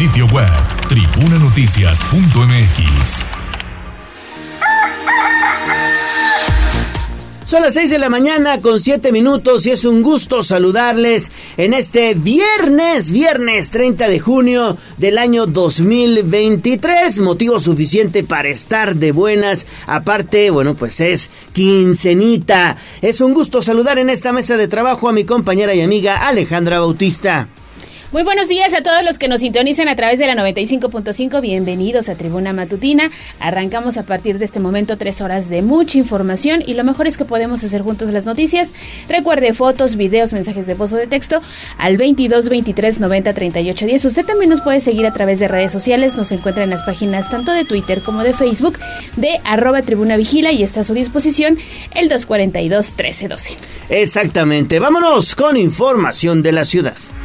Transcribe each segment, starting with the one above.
sitio web tribunanoticias.mx. Son las 6 de la mañana con 7 minutos y es un gusto saludarles en este viernes, viernes 30 de junio del año 2023. Motivo suficiente para estar de buenas. Aparte, bueno, pues es quincenita. Es un gusto saludar en esta mesa de trabajo a mi compañera y amiga Alejandra Bautista. Muy buenos días a todos los que nos sintonizan a través de la 95.5. Bienvenidos a Tribuna Matutina. Arrancamos a partir de este momento tres horas de mucha información y lo mejor es que podemos hacer juntos las noticias. Recuerde fotos, videos, mensajes de voz o de texto al 22 23 90 38 10. Usted también nos puede seguir a través de redes sociales. Nos encuentra en las páginas tanto de Twitter como de Facebook de arroba Tribuna Vigila y está a su disposición el 242 1312. Exactamente. Vámonos con información de la ciudad.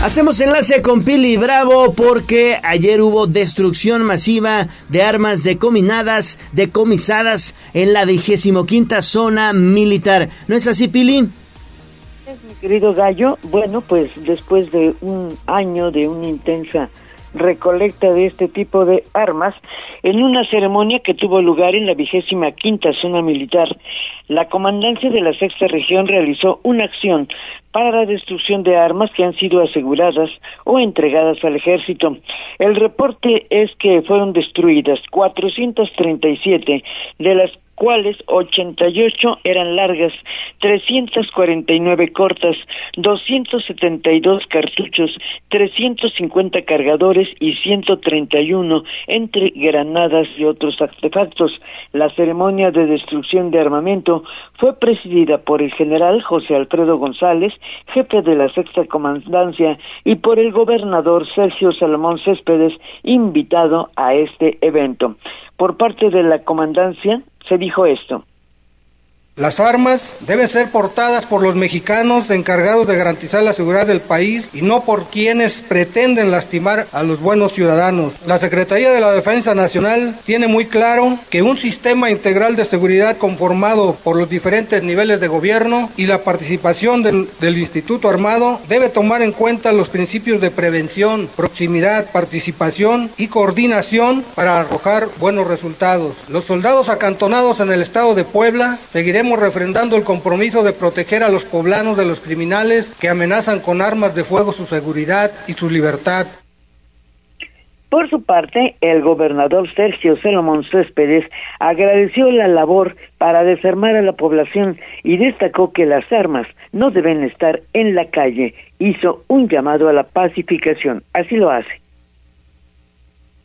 Hacemos enlace con Pili Bravo porque ayer hubo destrucción masiva de armas decominadas, decomisadas en la 25 zona militar. ¿No es así, Pili? Mi querido Gallo, bueno, pues después de un año de una intensa recolecta de este tipo de armas, en una ceremonia que tuvo lugar en la vigésima quinta zona militar, la comandancia de la sexta región realizó una acción para la destrucción de armas que han sido aseguradas o entregadas al ejército. El reporte es que fueron destruidas 437 de las cuales 88 eran largas, 349 cortas, 272 cartuchos, 350 cargadores y 131 entre granadas y otros artefactos. La ceremonia de destrucción de armamento fue presidida por el general José Alfredo González, jefe de la sexta comandancia, y por el gobernador Sergio Salomón Céspedes, invitado a este evento. Por parte de la comandancia, se dijo esto. Las armas deben ser portadas por los mexicanos encargados de garantizar la seguridad del país y no por quienes pretenden lastimar a los buenos ciudadanos. La Secretaría de la Defensa Nacional tiene muy claro que un sistema integral de seguridad conformado por los diferentes niveles de gobierno y la participación del, Instituto Armado debe tomar en cuenta los principios de prevención, proximidad, participación y coordinación para arrojar buenos resultados. Los soldados acantonados en el estado de Puebla seguiremos refrendando el compromiso de proteger a los poblanos de los criminales que amenazan con armas de fuego su seguridad y su libertad. Por su parte, el gobernador Sergio Salomón Céspedes agradeció la labor para desarmar a la población y destacó que las armas no deben estar en la calle. Hizo un llamado a la pacificación. Así lo hace.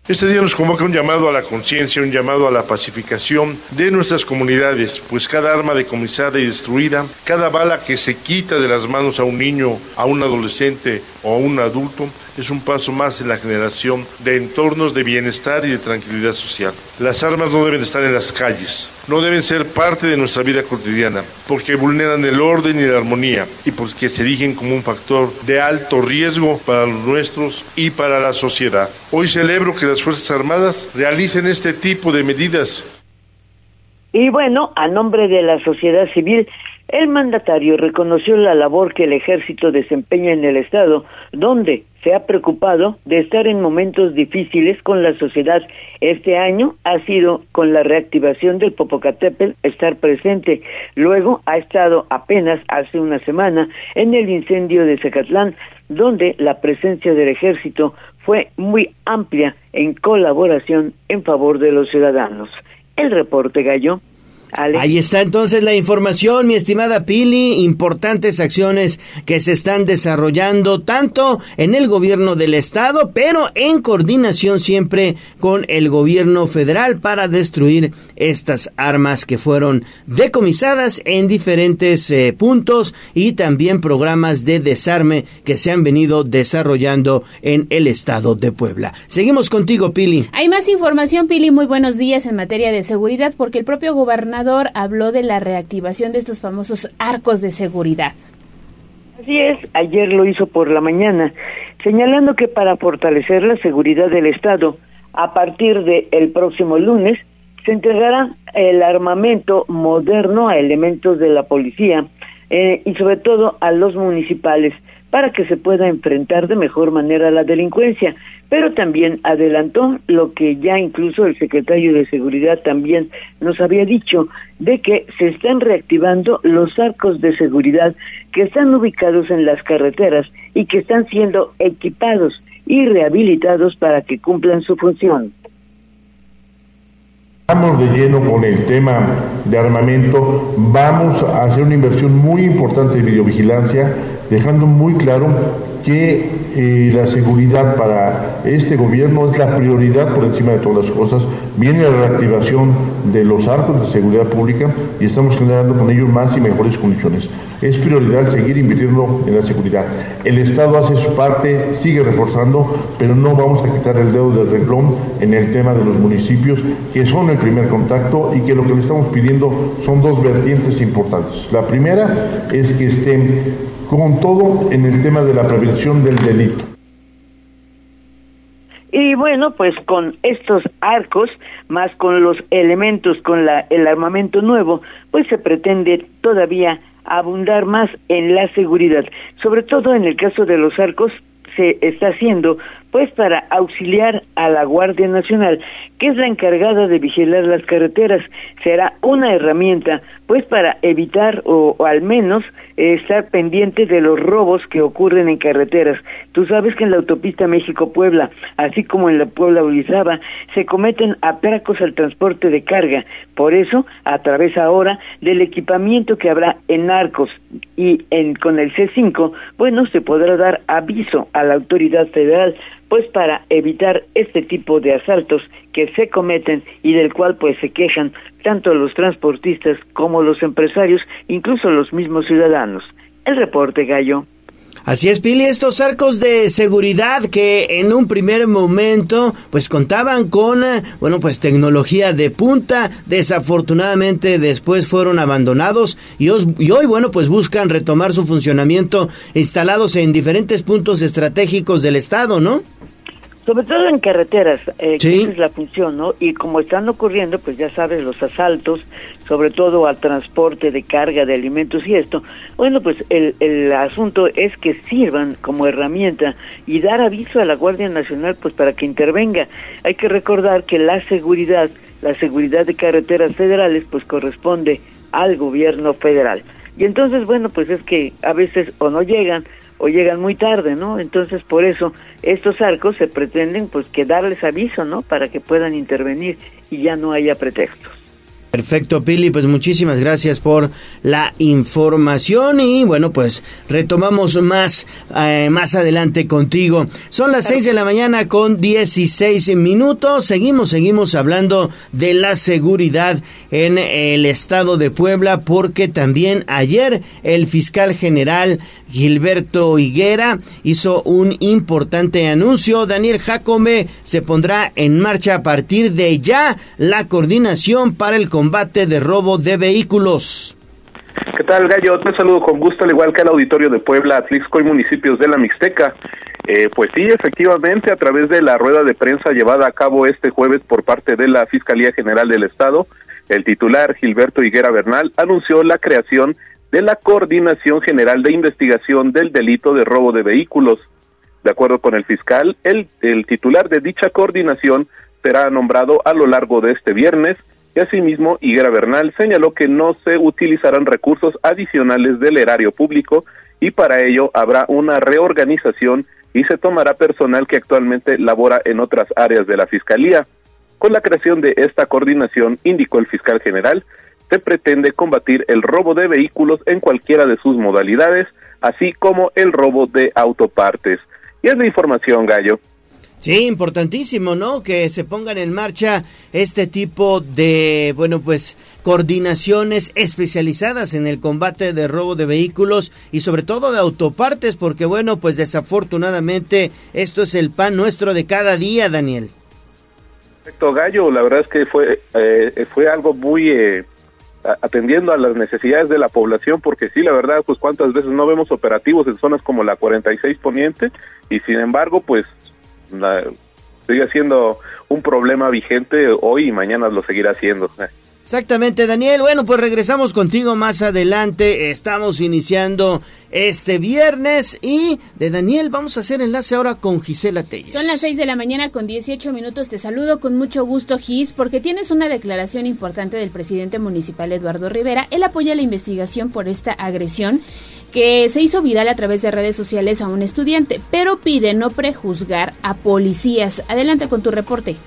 Este día nos convoca un llamado a la conciencia, un llamado a la pacificación de nuestras comunidades, pues cada arma decomisada y destruida, cada bala que se quita de las manos a un niño, a un adolescente o a un adulto, es un paso más en la generación de entornos de bienestar y de tranquilidad social. Las armas no deben estar en las calles, no deben ser parte de nuestra vida cotidiana, porque vulneran el orden y la armonía y porque se erigen como un factor de alto riesgo para los nuestros y para la sociedad. Hoy celebro que las Fuerzas Armadas realicen este tipo de medidas. Y bueno, a nombre de la sociedad civil, el mandatario reconoció la labor que el ejército desempeña en el Estado, donde se ha preocupado de estar en momentos difíciles con la sociedad. Este año ha sido con la reactivación del Popocatépetl estar presente. Luego ha estado apenas hace una semana en el incendio de Zacatlán, donde la presencia del ejército fue muy amplia en colaboración en favor de los ciudadanos. El reporte Gallo. Ahí está entonces la información, mi estimada Pili, importantes acciones que se están desarrollando tanto en el gobierno del estado, pero en coordinación siempre con el gobierno federal para destruir estas armas que fueron decomisadas en diferentes eh, puntos y también programas de desarme que se han venido desarrollando en el estado de Puebla. Seguimos contigo, Pili. Hay más información, Pili. Muy buenos días en materia de seguridad porque el propio gobernador habló de la reactivación de estos famosos arcos de seguridad. Así es, ayer lo hizo por la mañana, señalando que para fortalecer la seguridad del Estado, a partir del próximo lunes, se entregará el armamento moderno a elementos de la policía eh, y sobre todo a los municipales para que se pueda enfrentar de mejor manera la delincuencia. Pero también adelantó lo que ya incluso el secretario de Seguridad también nos había dicho, de que se están reactivando los arcos de seguridad que están ubicados en las carreteras y que están siendo equipados y rehabilitados para que cumplan su función. Vamos de lleno con el tema de armamento, vamos a hacer una inversión muy importante de videovigilancia dejando muy claro que eh, la seguridad para este gobierno es la prioridad por encima de todas las cosas. Viene la reactivación de los arcos de seguridad pública y estamos generando con ellos más y mejores condiciones. Es prioridad seguir invirtiendo en la seguridad. El Estado hace su parte, sigue reforzando, pero no vamos a quitar el dedo del renglón en el tema de los municipios, que son el primer contacto y que lo que le estamos pidiendo son dos vertientes importantes. La primera es que estén con todo en el tema de la prevención del delito. Y bueno, pues con estos arcos, más con los elementos, con la, el armamento nuevo, pues se pretende todavía abundar más en la seguridad. Sobre todo en el caso de los arcos, se está haciendo pues para auxiliar a la Guardia Nacional, que es la encargada de vigilar las carreteras. Será una herramienta pues para evitar o, al menos estar pendiente de los robos que ocurren en carreteras. Tú sabes que en la autopista México-Puebla, así como en la Puebla-Orizaba, se cometen atracos al transporte de carga. Por eso, a través ahora del equipamiento que habrá en Arcos y en, con el C5, bueno, se podrá dar aviso a la autoridad federal pues para evitar este tipo de asaltos que se cometen y del cual pues se quejan tanto los transportistas como los empresarios, incluso los mismos ciudadanos. El reporte Gallo. Así es, Pili, estos arcos de seguridad que en un primer momento pues contaban con, bueno, pues tecnología de punta, desafortunadamente después fueron abandonados y, y hoy, bueno, pues buscan retomar su funcionamiento instalados en diferentes puntos estratégicos del estado, ¿no? Sobre todo en carreteras, eh, esa es la función, ¿no? Y como están ocurriendo, pues ya sabes, los asaltos, sobre todo al transporte de carga de alimentos y esto, bueno, pues el, el asunto es que sirvan como herramienta y dar aviso a la Guardia Nacional, pues para que intervenga. Hay que recordar que la seguridad, la seguridad de carreteras federales, pues corresponde al gobierno federal. Y entonces, bueno, pues es que a veces o no llegan o llegan muy tarde, ¿no? Entonces, por eso estos arcos se pretenden pues que darles aviso, ¿no? Para que puedan intervenir y ya no haya pretextos. Perfecto, Pili, pues muchísimas gracias por la información y bueno, pues retomamos más, eh, más adelante contigo. Son las 6 de la mañana con 16 minutos. Seguimos, seguimos hablando de la seguridad en el estado de Puebla porque también ayer el fiscal general Gilberto Higuera hizo un importante anuncio. Daniel Jacome se pondrá en marcha a partir de ya la coordinación para el combate de robo de vehículos. ¿Qué tal, Gallo? Te saludo con gusto, al igual que al auditorio de Puebla, Atlixco y municipios de la Mixteca. Eh, pues sí, efectivamente, a través de la rueda de prensa llevada a cabo este jueves por parte de la Fiscalía General del Estado, el titular Gilberto Higuera Bernal anunció la creación de la Coordinación General de Investigación del Delito de Robo de Vehículos. De acuerdo con el fiscal, el, el titular de dicha coordinación será nombrado a lo largo de este viernes y asimismo Higuera Bernal señaló que no se utilizarán recursos adicionales del erario público y para ello habrá una reorganización y se tomará personal que actualmente labora en otras áreas de la Fiscalía. Con la creación de esta coordinación, indicó el fiscal general, se pretende combatir el robo de vehículos en cualquiera de sus modalidades, así como el robo de autopartes. Y es la información, Gallo. Sí, importantísimo, ¿no? Que se pongan en marcha este tipo de, bueno, pues coordinaciones especializadas en el combate de robo de vehículos y sobre todo de autopartes, porque bueno, pues desafortunadamente esto es el pan nuestro de cada día, Daniel. Perfecto, Gallo, la verdad es que fue, eh, fue algo muy, eh, atendiendo a las necesidades de la población, porque sí, la verdad, pues cuántas veces no vemos operativos en zonas como la 46 Poniente y sin embargo, pues sigue siendo un problema vigente hoy y mañana lo seguirá siendo. Exactamente, Daniel. Bueno, pues regresamos contigo más adelante. Estamos iniciando este viernes y de Daniel vamos a hacer enlace ahora con Gisela Telles. Son las 6 de la mañana con 18 minutos. Te saludo con mucho gusto, Gis, porque tienes una declaración importante del presidente municipal Eduardo Rivera. Él apoya la investigación por esta agresión que se hizo viral a través de redes sociales a un estudiante, pero pide no prejuzgar a policías. Adelante con tu reporte.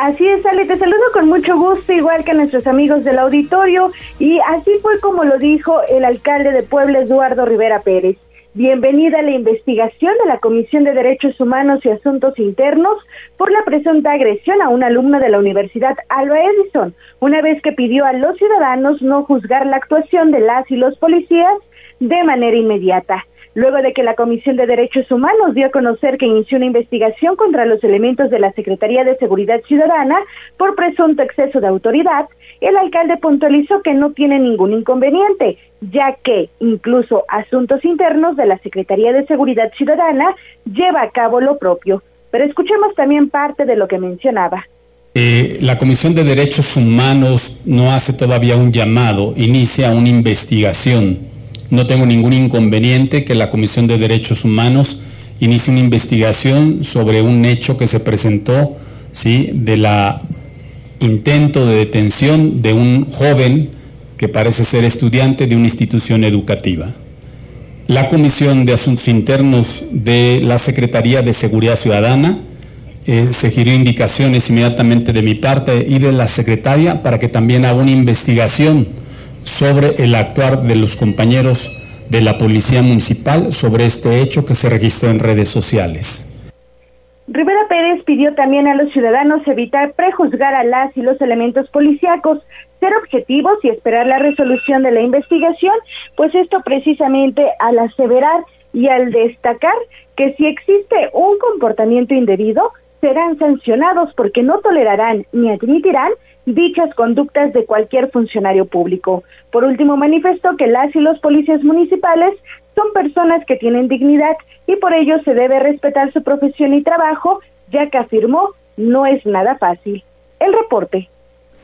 Así es, Ale, te saludo con mucho gusto, igual que a nuestros amigos del auditorio, y así fue como lo dijo el alcalde de Puebla, Eduardo Rivera Pérez. Bienvenida a la investigación de la Comisión de Derechos Humanos y Asuntos Internos por la presunta agresión a un alumno de la Universidad Alba Edison, una vez que pidió a los ciudadanos no juzgar la actuación de las y los policías de manera inmediata luego de que la Comisión de Derechos Humanos dio a conocer que inició una investigación contra los elementos de la Secretaría de Seguridad Ciudadana por presunto exceso de autoridad, el alcalde puntualizó que no tiene ningún inconveniente, ya que incluso Asuntos Internos de la Secretaría de Seguridad Ciudadana lleva a cabo lo propio. Pero escuchemos también parte de lo que mencionaba. Eh, la Comisión de Derechos Humanos no hace todavía un llamado, inicia una investigación no tengo ningún inconveniente que la Comisión de Derechos Humanos inicie una investigación sobre un hecho que se presentó, ¿sí? de la intento de detención de un joven que parece ser estudiante de una institución educativa. La Comisión de Asuntos Internos de la Secretaría de Seguridad Ciudadana eh, se giró indicaciones inmediatamente de mi parte y de la secretaria para que también haga una investigación sobre el actuar de los compañeros de la Policía Municipal sobre este hecho que se registró en redes sociales. Rivera Pérez pidió también a los ciudadanos evitar prejuzgar a las y los elementos policíacos, ser objetivos y esperar la resolución de la investigación, pues esto precisamente al aseverar y al destacar que si existe un comportamiento indebido, serán sancionados porque no tolerarán ni admitirán dichas conductas de cualquier funcionario público. Por último, manifestó que las y los policías municipales son personas que tienen dignidad y por ello se debe respetar su profesión y trabajo, ya que afirmó no es nada fácil. El reporte.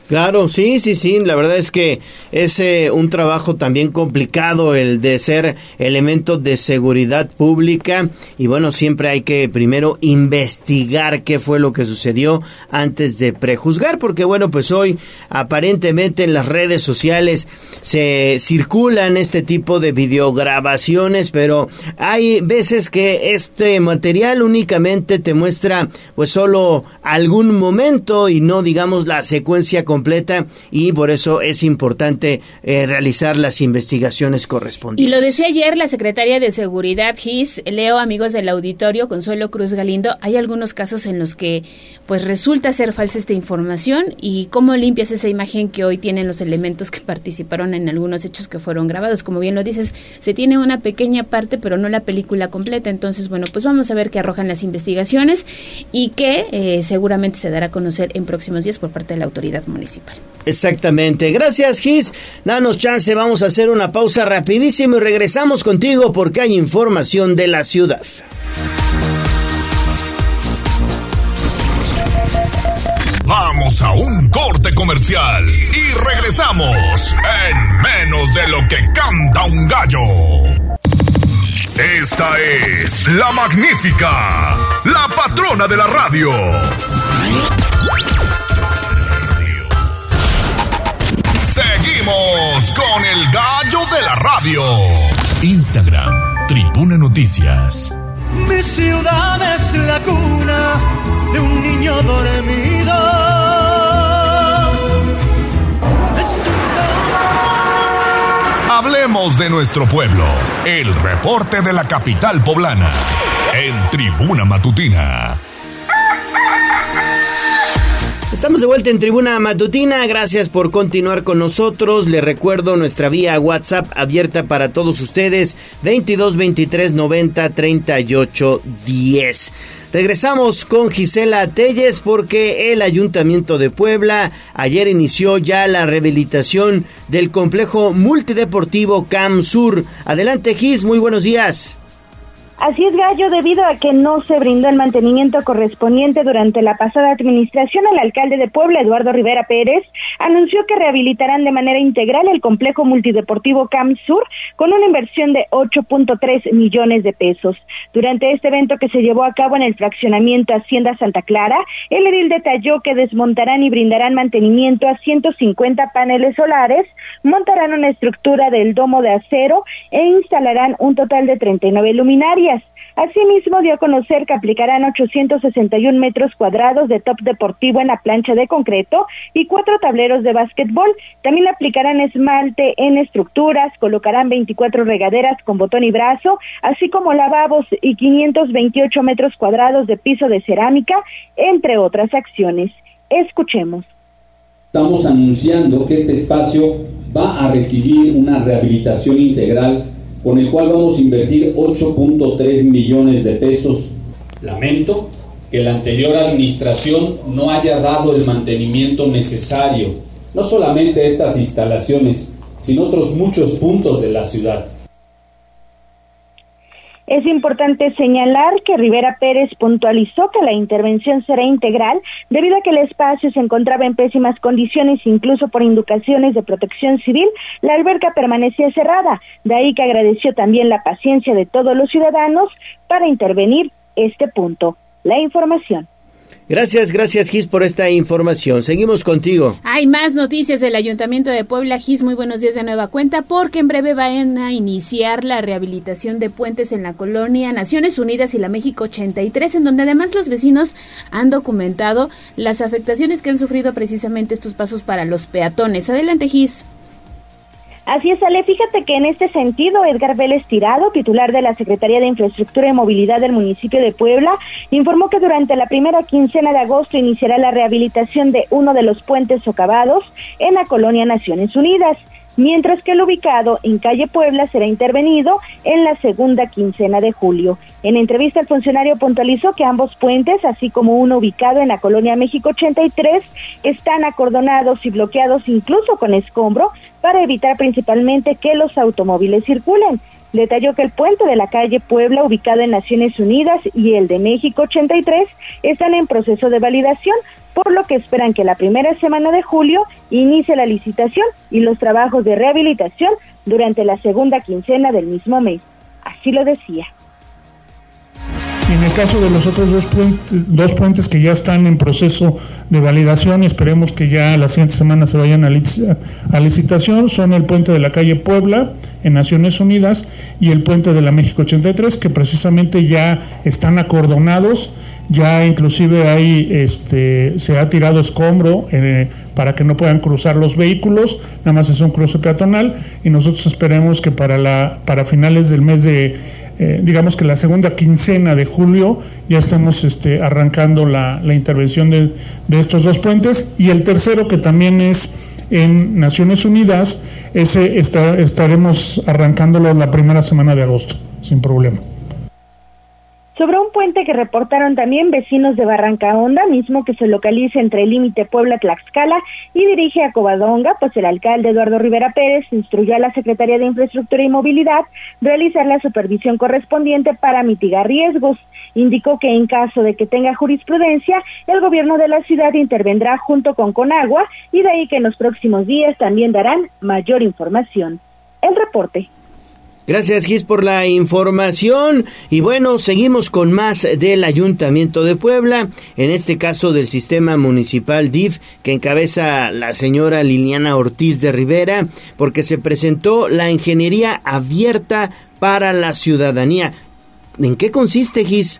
Claro, sí, sí, sí, la verdad es que es eh, un trabajo también complicado el de ser elemento de seguridad pública y bueno, siempre hay que primero investigar qué fue lo que sucedió antes de prejuzgar, porque bueno, pues hoy aparentemente en las redes sociales se circulan este tipo de videograbaciones, pero hay veces que este material únicamente te muestra pues solo algún momento y no digamos la secuencia completa completa y por eso es importante eh, realizar las investigaciones correspondientes. Y lo decía ayer la secretaria de Seguridad, GIS, Leo, amigos del auditorio, Consuelo Cruz Galindo, hay algunos casos en los que pues resulta ser falsa esta información y cómo limpias esa imagen que hoy tienen los elementos que participaron en algunos hechos que fueron grabados. Como bien lo dices, se tiene una pequeña parte, pero no la película completa. Entonces, bueno, pues vamos a ver qué arrojan las investigaciones y que eh, seguramente se dará a conocer en próximos días por parte de la autoridad municipal. Exactamente. Gracias, Gis. Danos chance, vamos a hacer una pausa rapidísimo y regresamos contigo porque hay información de la ciudad. Vamos a un corte comercial y regresamos en menos de lo que canta un gallo. Esta es la magnífica, la patrona de la radio. Seguimos con el gallo de la radio. Instagram, Tribuna Noticias. Mi ciudad es la cuna de un niño dormido. Hablemos de nuestro pueblo. El reporte de la capital poblana. En Tribuna Matutina. Estamos de vuelta en Tribuna Matutina. Gracias por continuar con nosotros. Les recuerdo nuestra vía WhatsApp abierta para todos ustedes: 22 23 90 38 10. Regresamos con Gisela Telles porque el Ayuntamiento de Puebla ayer inició ya la rehabilitación del complejo multideportivo Cam Sur. Adelante Gis, muy buenos días. Así es, Gallo, debido a que no se brindó el mantenimiento correspondiente durante la pasada administración, el alcalde de Puebla, Eduardo Rivera Pérez, anunció que rehabilitarán de manera integral el complejo multideportivo Camp Sur con una inversión de 8.3 millones de pesos. Durante este evento que se llevó a cabo en el fraccionamiento Hacienda Santa Clara, el edil detalló que desmontarán y brindarán mantenimiento a 150 paneles solares, montarán una estructura del domo de acero e instalarán un total de 39 luminarias Asimismo, dio a conocer que aplicarán 861 metros cuadrados de top deportivo en la plancha de concreto y cuatro tableros de básquetbol. También aplicarán esmalte en estructuras, colocarán 24 regaderas con botón y brazo, así como lavabos y 528 metros cuadrados de piso de cerámica, entre otras acciones. Escuchemos. Estamos anunciando que este espacio va a recibir una rehabilitación integral con el cual vamos a invertir 8.3 millones de pesos. Lamento que la anterior administración no haya dado el mantenimiento necesario, no solamente a estas instalaciones, sino otros muchos puntos de la ciudad. Es importante señalar que Rivera Pérez puntualizó que la intervención será integral debido a que el espacio se encontraba en pésimas condiciones, incluso por indicaciones de protección civil, la alberca permanecía cerrada. De ahí que agradeció también la paciencia de todos los ciudadanos para intervenir este punto. La información. Gracias, gracias Gis por esta información. Seguimos contigo. Hay más noticias del Ayuntamiento de Puebla. Gis, muy buenos días de nueva cuenta porque en breve van a iniciar la rehabilitación de puentes en la colonia Naciones Unidas y la México 83, en donde además los vecinos han documentado las afectaciones que han sufrido precisamente estos pasos para los peatones. Adelante, Gis. Así es, Ale. Fíjate que en este sentido, Edgar Vélez Tirado, titular de la Secretaría de Infraestructura y Movilidad del municipio de Puebla, informó que durante la primera quincena de agosto iniciará la rehabilitación de uno de los puentes socavados en la colonia Naciones Unidas mientras que el ubicado en calle Puebla será intervenido en la segunda quincena de julio. En entrevista, el funcionario puntualizó que ambos puentes, así como uno ubicado en la colonia México 83, están acordonados y bloqueados incluso con escombro para evitar principalmente que los automóviles circulen. Detalló que el puente de la calle Puebla, ubicado en Naciones Unidas, y el de México 83 están en proceso de validación, por lo que esperan que la primera semana de julio inicie la licitación y los trabajos de rehabilitación durante la segunda quincena del mismo mes. Así lo decía. En el caso de los otros dos puentes, dos puentes que ya están en proceso de validación, esperemos que ya la siguiente semana se vayan a, a, licitación, son el puente de la calle Puebla en Naciones Unidas y el puente de la México 83, que precisamente ya están acordonados ya inclusive hay, este, se ha tirado escombro eh, para que no puedan cruzar los vehículos, nada más es un cruce peatonal y nosotros esperemos que para, la, para finales del mes de, eh, digamos que la segunda quincena de julio ya estemos este, arrancando la, la intervención de, de, estos dos puentes. Y el tercero que también es en Naciones Unidas, ese está, estaremos arrancándolo la primera semana de agosto, sin problema sobre un puente que reportaron también vecinos de Barranca Honda, mismo que se localiza entre el límite Puebla-Tlaxcala y dirige a Covadonga, pues el alcalde Eduardo Rivera Pérez instruyó a la Secretaría de Infraestructura y Movilidad realizar la supervisión correspondiente para mitigar riesgos. Indicó que en caso de que tenga jurisprudencia, el gobierno de la ciudad intervendrá junto con Conagua y de ahí que en los próximos días también darán mayor información. El reporte. Gracias Gis por la información y bueno, seguimos con más del Ayuntamiento de Puebla, en este caso del sistema municipal DIF que encabeza la señora Liliana Ortiz de Rivera, porque se presentó la ingeniería abierta para la ciudadanía. ¿En qué consiste Gis?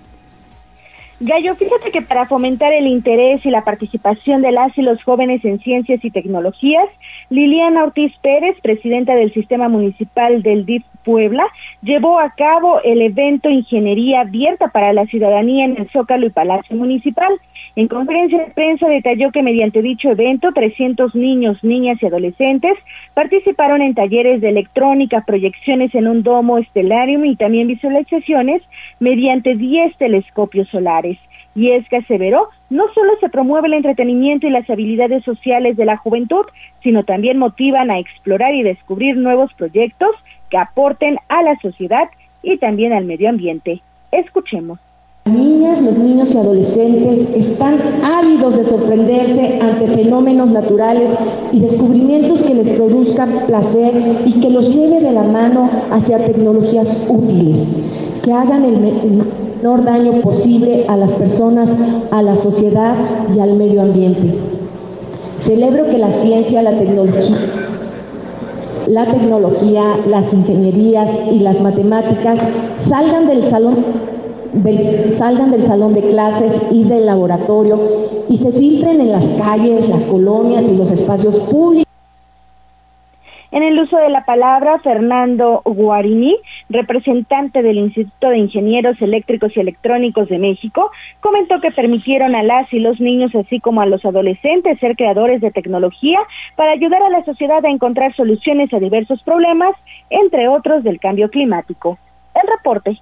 Gallo, fíjate que para fomentar el interés y la participación de las y los jóvenes en ciencias y tecnologías, Liliana Ortiz Pérez, presidenta del Sistema Municipal del DIF Puebla, llevó a cabo el evento Ingeniería Abierta para la Ciudadanía en el Zócalo y Palacio Municipal. En conferencia de prensa detalló que mediante dicho evento 300 niños, niñas y adolescentes participaron en talleres de electrónica, proyecciones en un domo estelarium y también visualizaciones mediante 10 telescopios solares. Y es que aseveró no solo se promueve el entretenimiento y las habilidades sociales de la juventud, sino también motivan a explorar y descubrir nuevos proyectos que aporten a la sociedad y también al medio ambiente. Escuchemos. Niñas, los niños y adolescentes están ávidos de sorprenderse ante fenómenos naturales y descubrimientos que les produzcan placer y que los lleve de la mano hacia tecnologías útiles, que hagan el menor daño posible a las personas, a la sociedad y al medio ambiente. Celebro que la ciencia, la tecnología, la tecnología, las ingenierías y las matemáticas salgan del salón salgan del salón de clases y del laboratorio y se filtren en las calles, las colonias y los espacios públicos. En el uso de la palabra, Fernando Guarini, representante del Instituto de Ingenieros Eléctricos y Electrónicos de México, comentó que permitieron a las y los niños, así como a los adolescentes, ser creadores de tecnología para ayudar a la sociedad a encontrar soluciones a diversos problemas, entre otros del cambio climático. El reporte.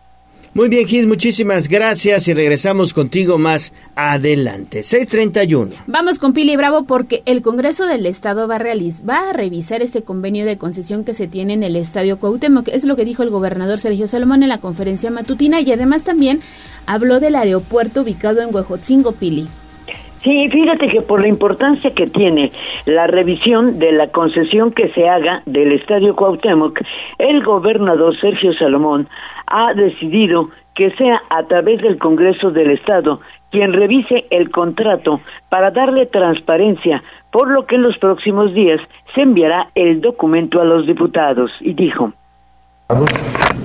Muy bien, Gis, muchísimas gracias y regresamos contigo más adelante. 631. Vamos con Pili Bravo porque el Congreso del Estado va a, va a revisar este convenio de concesión que se tiene en el Estadio Cuauhtémoc. Es lo que dijo el gobernador Sergio Salomón en la conferencia matutina y además también habló del aeropuerto ubicado en Huejotzingo, Pili. Sí, fíjate que por la importancia que tiene la revisión de la concesión que se haga del Estadio Cuauhtémoc, el gobernador Sergio Salomón ha decidido que sea a través del Congreso del Estado quien revise el contrato para darle transparencia, por lo que en los próximos días se enviará el documento a los diputados, y dijo.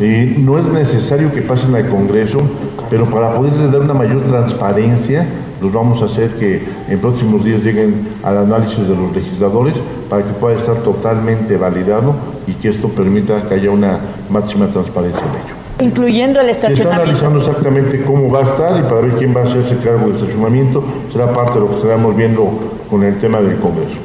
Eh, no es necesario que pasen al Congreso, pero para poderles dar una mayor transparencia, los vamos a hacer que en próximos días lleguen al análisis de los legisladores para que pueda estar totalmente validado y que esto permita que haya una máxima transparencia en ello incluyendo el estacionamiento. Se está analizando exactamente cómo va a estar y para ver quién va a hacerse cargo del estacionamiento. Será parte de lo que estaremos viendo con el tema del Congreso.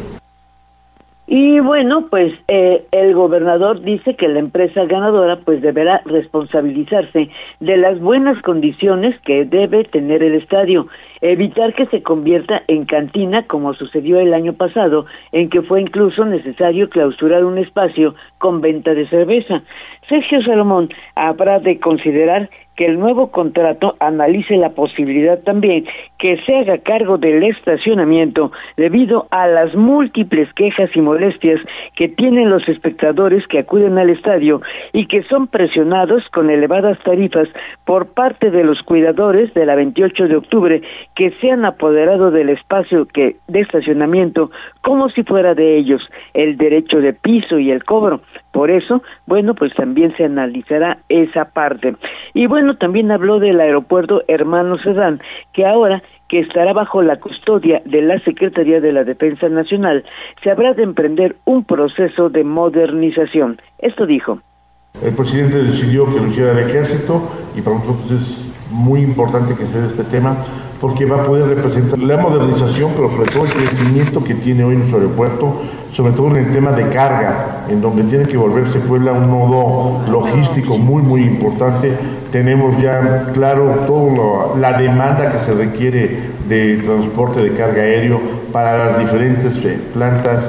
Y bueno, pues eh, el gobernador dice que la empresa ganadora pues deberá responsabilizarse de las buenas condiciones que debe tener el estadio, evitar que se convierta en cantina como sucedió el año pasado, en que fue incluso necesario clausurar un espacio con venta de cerveza. Sergio Salomón habrá de considerar que el nuevo contrato analice la posibilidad también que se haga cargo del estacionamiento debido a las múltiples quejas y molestias que tienen los espectadores que acuden al estadio y que son presionados con elevadas tarifas por parte de los cuidadores de la 28 de octubre que se han apoderado del espacio que de estacionamiento como si fuera de ellos el derecho de piso y el cobro. Por eso, bueno, pues también se analizará esa parte. Y bueno, también habló del aeropuerto Hermano Sedán, que ahora que estará bajo la custodia de la Secretaría de la Defensa Nacional, se habrá de emprender un proceso de modernización. Esto dijo. El presidente decidió que lo hiciera el ejército y para nosotros es muy importante que se dé este tema porque va a poder representar la modernización, pero sobre todo el crecimiento que tiene hoy nuestro aeropuerto, sobre todo en el tema de carga, en donde tiene que volverse Puebla un nodo logístico muy, muy importante. Tenemos ya claro toda la demanda que se requiere de transporte de carga aéreo para las diferentes eh, plantas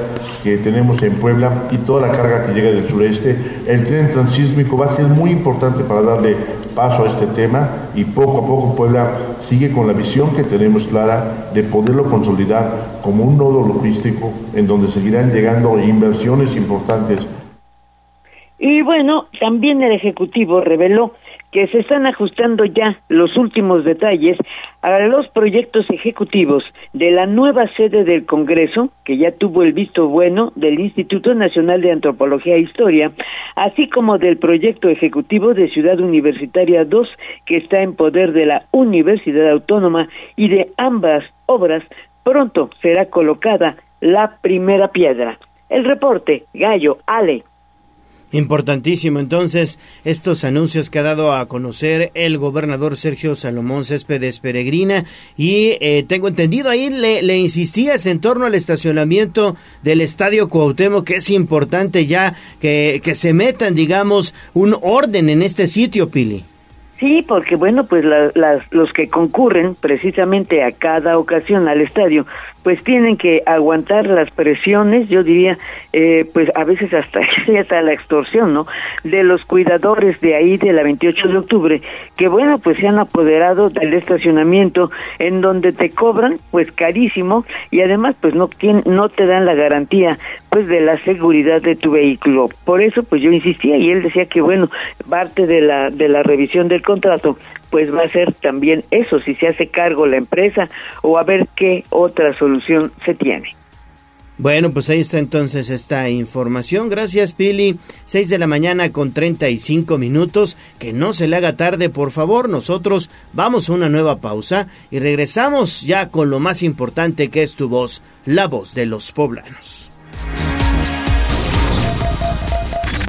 que tenemos en Puebla y toda la carga que llega del sureste. El tren transísmico va a ser muy importante para darle paso a este tema y poco a poco Puebla sigue con la visión que tenemos clara de poderlo consolidar como un nodo logístico en donde seguirán llegando inversiones importantes. Y bueno, también el Ejecutivo reveló que se están ajustando ya los últimos detalles a los proyectos ejecutivos de la nueva sede del Congreso, que ya tuvo el visto bueno del Instituto Nacional de Antropología e Historia, así como del proyecto ejecutivo de Ciudad Universitaria 2, que está en poder de la Universidad Autónoma, y de ambas obras pronto será colocada la primera piedra. El reporte, Gallo, Ale. Importantísimo entonces estos anuncios que ha dado a conocer el gobernador Sergio Salomón Céspedes Peregrina y eh, tengo entendido ahí le, le, insistías en torno al estacionamiento del Estadio Cuauhtémoc que es importante ya que, que se metan digamos un orden en este sitio Pili. Sí, porque bueno, pues las, los que concurren precisamente a cada ocasión al estadio, pues tienen que aguantar las presiones, yo diría, eh, pues a veces hasta, hasta la extorsión, ¿no? De los cuidadores de ahí de la 28 de octubre, que bueno, pues se han apoderado del estacionamiento en donde te cobran pues carísimo y además pues no, no te dan la garantía pues de la seguridad de tu vehículo. Por eso pues yo insistía y él decía que bueno, parte de la de la revisión del contrato pues va a ser también eso, si se hace cargo la empresa o a ver qué otra solución se tiene. Bueno, pues ahí está entonces esta información. Gracias, Pili. 6 de la mañana con 35 minutos. Que no se le haga tarde, por favor. Nosotros vamos a una nueva pausa y regresamos ya con lo más importante que es tu voz, la voz de los poblanos.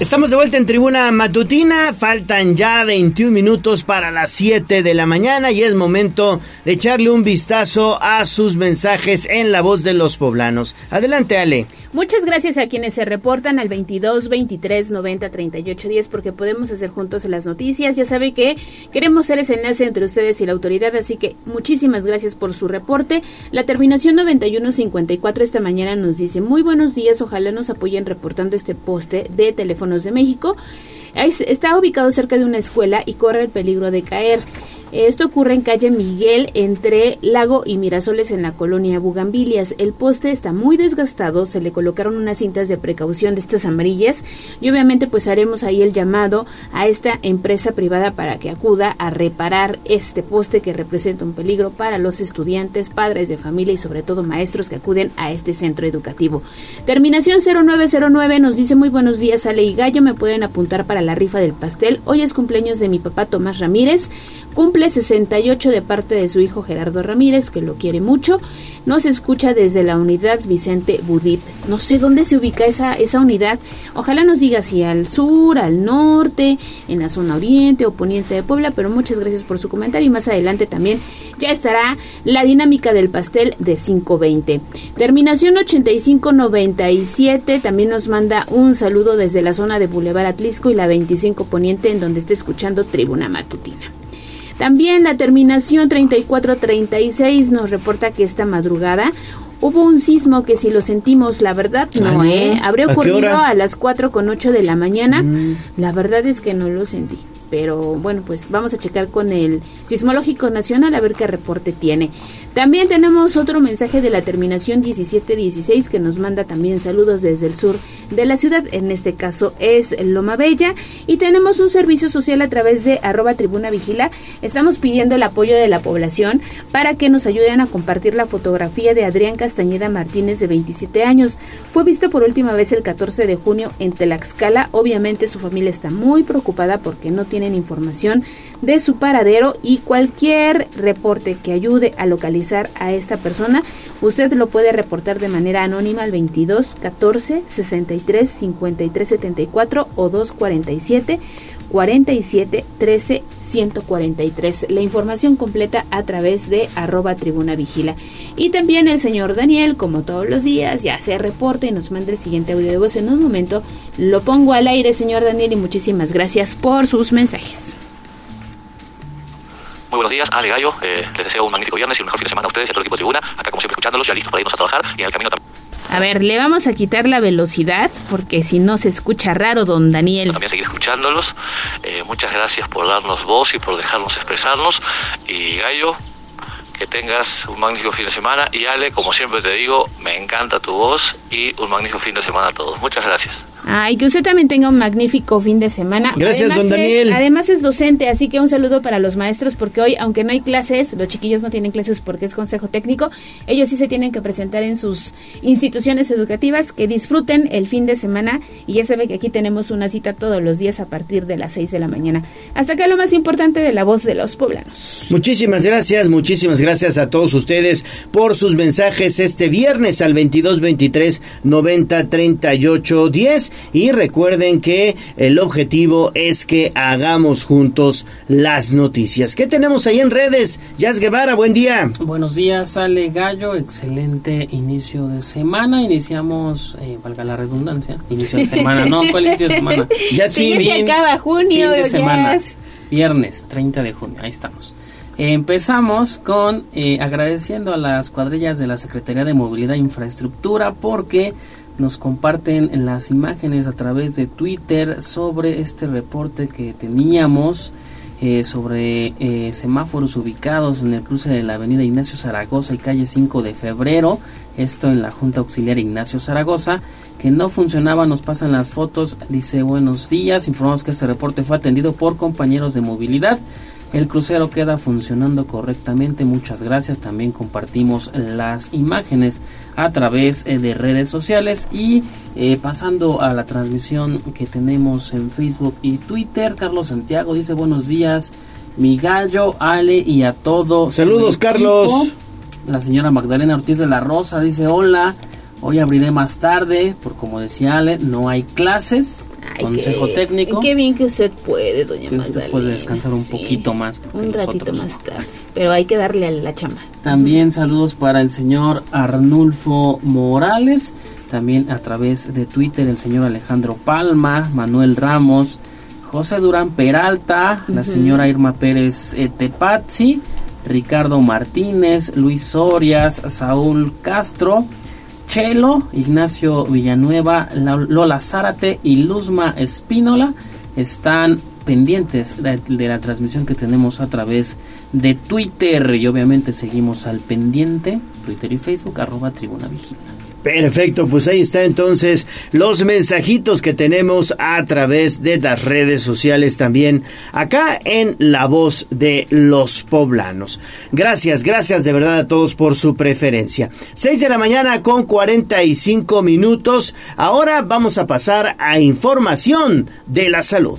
Estamos de vuelta en tribuna matutina, faltan ya 21 minutos para las 7 de la mañana y es momento de echarle un vistazo a sus mensajes en la voz de los poblanos. Adelante Ale. Muchas gracias a quienes se reportan al 22 23 90 38 10 porque podemos hacer juntos las noticias. Ya sabe que queremos ser ese enlace entre ustedes y la autoridad, así que muchísimas gracias por su reporte. La terminación 9154 esta mañana nos dice muy buenos días, ojalá nos apoyen reportando este poste de teléfono de México. Está ubicado cerca de una escuela y corre el peligro de caer. Esto ocurre en calle Miguel entre Lago y Mirasoles en la colonia Bugambilias. El poste está muy desgastado, se le colocaron unas cintas de precaución de estas amarillas y obviamente pues haremos ahí el llamado a esta empresa privada para que acuda a reparar este poste que representa un peligro para los estudiantes, padres de familia y sobre todo maestros que acuden a este centro educativo. Terminación 0909 nos dice muy buenos días Ale y Gallo, me pueden apuntar para la rifa del pastel. Hoy es cumpleaños de mi papá Tomás Ramírez. Cumple 68 de parte de su hijo Gerardo Ramírez, que lo quiere mucho. Nos escucha desde la unidad Vicente Budip. No sé dónde se ubica esa, esa unidad. Ojalá nos diga si al sur, al norte, en la zona oriente o poniente de Puebla, pero muchas gracias por su comentario y más adelante también ya estará la dinámica del pastel de 520. Terminación 8597 también nos manda un saludo desde la zona de Boulevard Atlisco y la 25 poniente en donde está escuchando Tribuna Matutina. También la terminación 3436 nos reporta que esta madrugada hubo un sismo que si lo sentimos, la verdad no, ¿eh? Habría ocurrido a, las 4 con 8 de la mañana. Mm. La verdad es que no lo sentí pero bueno, pues vamos a checar con el Sismológico Nacional a ver qué reporte tiene. También tenemos otro mensaje de la terminación 1716 que nos manda también saludos desde el sur de la ciudad, en este caso es Loma Bella, y tenemos un servicio social a través de arroba tribuna vigila. Estamos pidiendo el apoyo de la población para que nos ayuden a compartir la fotografía de Adrián Castañeda Martínez de 27 años. Fue visto por última vez el 14 de junio en Tlaxcala. Obviamente su familia está muy preocupada porque no tienen información de su paradero y cualquier reporte que ayude a localizar a esta persona, usted lo puede reportar de manera anónima al 22 14 63 53 74 o 247 47 13 143. La información completa a través de arroba tribuna vigila. Y también el señor Daniel, como todos los días, ya se reporta y nos manda el siguiente audio de voz en un momento. Lo pongo al aire, señor Daniel, y muchísimas gracias por sus mensajes. Muy buenos días, Ale Gallo. Eh, les deseo un magnífico viernes y un mejor fin de semana a ustedes y a todo el equipo de tribuna. Acá, como siempre, escuchándolos, ya listos para irnos a trabajar y en el camino también. A ver, le vamos a quitar la velocidad porque si no se escucha raro, don Daniel. También seguir escuchándolos. Eh, muchas gracias por darnos voz y por dejarnos expresarnos. Y Gallo, que tengas un magnífico fin de semana. Y Ale, como siempre te digo, me encanta tu voz y un magnífico fin de semana a todos. Muchas gracias. Ay, que usted también tenga un magnífico fin de semana. Gracias, don Daniel. además es docente, así que un saludo para los maestros, porque hoy, aunque no hay clases, los chiquillos no tienen clases porque es consejo técnico, ellos sí se tienen que presentar en sus instituciones educativas, que disfruten el fin de semana y ya sabe que aquí tenemos una cita todos los días a partir de las 6 de la mañana. Hasta acá lo más importante de la voz de los poblanos. Muchísimas gracias, muchísimas gracias a todos ustedes por sus mensajes este viernes al 22 23 90 38 10 y recuerden que el objetivo es que hagamos juntos las noticias. ¿Qué tenemos ahí en redes? Jazz Guevara, buen día. Buenos días, Ale Gallo, excelente inicio de semana. Iniciamos, eh, valga la redundancia, inicio de semana, no, ¿cuál inicio de semana? Ya sí, se acaba junio, fin de semana, viernes 30 de junio, ahí estamos. Empezamos con eh, agradeciendo a las cuadrillas de la Secretaría de Movilidad e Infraestructura porque nos comparten las imágenes a través de Twitter sobre este reporte que teníamos eh, sobre eh, semáforos ubicados en el cruce de la avenida Ignacio Zaragoza y calle 5 de febrero, esto en la Junta Auxiliar Ignacio Zaragoza, que no funcionaba, nos pasan las fotos, dice buenos días, informamos que este reporte fue atendido por compañeros de movilidad el crucero queda funcionando correctamente, muchas gracias. También compartimos las imágenes a través eh, de redes sociales y eh, pasando a la transmisión que tenemos en Facebook y Twitter. Carlos Santiago dice buenos días, mi gallo, Ale y a todos. Saludos Carlos. La señora Magdalena Ortiz de la Rosa dice hola. Hoy abriré más tarde, por como decía Ale, no hay clases consejo técnico. Qué bien que usted puede, doña que Usted puede descansar un poquito más. Un ratito más tarde. Pero hay que darle a la chamba. También saludos para el señor Arnulfo Morales. También a través de Twitter el señor Alejandro Palma, Manuel Ramos, José Durán Peralta, la señora Irma Pérez Tepazzi, Ricardo Martínez, Luis Sorias, Saúl Castro. Chelo, Ignacio Villanueva, Lola Zárate y Luzma Espínola están pendientes de, la transmisión que tenemos a través de Twitter y obviamente seguimos al pendiente Twitter y Facebook arroba Tribuna Vigila. Perfecto, pues ahí está entonces los mensajitos que tenemos a través de las redes sociales también acá en La Voz de los Poblanos. Gracias, gracias de verdad a todos por su preferencia. 6 de la mañana con 45 minutos. Ahora vamos a pasar a información de la salud.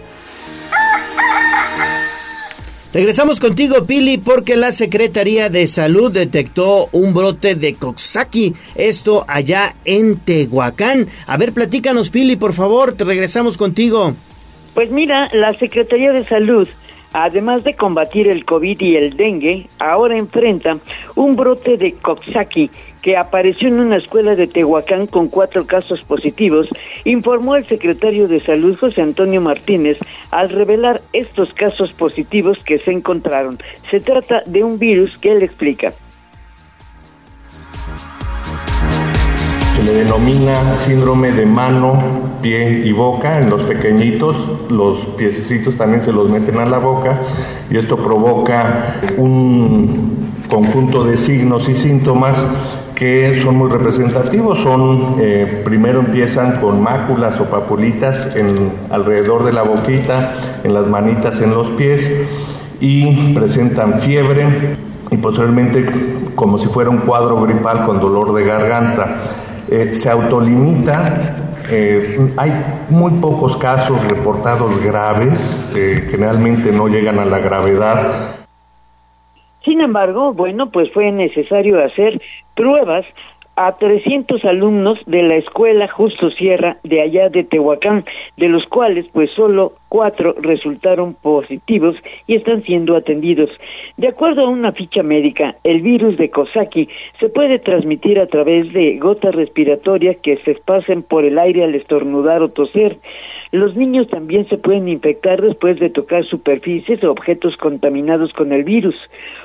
Regresamos contigo, Pili, porque la Secretaría de Salud detectó un brote de Coxsackie, esto allá en Tehuacán. A ver, platícanos, Pili, por favor, te regresamos contigo. Pues mira, la Secretaría de Salud además de combatir el COVID y el dengue, ahora enfrenta un brote de Coxsackie que apareció en una escuela de Tehuacán con cuatro casos positivos, informó el secretario de Salud José Antonio Martínez al revelar estos casos positivos que se encontraron. Se trata de un virus que él explica. Se le denomina síndrome de mano, pie y boca en los pequeñitos. Los piececitos también se los meten a la boca y esto provoca un conjunto de signos y síntomas que son muy representativos. Son eh, primero empiezan con máculas o papulitas en alrededor de la boquita, en las manitas, en los pies y presentan fiebre y posteriormente como si fuera un cuadro gripal con dolor de garganta. Eh, se autolimita. Eh, hay muy pocos casos reportados graves, eh, generalmente no llegan a la gravedad. Sin embargo, bueno, pues fue necesario hacer pruebas a 300 alumnos de la escuela Justo Sierra de allá de Tehuacán, de los cuales pues solo cuatro resultaron positivos y están siendo atendidos. De acuerdo a una ficha médica, el virus de Coxsackie se puede transmitir a través de gotas respiratorias que se espasen por el aire al estornudar o toser. Los niños también se pueden infectar después de tocar superficies o objetos contaminados con el virus.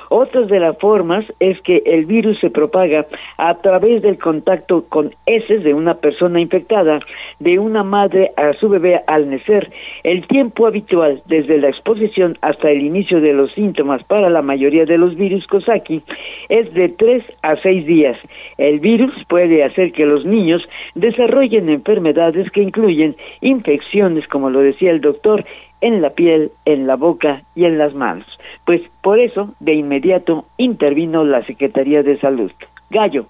Otras de las formas es que el virus se propaga a través del contacto con heces de una persona infectada, de una madre a su bebé al nacer. El tiempo habitual desde la exposición hasta el inicio de los síntomas para la mayoría de los virus Coxsackie es de 3 a 6 días. El virus puede hacer que los niños desarrollen enfermedades que incluyen infecciones, como lo decía el doctor, en la piel, en la boca y en las manos. Pues por eso, de inmediato, intervino la Secretaría de Salud. Gallo.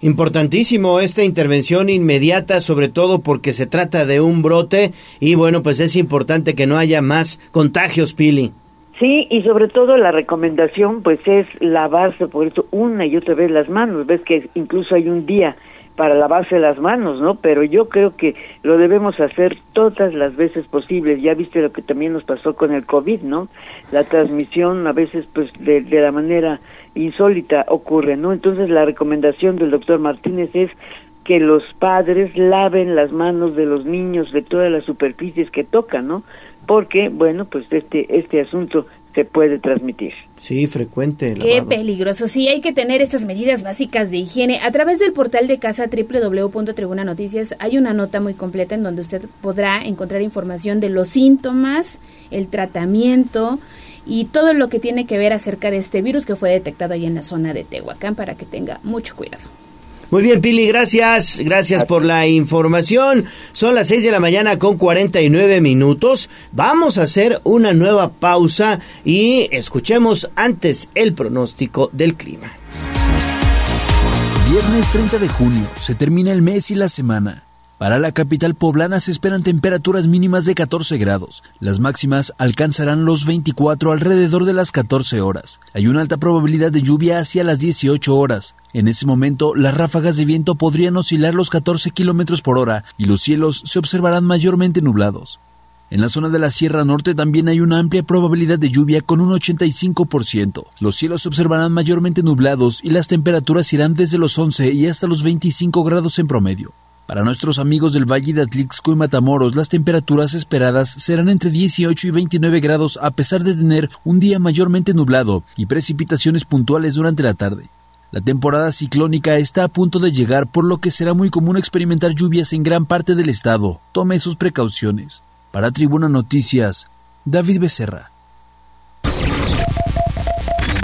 Importantísimo esta intervención inmediata, sobre todo porque se trata de un brote y bueno, pues es importante que no haya más contagios, Pili. Sí, y sobre todo la recomendación pues es lavarse por eso una y otra vez las manos. Ves que incluso hay un día para lavarse las manos, ¿no? Pero yo creo que lo debemos hacer todas las veces posibles. Ya viste lo que también nos pasó con el COVID, ¿no? La transmisión a veces, pues, de, la manera insólita ocurre, ¿no? Entonces la recomendación del doctor Martínez es que los padres laven las manos de los niños de todas las superficies que tocan, ¿no? Porque, bueno, pues este, este asunto se puede transmitir. Sí, frecuente. Qué peligroso. Sí, hay que tener estas medidas básicas de higiene. A través del portal de casa www.tribuna noticias hay una nota muy completa en donde usted podrá encontrar información de los síntomas, el tratamiento y todo lo que tiene que ver acerca de este virus que fue detectado ahí en la zona de Tehuacán para que tenga mucho cuidado. Muy bien, Pili, gracias. Gracias por la información. Son las 6 de la mañana con 49 minutos. Vamos a hacer una nueva pausa y escuchemos antes el pronóstico del clima. Viernes 30 de junio. Se termina el mes y la semana. Para la capital poblana se esperan temperaturas mínimas de 14 grados. Las máximas alcanzarán los 24 alrededor de las 14 horas. Hay una alta probabilidad de lluvia hacia las 18 horas. En ese momento, las ráfagas de viento podrían oscilar los 14 kilómetros por hora y los cielos se observarán mayormente nublados. En la zona de la Sierra Norte también hay una amplia probabilidad de lluvia con un 85%. Los cielos se observarán mayormente nublados y las temperaturas irán desde los 11 y hasta los 25 grados en promedio. Para nuestros amigos del Valle de Atlixco y Matamoros, las temperaturas esperadas serán entre 18 y 29 grados a pesar de tener un día mayormente nublado y precipitaciones puntuales durante la tarde. La temporada ciclónica está a punto de llegar, por lo que será muy común experimentar lluvias en gran parte del estado. Tome sus precauciones. Para Tribuna Noticias, David Becerra.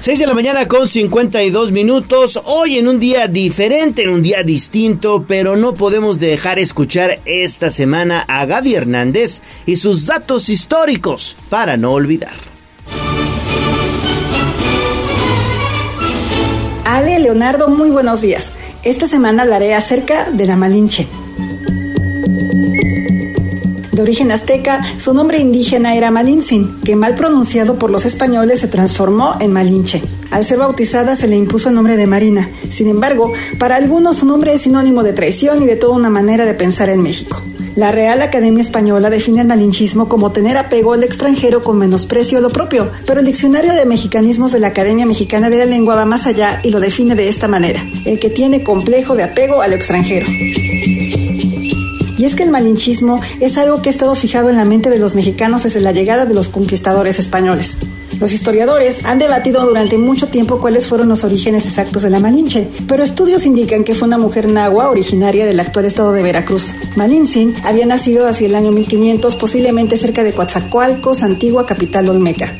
6 de la mañana con 52 minutos. Hoy en un día diferente, en un día distinto, pero no podemos dejar escuchar esta semana a Gaby Hernández y sus datos históricos para no olvidar. Ale Leonardo, muy buenos días. Esta semana hablaré acerca de la Malinche. De origen azteca, su nombre indígena era Malintzin, que mal pronunciado por los españoles se transformó en Malinche. Al ser bautizada se le impuso el nombre de Marina. Sin embargo, para algunos su nombre es sinónimo de traición y de toda una manera de pensar en México. La Real Academia Española define el malinchismo como tener apego al extranjero con menosprecio a lo propio, pero el diccionario de mexicanismos de la Academia Mexicana de la Lengua va más allá y lo define de esta manera, el que tiene complejo de apego a lo extranjero. Y es que el malinchismo es algo que ha estado fijado en la mente de los mexicanos desde la llegada de los conquistadores españoles. Los historiadores han debatido durante mucho tiempo cuáles fueron los orígenes exactos de la Malinche, pero estudios indican que fue una mujer nahua originaria del actual estado de Veracruz. Malintzin había nacido hacia el año 1500, posiblemente cerca de Coatzacoalcos, antigua capital olmeca.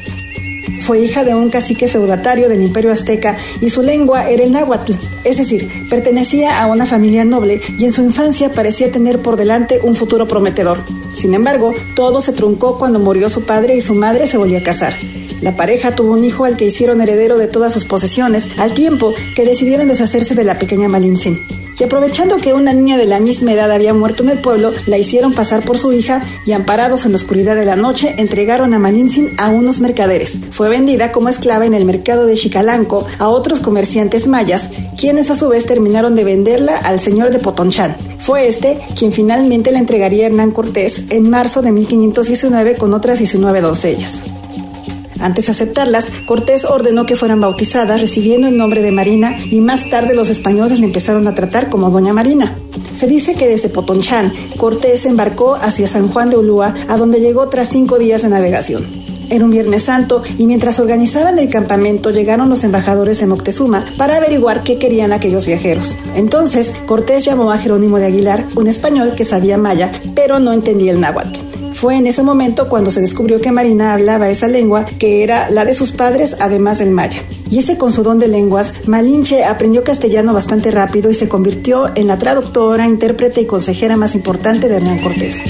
Fue hija de un cacique feudatario del imperio azteca y su lengua era el náhuatl, es decir, pertenecía a una familia noble y en su infancia parecía tener por delante un futuro prometedor. Sin embargo, todo se truncó cuando murió su padre y su madre se volvió a casar. La pareja tuvo un hijo al que hicieron heredero de todas sus posesiones, al tiempo que decidieron deshacerse de la pequeña Malintzin y aprovechando que una niña de la misma edad había muerto en el pueblo, la hicieron pasar por su hija y amparados en la oscuridad de la noche, entregaron a Malintzin a unos mercaderes. Fue vendida como esclava en el mercado de Chicalanco a otros comerciantes mayas, quienes a su vez terminaron de venderla al señor de Potonchán. Fue este quien finalmente la entregaría a Hernán Cortés en marzo de 1519 con otras 19 doncellas. Antes de aceptarlas, Cortés ordenó que fueran bautizadas recibiendo el nombre de Marina y más tarde los españoles le empezaron a tratar como Doña Marina. Se dice que desde Potonchán, Cortés embarcó hacia San Juan de Ulúa, a donde llegó tras cinco días de navegación. Era un Viernes Santo y mientras organizaban el campamento llegaron los embajadores en Moctezuma para averiguar qué querían aquellos viajeros. Entonces, Cortés llamó a Jerónimo de Aguilar, un español que sabía maya, pero no entendía el náhuatl. Fue en ese momento cuando se descubrió que Marina hablaba esa lengua, que era la de sus padres, además del maya. Y ese con su don de lenguas, Malinche aprendió castellano bastante rápido y se convirtió en la traductora, intérprete y consejera más importante de Hernán Cortés.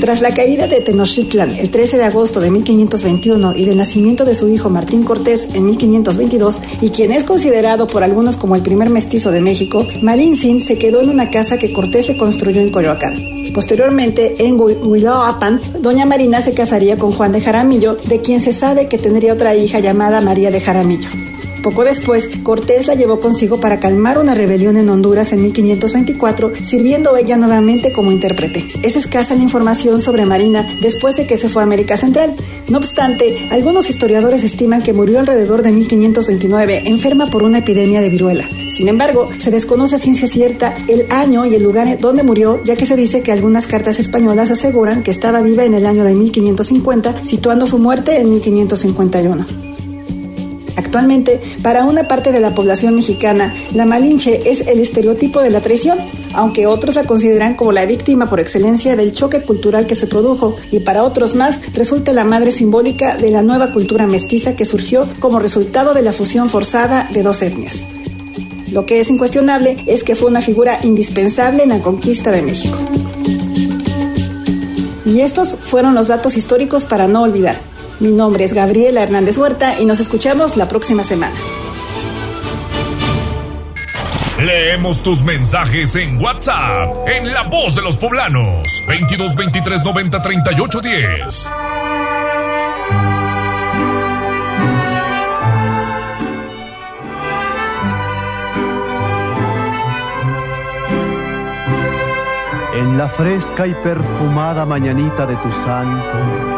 Tras la caída de Tenochtitlan el 13 de agosto de 1521 y del nacimiento de su hijo Martín Cortés en 1522, y quien es considerado por algunos como el primer mestizo de México, Malintzin se quedó en una casa que Cortés le construyó en Coyoacán. Posteriormente, en Huiloapan, doña Marina se casaría con Juan de Jaramillo, de quien se sabe que tendría otra hija llamada María de Jaramillo. Poco después, Cortés la llevó consigo para calmar una rebelión en Honduras en 1524, sirviendo ella nuevamente como intérprete. Es escasa la información sobre Marina después de que se fue a América Central. No obstante, algunos historiadores estiman que murió alrededor de 1529, enferma por una epidemia de viruela. Sin embargo, se desconoce a ciencia cierta el año y el lugar donde murió, ya que se dice que algunas cartas españolas aseguran que estaba viva en el año de 1550, situando su muerte en 1551. Actualmente, para una parte de la población mexicana, la Malinche es el estereotipo de la traición, aunque otros la consideran como la víctima por excelencia del choque cultural que se produjo, y para otros más resulta la madre simbólica de la nueva cultura mestiza que surgió como resultado de la fusión forzada de dos etnias. Lo que es incuestionable es que fue una figura indispensable en la conquista de México. Y estos fueron los datos históricos para no olvidar. Mi nombre es Gabriela Hernández Huerta y nos escuchamos la próxima semana. Leemos tus mensajes en WhatsApp, en La Voz de los Poblanos, 22 23 90 38 10. En la fresca y perfumada mañanita de tu santo,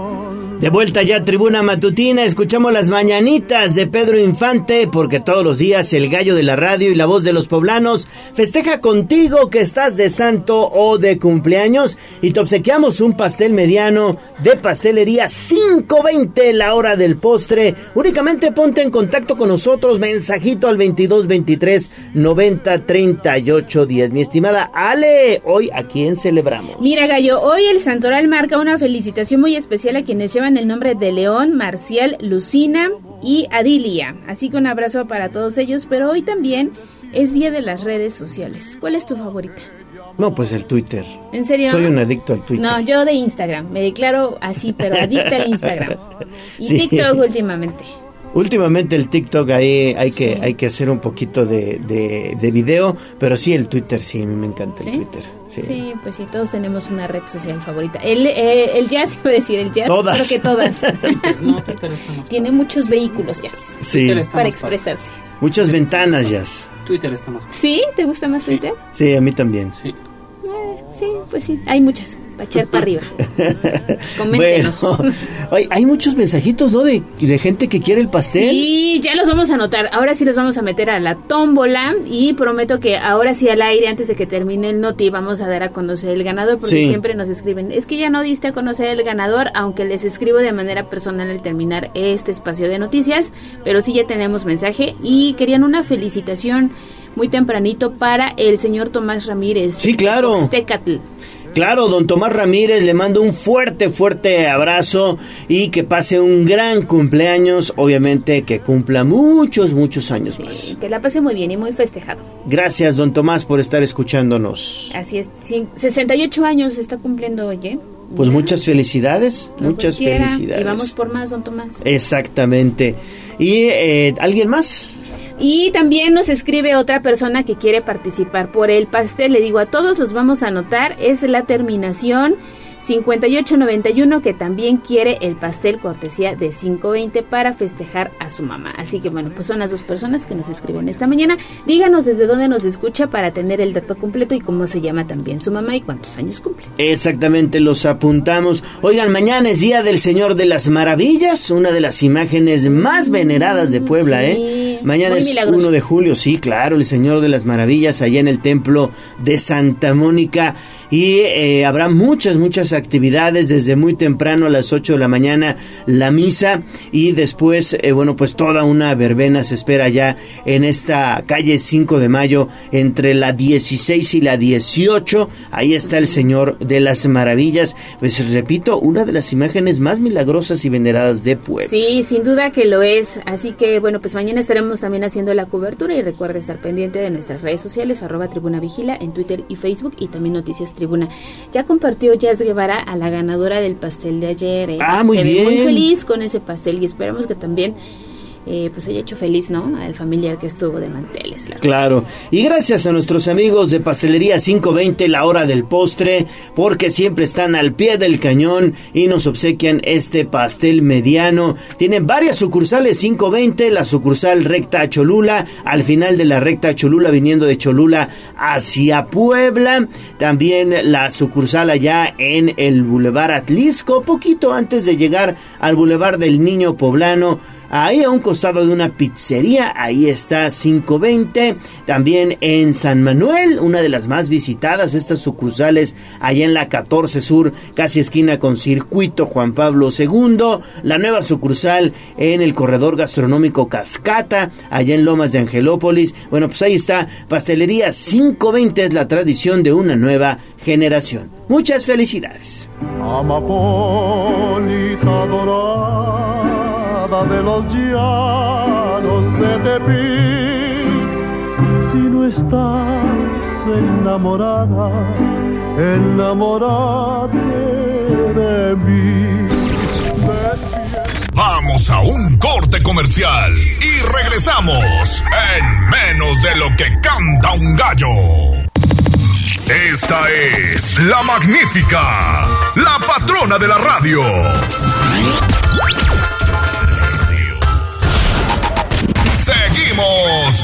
de vuelta ya Tribuna Matutina, escuchamos las mañanitas de Pedro Infante, porque todos los días el gallo de la radio y la voz de los poblanos festeja contigo que estás de santo o de cumpleaños y te obsequiamos un pastel mediano de pastelería 5.20 la hora del postre. Únicamente ponte en contacto con nosotros, mensajito al 2223 90 38 10. Mi estimada Ale, hoy a quién celebramos? Mira gallo, hoy el Santoral marca una felicitación muy especial a quienes llevan el nombre de León, Marcial, Lucina y Adilia. Así que un abrazo para todos ellos, pero hoy también es día de las redes sociales. ¿Cuál es tu favorita? No, pues el Twitter. ¿En serio? Soy un adicto al Twitter. No, yo de Instagram. Me declaro así, pero adicta al Instagram. Y TikTok últimamente. Últimamente el TikTok ahí hay que, hay que hacer un poquito de, de, video, pero sí el Twitter, sí, a mí me encanta el Twitter. Sí. pues sí, todos tenemos una red social favorita. El, eh, el jazz, iba a decir, el jazz. Todas. Creo que todas. Tiene muchos vehículos jazz. Sí. Para expresarse. Muchas ventanas jazz. Twitter está más. ¿Sí? ¿Te gusta más Twitter? Sí, a mí también. Sí. Sí, pues sí, hay muchas, para echar para arriba. Coméntenos. Bueno, hay, hay muchos mensajitos, ¿no? De, de gente que quiere el pastel. Sí, ya los vamos a anotar. Ahora sí los vamos a meter a la tómbola y prometo que ahora sí al aire, antes de que termine el noti, vamos a dar a conocer el ganador porque Sí. siempre nos escriben, es que ya no diste a conocer el ganador, aunque les escribo de manera personal al terminar este espacio de noticias, pero sí ya tenemos mensaje y querían una felicitación muy tempranito para el señor Tomás Ramírez. Sí, claro. Ixtecatl. Claro, don Tomás Ramírez, le mando un fuerte, fuerte abrazo y que pase un gran cumpleaños, obviamente que cumpla muchos, muchos años más. Que la pase muy bien y muy festejado. Gracias, don Tomás, por estar escuchándonos. Así es, sí, 68 años está cumpliendo hoy, ¿eh? Pues muchas felicidades, Lo muchas felicidades. Y vamos por más, don Tomás. Exactamente. ¿Y eh, alguien más? Y también nos escribe otra persona que quiere participar por el pastel. Le digo, a todos los vamos a anotar. Es la terminación 5891 que también quiere el pastel cortesía de 520 para festejar a su mamá. Así que bueno, pues son las dos personas que nos escriben esta mañana. Díganos desde dónde nos escucha para tener el dato completo y cómo se llama también su mamá y cuántos años cumple. Exactamente, los apuntamos. Oigan, mañana es Día del Señor de las Maravillas, una de las imágenes más veneradas de Puebla, sí. ¿eh? Mañana Muy es milagroso. 1 de julio, sí, claro, el Señor de las Maravillas, allá en el Templo de Santa Mónica. Y eh, habrá muchas, muchas actividades desde muy temprano a las 8 de la mañana, la misa y después, eh, bueno, pues toda una verbena se espera ya en esta calle 5 de mayo entre la 16 y la 18. Ahí está el Señor de las Maravillas. Pues repito, una de las imágenes más milagrosas y veneradas de Puebla. Sí, sin duda que lo es. Así que bueno, pues mañana estaremos también haciendo la cobertura y recuerda estar pendiente de nuestras redes sociales, arroba Tribuna Vigila en Twitter y Facebook y también Noticias Tribuna. Ya compartió Jazz Guevara a la ganadora del pastel de ayer. ¿eh? Ah, muy Se ve bien. muy feliz con ese pastel y esperamos que también eh, pues haya hecho feliz, ¿no? Al familiar que estuvo de manteles. la Claro, y gracias a nuestros amigos de Pastelería 520, la hora del postre, porque siempre están al pie del cañón y nos obsequian este pastel mediano. Tienen varias sucursales 520, la sucursal recta Cholula, al final de la recta Cholula, viniendo de Cholula hacia Puebla. También la sucursal allá en el Boulevard Atlisco, poquito antes de llegar al Boulevard del Niño Poblano. Ahí a un costado de una pizzería, ahí está 520. También en San Manuel, una de las más visitadas, estas sucursales, allá en la 14 Sur, casi esquina con Circuito Juan Pablo II. La nueva sucursal en el corredor gastronómico Cascata, allá en Lomas de Angelópolis. Bueno, pues ahí está, Pastelería 520 es la tradición de una nueva generación. Muchas felicidades. Amapolita dorada de los llanos de Tepic, si no estás enamorada, enamórate de mí. Vamos a un corte comercial y regresamos en menos de lo que canta un gallo. Esta es la magnífica, la patrona de la radio.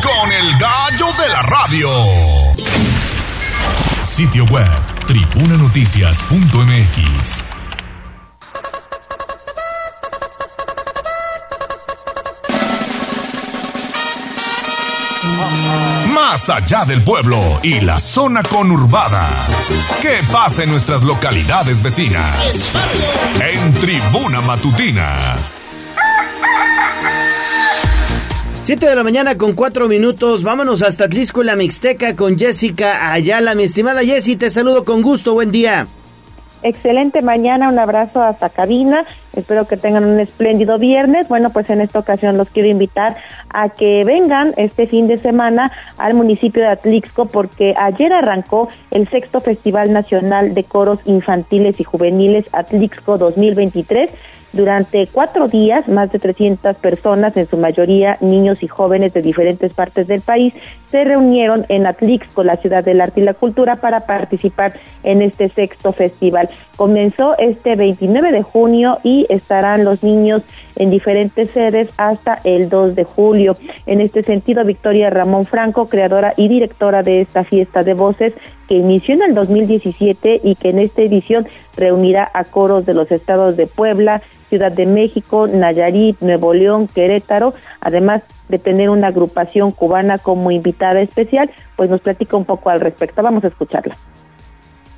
Con el gallo de la radio. Sitio web, tribunanoticias.mx. Más allá del pueblo y la zona conurbada. ¿Qué pasa en nuestras localidades vecinas? En Tribuna Matutina. 7 de la mañana con 4 minutos. Vámonos hasta Atlisco, la Mixteca, con Jessica Ayala. Mi estimada Jessy, te saludo con gusto. Buen día. Excelente mañana, un abrazo hasta cabina. Espero que tengan un espléndido viernes. Bueno, pues en esta ocasión los quiero invitar a que vengan este fin de semana al municipio de Atlixco porque ayer arrancó el sexto Festival Nacional de Coros Infantiles y Juveniles Atlixco 2023. Durante cuatro días, más de 300 personas, en su mayoría niños y jóvenes de diferentes partes del país, se reunieron en Atlixco, la ciudad del arte y la cultura, para participar en este sexto festival. Comenzó este 29 de junio y estarán los niños en diferentes sedes hasta el 2 de julio. En este sentido, Victoria Ramón Franco, creadora y directora de esta fiesta de voces, que inició en el 2017 y que en esta edición reunirá a coros de los estados de Puebla, Ciudad de México, Nayarit, Nuevo León, Querétaro, además de tener una agrupación cubana como invitada especial, pues nos platica un poco al respecto. Vamos a escucharla.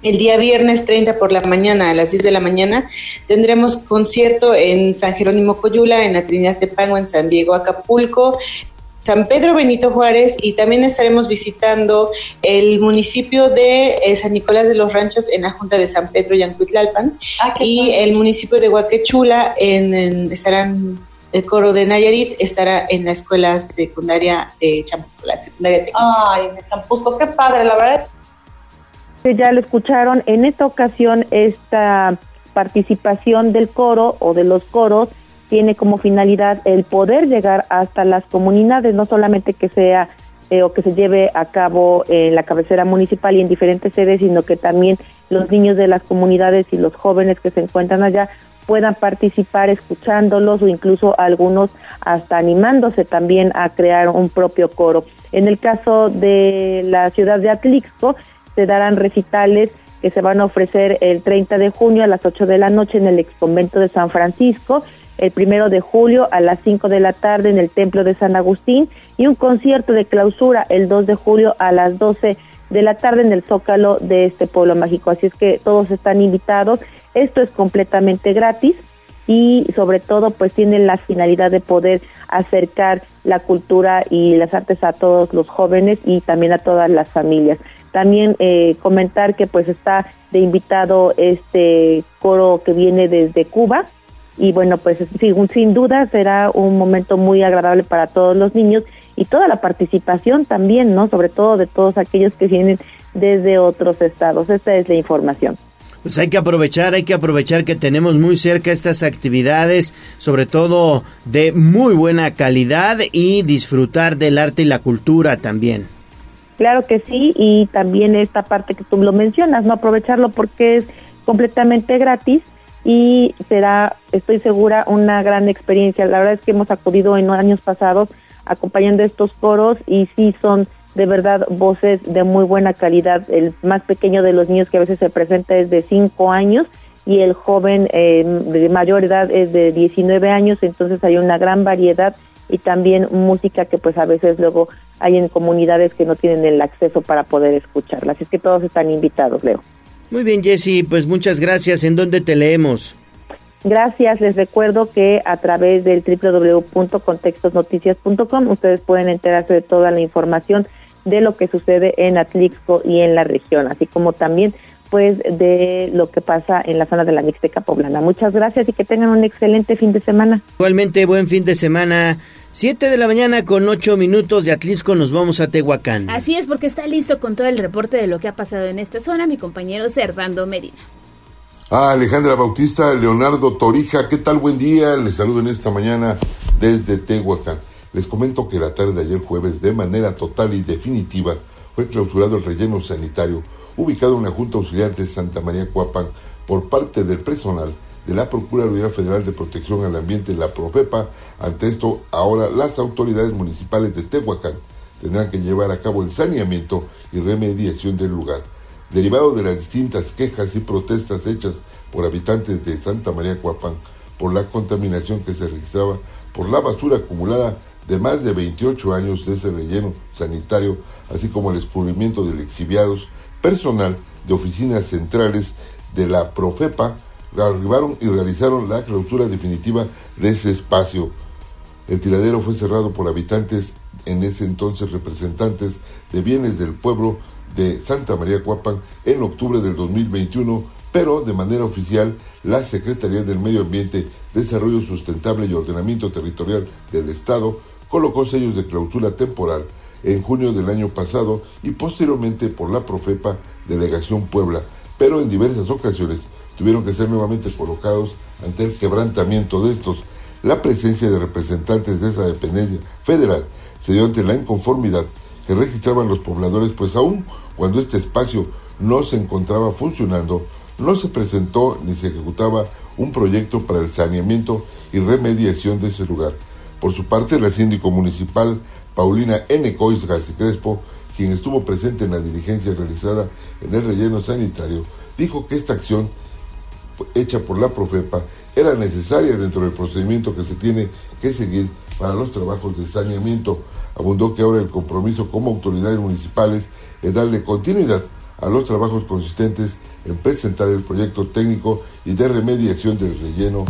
El día viernes 30 por la mañana, a las 10 de la mañana, tendremos concierto en San Jerónimo Coyula, en la Trinidad de Pango, en San Diego, Acapulco, San Pedro Benito Juárez y también estaremos visitando el municipio de eh, San Nicolás de los Ranchos en la Junta de San Pedro y Ancuitlalpan ah, y el municipio de Huaquechula en, estarán el coro de Nayarit estará en la escuela secundaria de Champusco, la secundaria Ay, en Champusco, qué padre, la verdad. Ya lo escucharon, en esta ocasión esta participación del coro o de los coros tiene como finalidad el poder llegar hasta las comunidades, no solamente que sea eh, o que se lleve a cabo en la cabecera municipal y en diferentes sedes, sino que también los niños de las comunidades y los jóvenes que se encuentran allá puedan participar escuchándolos o incluso algunos hasta animándose también a crear un propio coro. En el caso de la ciudad de Atlixco, se darán recitales que se van a ofrecer el 30 de junio a las 8 de la noche en el exconvento de San Francisco, el primero de julio a las 5 de la tarde en el templo de San Agustín y un concierto de clausura el 2 de julio a las 12 de la tarde en el Zócalo de este pueblo mágico. Así es que todos están invitados. Esto es completamente gratis y sobre todo pues tiene la finalidad de poder acercar la cultura y las artes a todos los jóvenes y también a todas las familias. También eh, comentar que pues está de invitado este coro que viene desde Cuba y bueno pues sin, sin duda será un momento muy agradable para todos los niños y toda la participación también, ¿no? Sobre todo de todos aquellos que vienen desde otros estados. Esta es la información. Pues hay que aprovechar, hay que aprovechar que tenemos muy cerca estas actividades, sobre todo de muy buena calidad y disfrutar del arte y la cultura también. Claro que sí, y también esta parte que tú lo mencionas, no aprovecharlo porque es completamente gratis y será, estoy segura, una gran experiencia. La verdad es que hemos acudido en años pasados acompañando estos coros y sí son de verdad voces de muy buena calidad. El más pequeño de los niños que a veces se presenta es de 5 años y el joven eh, de mayor edad es de 19 años, entonces hay una gran variedad y también música que pues a veces luego hay en comunidades que no tienen el acceso para poder escucharla. Así es que todos están invitados, Leo. Muy bien, Jesse, pues muchas gracias. ¿En dónde te leemos? Gracias, les recuerdo que a través del www.contextosnoticias.com ustedes pueden enterarse de toda la información de lo que sucede en Atlixco y en la región, así como también pues de lo que pasa en la zona de la Mixteca Poblana. Muchas gracias y que tengan un excelente fin de semana. Igualmente, buen fin de semana. Siete de la mañana con ocho minutos de Atlisco nos vamos a Tehuacán. Así es, porque está listo con todo el reporte de lo que ha pasado en esta zona mi compañero Servando Medina. Ah, Alejandra Bautista, Leonardo Torija, ¿qué tal? Buen día, les saludo en esta mañana desde Tehuacán. Les comento que la tarde de ayer jueves, de manera total y definitiva, fue clausurado el relleno sanitario ubicado en la Junta Auxiliar de Santa María Cuapán por parte del personal de la Procuraduría Federal de Protección al Ambiente, la Profepa. Ante esto, ahora las autoridades municipales de Tehuacán tendrán que llevar a cabo el saneamiento y remediación del lugar. Derivado de las distintas quejas y protestas hechas por habitantes de Santa María Cuapán por la contaminación que se registraba por la basura acumulada de más de 28 años de ese relleno sanitario, así como el descubrimiento de lexiviados, personal de oficinas centrales de la Profepa arribaron y realizaron la clausura definitiva de ese espacio. El tiradero fue cerrado por habitantes, en ese entonces representantes de bienes del pueblo de Santa María Cuapan en octubre del 2021, pero de manera oficial la Secretaría del Medio Ambiente, Desarrollo Sustentable y Ordenamiento Territorial del Estado colocó sellos de clausura temporal en junio del año pasado y posteriormente por la Profepa Delegación Puebla, pero en diversas ocasiones tuvieron que ser nuevamente colocados ante el quebrantamiento de estos. La presencia de representantes de esa dependencia federal se dio ante la inconformidad que registraban los pobladores, pues aún cuando este espacio no se encontraba funcionando, no se presentó ni se ejecutaba un proyecto para el saneamiento y remediación de ese lugar. Por su parte, la síndico municipal Paulina N. Coisgas y Crespo quien estuvo presente en la diligencia realizada en el relleno sanitario, dijo que esta acción hecha por la Profepa era necesaria dentro del procedimiento que se tiene que seguir para los trabajos de saneamiento. Abundó que ahora el compromiso como autoridades municipales es darle continuidad a los trabajos consistentes en presentar el proyecto técnico y de remediación del relleno,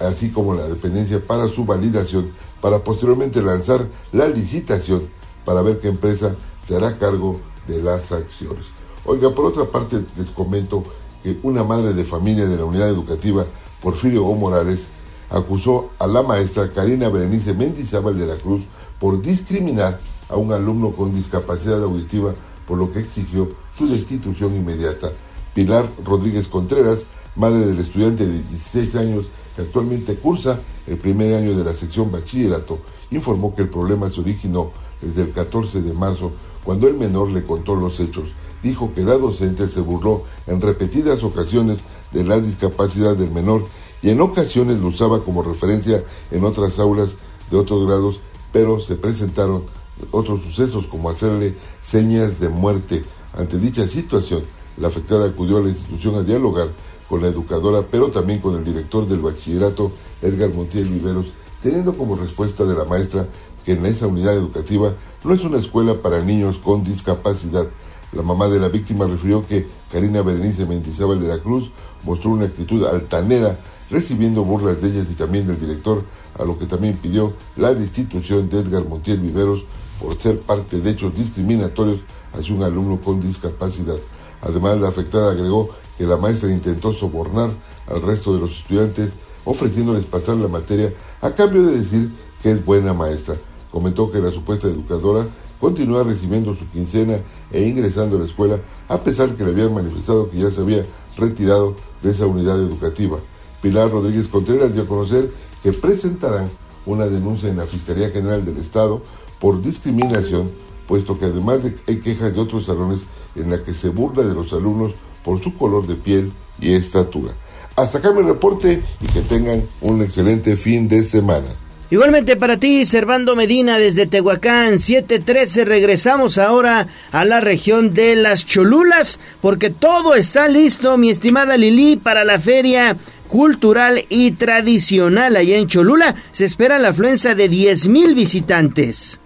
así como la dependencia para su validación, para posteriormente lanzar la licitación para ver qué empresa se hará cargo de las acciones. Oiga, por otra parte, les comento que una madre de familia de la unidad educativa, Porfirio O. Morales, acusó a la maestra Karina Berenice Mendizábal de la Cruz por discriminar a un alumno con discapacidad auditiva, por lo que exigió su destitución inmediata. Pilar Rodríguez Contreras, madre del estudiante de 16 años que actualmente cursa el primer año de la sección bachillerato, informó que el problema se originó desde el 14 de marzo, cuando el menor le contó los hechos. Dijo que la docente se burló en repetidas ocasiones de la discapacidad del menor y en ocasiones lo usaba como referencia en otras aulas de otros grados, pero se presentaron otros sucesos como hacerle señas de muerte. Ante dicha situación, la afectada acudió a la institución a dialogar con la educadora, pero también con el director del bachillerato, Edgar Montiel Viveros, teniendo como respuesta de la maestra que en esa unidad educativa no es una escuela para niños con discapacidad. La mamá de la víctima refirió que Karina Berenice Mendizábal de la Cruz mostró una actitud altanera, recibiendo burlas de ellas y también del director, a lo que también pidió la destitución de Edgar Montiel Viveros por ser parte de hechos discriminatorios hacia un alumno con discapacidad. Además, la afectada agregó que la maestra intentó sobornar al resto de los estudiantes ofreciéndoles pasar la materia a cambio de decir que es buena maestra. Comentó que la supuesta educadora continúa recibiendo su quincena e ingresando a la escuela a pesar que le habían manifestado que ya se había retirado de esa unidad educativa. Pilar Rodríguez Contreras dio a conocer que presentarán una denuncia en la Fiscalía General del Estado por discriminación, puesto que además de, hay quejas de otros salones en la que se burla de los alumnos por su color de piel y estatura. Hasta acá mi reporte y que tengan un excelente fin de semana. Igualmente para ti, Servando Medina desde Tehuacán, 713. Regresamos ahora a la región de las Cholulas, porque todo está listo, mi estimada Lili, para la feria cultural y tradicional allá en Cholula. Se espera la afluencia de 10 mil visitantes.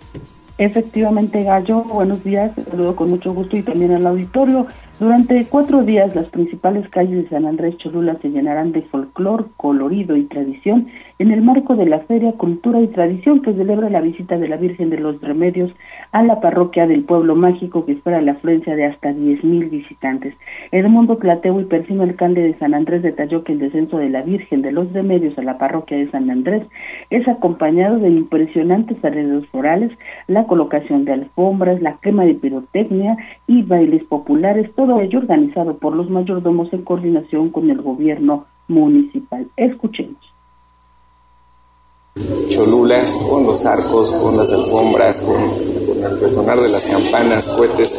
Efectivamente, Gallo, buenos días, saludo con mucho gusto y también al auditorio. Durante cuatro días las principales calles de San Andrés Cholula se llenarán de folclor, colorido y tradición en el marco de la Feria Cultura y Tradición que celebra la visita de la Virgen de los Remedios a la parroquia del Pueblo Mágico que espera la afluencia de hasta diez mil visitantes. Edmundo Plateo y Persino, alcalde de San Andrés, detalló que el descenso de la Virgen de los Remedios a la parroquia de San Andrés es acompañado de impresionantes arreglos florales, la colocación de alfombras, la quema de pirotecnia y bailes populares, ello organizado por los mayordomos en coordinación con el gobierno municipal. Escuchemos. Cholula, con los arcos, con las alfombras, con, el resonar de las campanas, cohetes.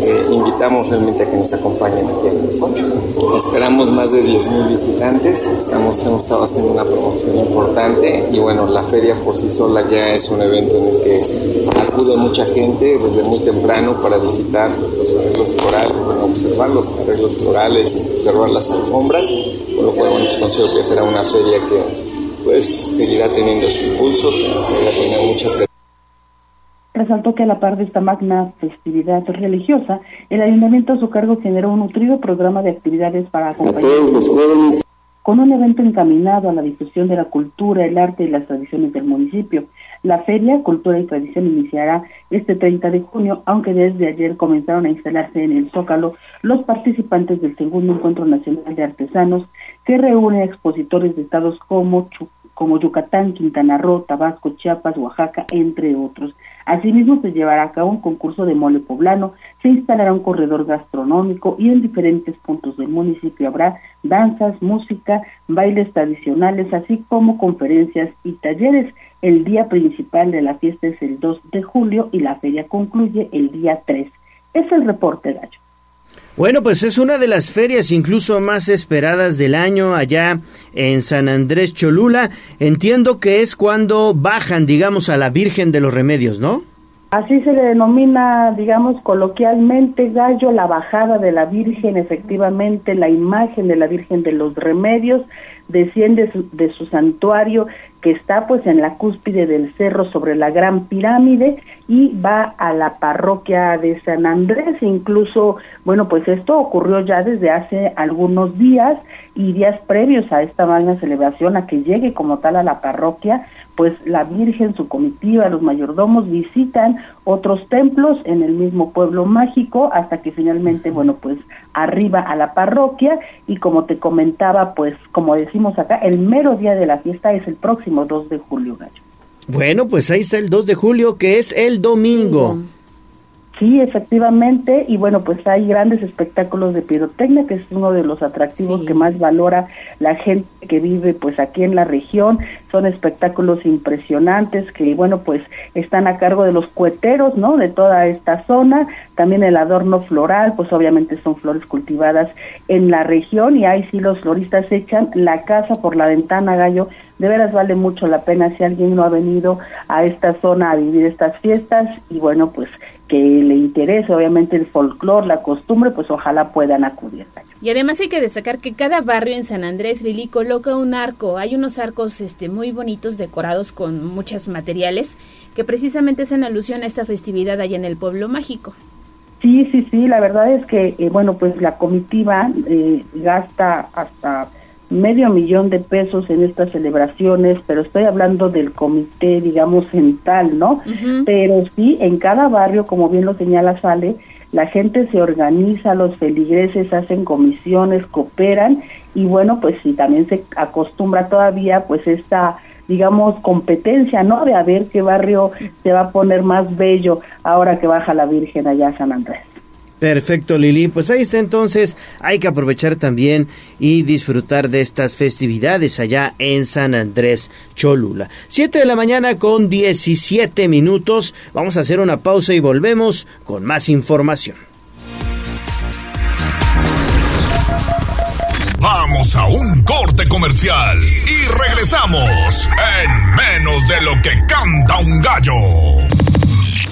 Eh, invitamos realmente a que nos acompañen aquí en Esperamos más de 10.000 visitantes. Estamos, hemos estado haciendo una promoción importante y bueno, la feria por sí sola ya es un evento en el que acude mucha gente desde muy temprano para visitar los arreglos florales, observar los arreglos florales, observar las alfombras, por lo cual bueno, considero que será una feria que pues seguirá teniendo su impulso, seguirá teniendo mucha Resaltó que a la par de esta magna festividad religiosa, el ayuntamiento a su cargo generó un nutrido programa de actividades para acompañar a los jóvenes con un evento encaminado a la difusión de la cultura, el arte y las tradiciones del municipio. La Feria Cultura y Tradición iniciará este 30 de junio, aunque desde ayer comenzaron a instalarse en el Zócalo los participantes del segundo Encuentro Nacional de Artesanos, que reúne a expositores de estados como, como Yucatán, Quintana Roo, Tabasco, Chiapas, Oaxaca, entre otros. Asimismo, se llevará a cabo un concurso de mole poblano, se instalará un corredor gastronómico y en diferentes puntos del municipio habrá danzas, música, bailes tradicionales, así como conferencias y talleres. El día principal de la fiesta es el 2 de julio y la feria concluye el día 3. Es el reporte, Gallo. Bueno, pues es una de las ferias incluso más esperadas del año allá en San Andrés Cholula. Entiendo que es cuando bajan, digamos, a la Virgen de los Remedios, ¿no? Así se le denomina, digamos, coloquialmente, gallo, la bajada de la Virgen, efectivamente, la imagen de la Virgen de los Remedios desciende de su santuario que está pues en la cúspide del cerro sobre la gran pirámide y va a la parroquia de San Andrés. Incluso, bueno, pues esto ocurrió ya desde hace algunos días y días previos a esta magna celebración, a que llegue como tal a la parroquia, pues la Virgen, su comitiva, los mayordomos visitan otros templos en el mismo pueblo mágico hasta que finalmente, bueno, pues arriba a la parroquia y como te comentaba, pues como decimos acá, el mero día de la fiesta es el próximo 2 de julio, Gallo. Bueno, pues ahí está el 2 de julio, que es el domingo. Sí, efectivamente, y bueno, pues hay grandes espectáculos de pirotecnia, que es uno de los atractivos que más valora la gente que vive pues aquí en la región. Son espectáculos impresionantes que bueno, pues están a cargo de los cueteros, ¿no? De toda esta zona. También el adorno floral, pues obviamente son flores cultivadas en la región y ahí sí los floristas echan la casa por la ventana, gallo. De veras vale mucho la pena si alguien no ha venido a esta zona a vivir estas fiestas y bueno, pues que le interese obviamente el folclore, la costumbre, pues ojalá puedan acudir. Y además hay que destacar que cada barrio en San Andrés Lili coloca un arco. Hay unos arcos este muy bonitos decorados con muchos materiales que precisamente hacen alusión a esta festividad allá en el pueblo mágico. Sí, sí, sí, la verdad es que, eh, bueno, pues la comitiva eh, gasta hasta medio millón de pesos en estas celebraciones, pero estoy hablando del comité, digamos, central, ¿no? Pero sí, en cada barrio, como bien lo señala Sale, la gente se organiza, los feligreses hacen comisiones, cooperan y bueno, pues sí, también se acostumbra todavía pues esta digamos, competencia, ¿no? De a ver qué barrio se va a poner más bello ahora que baja la Virgen allá a San Andrés. Perfecto, Lili. Pues ahí está entonces. Hay que aprovechar también y disfrutar de estas festividades allá en San Andrés Cholula. Siete de la mañana con 17 minutos. Vamos a hacer una pausa y volvemos con más información. Vamos a un corte comercial y regresamos en menos de lo que canta un gallo.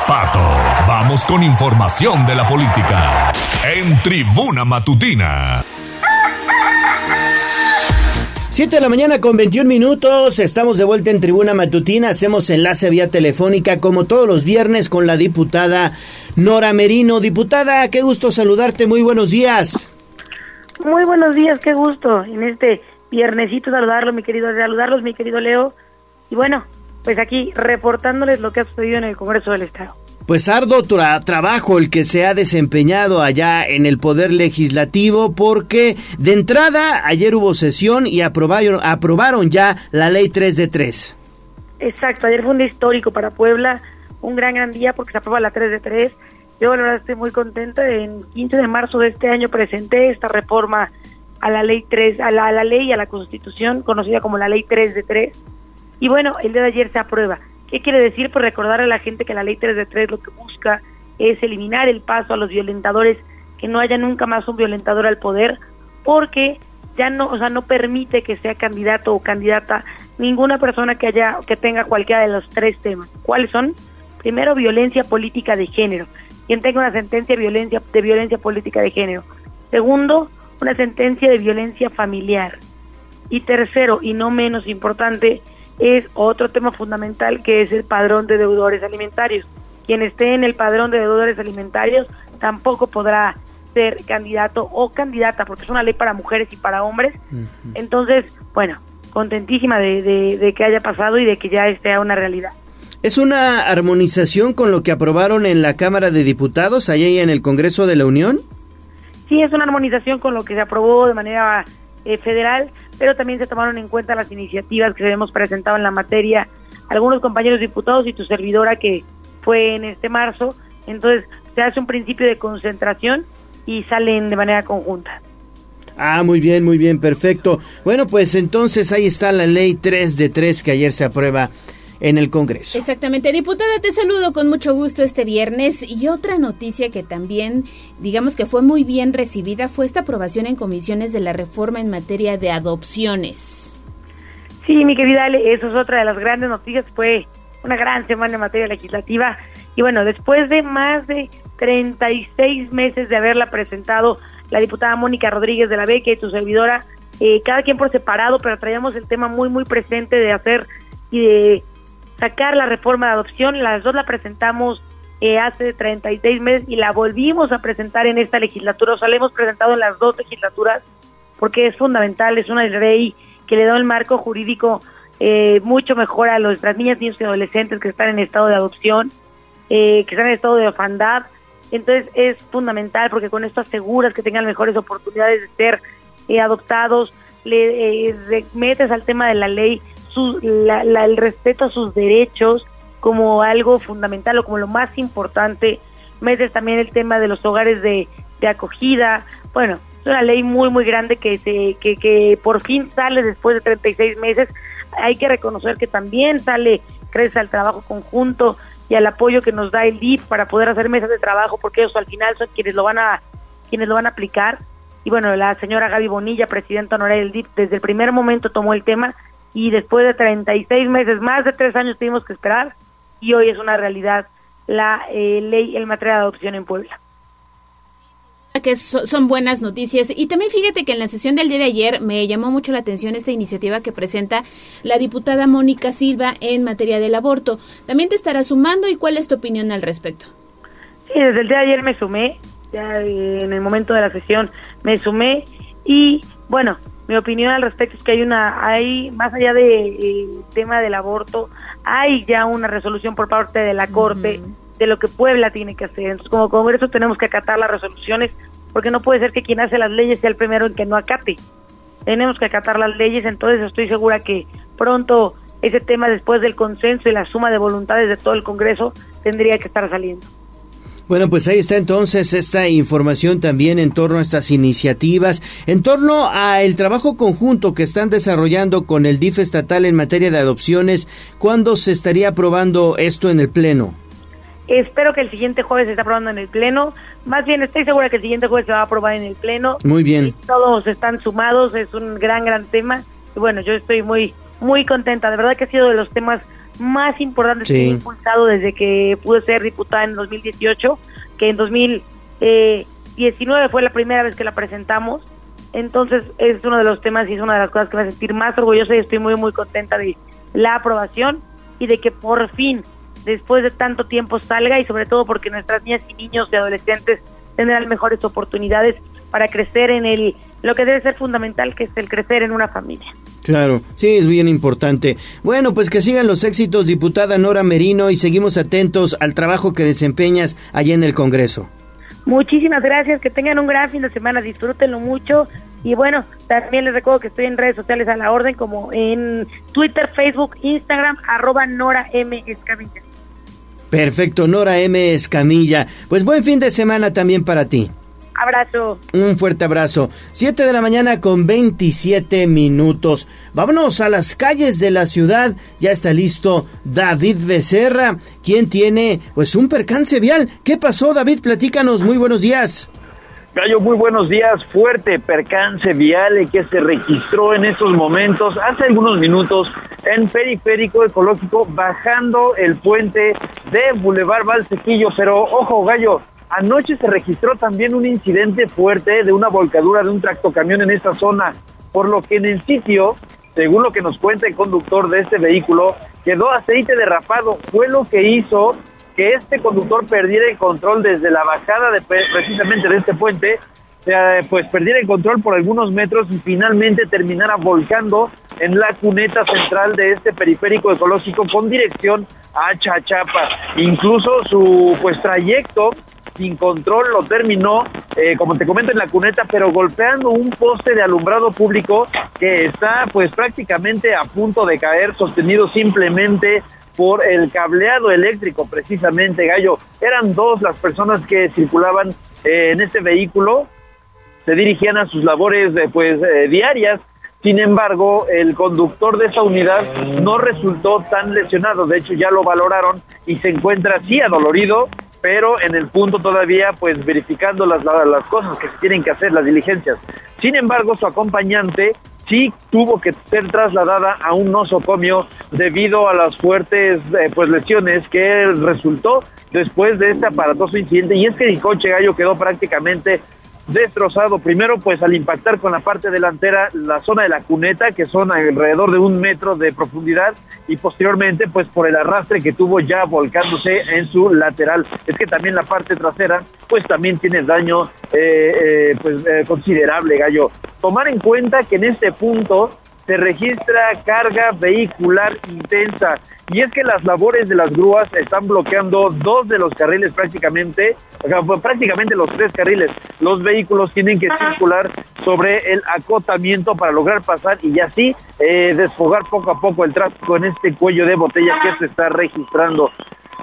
Pato. Vamos con información de la política. En Tribuna Matutina. 7 de la mañana con 21 minutos, estamos de vuelta en Tribuna Matutina, hacemos enlace vía telefónica como todos los viernes con la diputada Nora Merino. Diputada, qué gusto saludarte, muy buenos días. Muy buenos días, qué gusto en este viernesito saludarlo, mi querido, saludarlos, mi querido Leo. Y bueno, pues aquí reportándoles lo que ha sucedido en el Congreso del Estado. Pues arduo trabajo el que se ha desempeñado allá en el Poder Legislativo porque de entrada ayer hubo sesión y aprobaron, aprobaron ya la ley 3 de 3. Exacto, ayer fue un día histórico para Puebla, un gran gran día porque se aprueba la 3 de 3. Yo la verdad estoy muy contenta, en 15 de marzo de este año presenté esta reforma a la ley 3, a la, a la ley y a la Constitución, conocida como la ley 3 de 3 y bueno, el día de ayer se aprueba. ¿Qué quiere decir? Pues recordar a la gente que la ley 3 de 3 lo que busca es eliminar el paso a los violentadores, que no haya nunca más un violentador al poder, porque ya no, o sea, no permite que sea candidato o candidata ninguna persona que haya que tenga cualquiera de los tres temas. ¿Cuáles son? Primero, violencia política de género. Quien tenga una sentencia de violencia de violencia política de género. Segundo, una sentencia de violencia familiar. Y tercero, y no menos importante, es otro tema fundamental que es el padrón de deudores alimentarios. Quien esté en el padrón de deudores alimentarios tampoco podrá ser candidato o candidata, porque es una ley para mujeres y para hombres. Entonces, bueno, contentísima de, de, que haya pasado y de que ya esté una realidad. ¿Es una armonización con lo que aprobaron en la Cámara de Diputados, allá en el Congreso de la Unión? Sí, es una armonización con lo que se aprobó de manera eh, federal, pero también se tomaron en cuenta las iniciativas que hemos presentado en la materia, algunos compañeros diputados y tu servidora que fue en este marzo. Entonces se hace un principio de concentración y salen de manera conjunta. Ah, muy bien, muy bien, perfecto. Bueno, pues entonces ahí está la ley 3 de 3 que ayer se aprueba en el Congreso. Exactamente. Diputada, te saludo con mucho gusto este viernes. Y otra noticia que también, digamos que fue muy bien recibida, fue esta aprobación en comisiones de la reforma en materia de adopciones. Sí, mi querida Ale, eso es otra de las grandes noticias. Fue una gran semana en materia legislativa. Y bueno, después de más de 36 meses de haberla presentado la diputada Mónica Rodríguez de la Beca y su servidora, eh, cada quien por separado, pero traíamos el tema muy, muy presente de hacer y de sacar la reforma de adopción. Las dos la presentamos eh, hace 36 meses y la volvimos a presentar en esta legislatura. O sea, la hemos presentado en las dos legislaturas porque es fundamental, es una ley que le da el marco jurídico eh, mucho mejor a nuestras niñas, niños y adolescentes que están en estado de adopción, eh, que están en estado de orfandad. Entonces es fundamental porque con esto aseguras que tengan mejores oportunidades de ser adoptados, le metes al tema de la ley el respeto a sus derechos como algo fundamental o como lo más importante. Metes también el tema de los hogares de, acogida. Bueno, es una ley muy, muy grande que, se, que, que por fin sale después de 36 meses. Hay que reconocer que también sale gracias al trabajo conjunto y al apoyo que nos da el DIF para poder hacer mesas de trabajo, porque ellos al final son quienes lo van a quienes lo van a aplicar. Y bueno, la señora Gaby Bonilla, presidenta honoraria del DIF, desde el primer momento tomó el tema y después de 36 meses, más de tres años tuvimos que esperar y hoy es una realidad la eh, ley en materia de adopción en Puebla que son buenas noticias. Y también fíjate que en la sesión del día de ayer me llamó mucho la atención esta iniciativa que presenta la diputada Mónica Silva en materia del aborto. ¿También te estará sumando y cuál es tu opinión al respecto? Sí, desde el día de ayer me sumé, ya en el momento de la sesión me sumé y bueno, mi opinión al respecto es que hay una, hay, más allá del de, tema del aborto, hay ya una resolución por parte de la Corte de lo que Puebla tiene que hacer. Entonces, como Congreso tenemos que acatar las resoluciones, porque no puede ser que quien hace las leyes sea el primero en que no acate. Tenemos que acatar las leyes, entonces estoy segura que pronto ese tema, después del consenso y la suma de voluntades de todo el Congreso, tendría que estar saliendo. Bueno, pues ahí está entonces esta información también en torno a estas iniciativas, en torno a el trabajo conjunto que están desarrollando con el DIF estatal en materia de adopciones. ¿Cuándo se estaría aprobando esto en el Pleno? Espero que el siguiente jueves se esté aprobando en el Pleno. Más bien, estoy segura que el siguiente jueves se va a aprobar en el Pleno. Muy bien. todos están sumados, es un gran, gran tema. Y bueno, yo estoy muy, muy contenta. De verdad que ha sido de los temas más importante que he impulsado desde que pude ser diputada en 2018, que en 2019 fue la primera vez que la presentamos. Entonces es uno de los temas y es una de las cosas que me hace sentir más orgullosa y estoy muy muy contenta de la aprobación y de que por fin, después de tanto tiempo salga y sobre todo porque nuestras niñas y niños y adolescentes tendrán mejores oportunidades para crecer en el lo que debe ser fundamental que es el crecer en una familia. Claro, sí, es bien importante. Bueno, pues que sigan los éxitos, diputada Nora Merino, y seguimos atentos al trabajo que desempeñas allá en el Congreso. Muchísimas gracias, que tengan un gran fin de semana, disfrútenlo mucho. Y bueno, también les recuerdo que estoy en redes sociales a la orden, como en Twitter, Facebook, Instagram, arroba Nora M. Escamilla. Perfecto, Nora M. Escamilla. Pues buen fin de semana también para ti. Abrazo. Un fuerte abrazo. Siete de la mañana con 27 minutos. Vámonos a las calles de la ciudad. Ya está listo David Becerra, quien tiene pues un percance vial. ¿Qué pasó, David? Platícanos. Muy buenos días. Gallo, muy buenos días. Fuerte percance vial que se registró en estos momentos, hace algunos minutos, en Periférico Ecológico, bajando el puente de Boulevard Valsequillo. Pero ojo, Gallo, Anoche se registró también un incidente fuerte de una volcadura de un tractocamión en esta zona, por lo que en el sitio, según lo que nos cuenta el conductor de este vehículo, quedó aceite derrapado. Fue lo que hizo que este conductor perdiera el control desde la bajada de precisamente de este puente, eh, pues perdiera el control por algunos metros y finalmente terminara volcando en la cuneta central de este periférico ecológico con dirección a Chachapa. Incluso su pues trayecto sin control lo terminó, eh, como te comento, en la cuneta, pero golpeando un poste de alumbrado público que está pues prácticamente a punto de caer, sostenido simplemente por el cableado eléctrico, precisamente, Gallo. Eran dos las personas que circulaban eh, en este vehículo, se dirigían a sus labores eh, pues diarias. Sin embargo, el conductor de esa unidad no resultó tan lesionado, de hecho ya lo valoraron y se encuentra así adolorido, pero en el punto todavía pues verificando las, las cosas que se tienen que hacer, las diligencias. Sin embargo, su acompañante sí tuvo que ser trasladada a un nosocomio debido a las fuertes eh, pues lesiones que resultó después de este aparatoso incidente y es que el coche gallo quedó prácticamente destrozado. Primero, pues al impactar con la parte delantera la zona de la cuneta, que son alrededor de un metro de profundidad, y posteriormente, pues por el arrastre que tuvo ya volcándose en su lateral. Es que también la parte trasera, pues también tiene daño eh, eh, pues eh, considerable, gallo. Tomar en cuenta que en este punto se registra carga vehicular intensa. Y es que las labores de las grúas están bloqueando dos de los carriles prácticamente, prácticamente los tres carriles. Los vehículos tienen que circular sobre el acotamiento para lograr pasar y así eh, desfogar poco a poco el tráfico en este cuello de botella que se está registrando.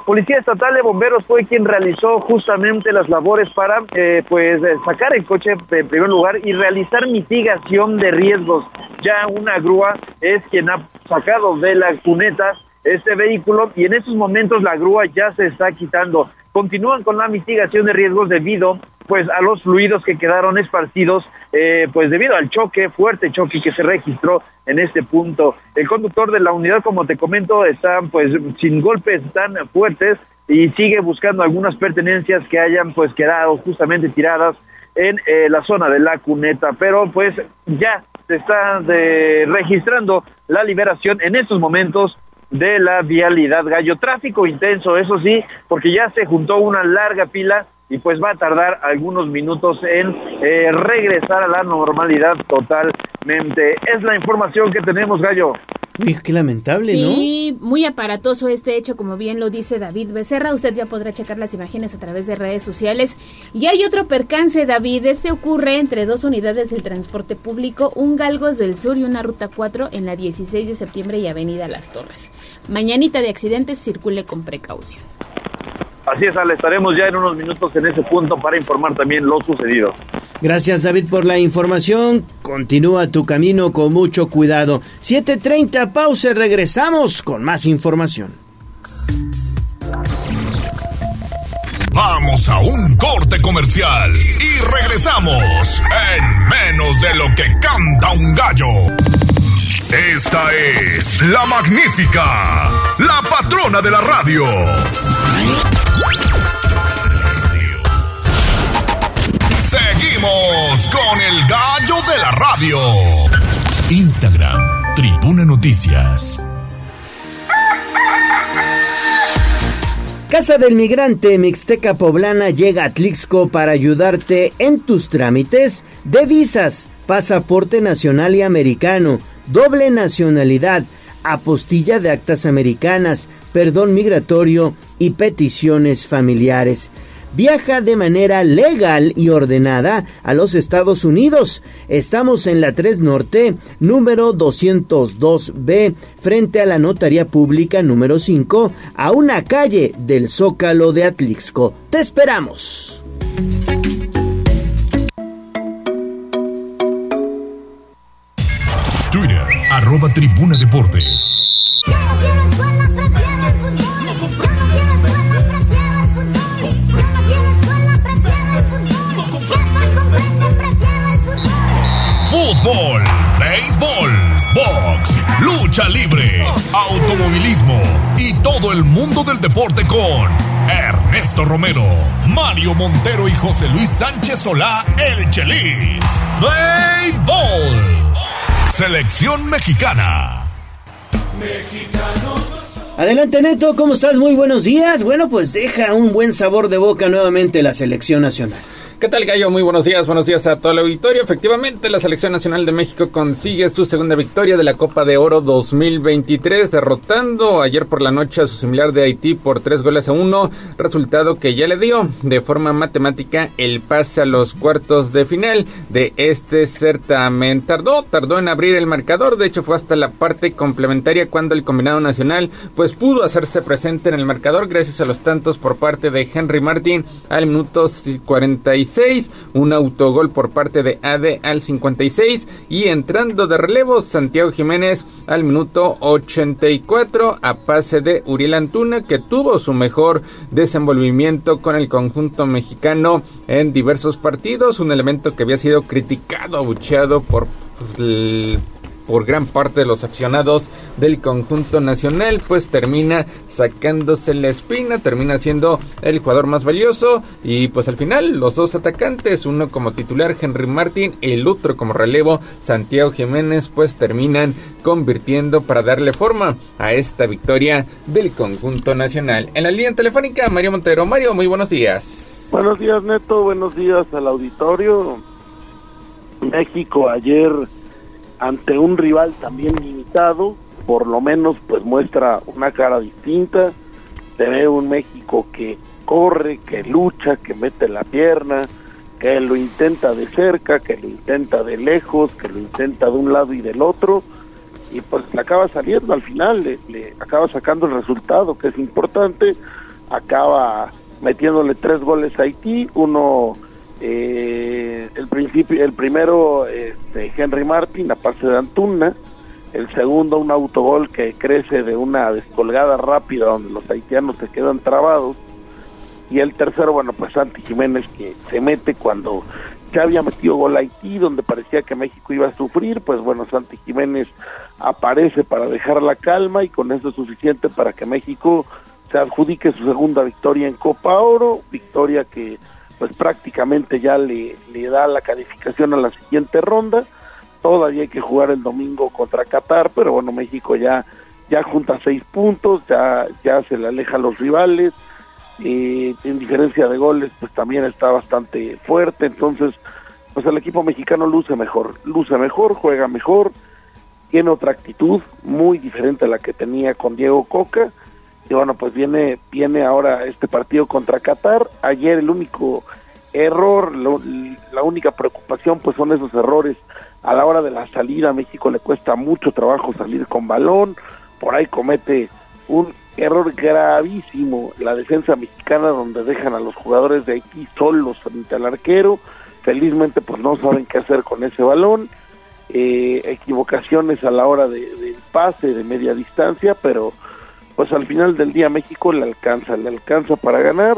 Policía Estatal de Bomberos fue quien realizó justamente las labores para eh, pues eh, sacar el coche en primer lugar y realizar mitigación de riesgos. Ya una grúa es quien ha sacado de la cuneta este vehículo y en estos momentos la grúa ya se está quitando. Continúan con la mitigación de riesgos debido pues a los fluidos que quedaron esparcidos eh, pues debido al choque, fuerte choque que se registró en este punto. El conductor de la unidad, como te comento, está pues sin golpes tan fuertes y sigue buscando algunas pertenencias que hayan pues quedado justamente tiradas en eh, la zona de la cuneta, pero pues ya se está registrando la liberación en estos momentos de la vialidad gallo. Tráfico intenso, eso sí, porque ya se juntó una larga pila y pues va a tardar algunos minutos en eh, regresar a la normalidad totalmente. Es la información que tenemos, Gallo. Uy, qué lamentable, ¿no? Sí, muy aparatoso este hecho, como bien lo dice David Becerra. Usted ya podrá checar las imágenes a través de redes sociales. Y hay otro percance, David. Este ocurre entre dos unidades del transporte público, un Galgos del Sur y una Ruta 4 en la 16 de septiembre y Avenida Las Torres. Mañanita de accidentes, circule con precaución. Así es, Ale, estaremos ya en unos minutos en ese punto para informar también lo sucedido. Gracias David por la información. Continúa tu camino con mucho cuidado. 7.30, pausa, regresamos con más información. Vamos a un corte comercial y regresamos en menos de lo que canta un gallo. Esta es la magnífica, la patrona de la radio. Seguimos con el gallo de la radio. Instagram, Tribuna Noticias. Casa del Migrante Mixteca Poblana llega a Tlixco para ayudarte en tus trámites de visas, pasaporte nacional y americano, doble nacionalidad, apostilla de actas americanas, perdón migratorio y peticiones familiares viaja de manera legal y ordenada a los Estados Unidos. Estamos en la 3 Norte, número 202B, frente a la Notaría Pública número 5, a una calle del Zócalo de Atlixco. Te esperamos. Arroba Tribuna Deportes. fútbol, béisbol, box, lucha libre, automovilismo y todo el mundo del deporte con Ernesto Romero, Mario Montero y José Luis Sánchez Solá, el Chelis. Béisbol. Selección mexicana. Adelante Neto, ¿cómo estás? Muy buenos días. Bueno, pues deja un buen sabor de boca nuevamente la selección nacional. ¿Qué tal, Gallo? Muy buenos días, buenos días a todo el auditorio. Efectivamente, la Selección Nacional de México consigue su segunda victoria de la Copa de Oro 2023, derrotando ayer por la noche a su similar de Haití por tres goles a uno, resultado que ya le dio de forma matemática el pase a los cuartos de final de este certamen. Tardó, tardó en abrir el marcador, de hecho fue hasta la parte complementaria cuando el combinado nacional pues pudo hacerse presente en el marcador gracias a los tantos por parte de Henry Martin al minuto 46 un autogol por parte de AD al 56 y entrando de relevo Santiago Jiménez al minuto 84 a pase de Uriel Antuna que tuvo su mejor desenvolvimiento con el conjunto mexicano en diversos partidos, un elemento que había sido criticado, abucheado por pues, por gran parte de los accionados del conjunto nacional, pues termina sacándose la espina, termina siendo el jugador más valioso y pues al final los dos atacantes, uno como titular Henry Martin, el otro como relevo Santiago Jiménez, pues terminan convirtiendo para darle forma a esta victoria del conjunto nacional. En la línea telefónica, Mario Montero. Mario, muy buenos días. Buenos días, Neto. Buenos días al auditorio. México ayer ante un rival también limitado, por lo menos pues muestra una cara distinta, se un México que corre, que lucha, que mete la pierna, que lo intenta de cerca, que lo intenta de lejos, que lo intenta de un lado y del otro, y pues le acaba saliendo al final, le, le acaba sacando el resultado, que es importante, acaba metiéndole tres goles a Haití, uno eh, el principio el primero este, Henry Martin a pase de Antuna. El segundo un autogol que crece de una descolgada rápida donde los haitianos se quedan trabados. Y el tercero bueno pues Santi Jiménez que se mete cuando ya había metido gol a Haití donde parecía que México iba a sufrir pues bueno Santi Jiménez aparece para dejar la calma y con eso es suficiente para que México se adjudique su segunda victoria en Copa Oro victoria que pues prácticamente ya le, le da la calificación a la siguiente ronda. Todavía hay que jugar el domingo contra Qatar, pero bueno, México ya, ya junta seis puntos, ya, ya se le aleja a los rivales. y en diferencia de goles, pues también está bastante fuerte. Entonces, pues el equipo mexicano luce mejor, luce mejor, juega mejor, tiene otra actitud muy diferente a la que tenía con Diego Coca y bueno, pues viene, viene ahora este partido contra Qatar. Ayer el único error, la única preocupación, pues son esos errores a la hora de la salida. A México le cuesta mucho trabajo salir con balón. Por ahí comete un error gravísimo la defensa mexicana donde dejan a los jugadores de Haití solos frente al arquero. Felizmente pues no saben qué hacer con ese balón. Eh, equivocaciones a la hora de, del pase de media distancia, pero pues al final del día México le alcanza, le alcanza para ganar,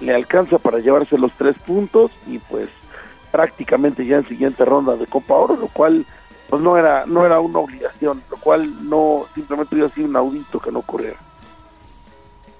le alcanza para llevarse los tres puntos y pues prácticamente ya en siguiente ronda de Copa Oro, lo cual pues no era no era una obligación, lo cual no simplemente hubiera sido un audito que no ocurriera.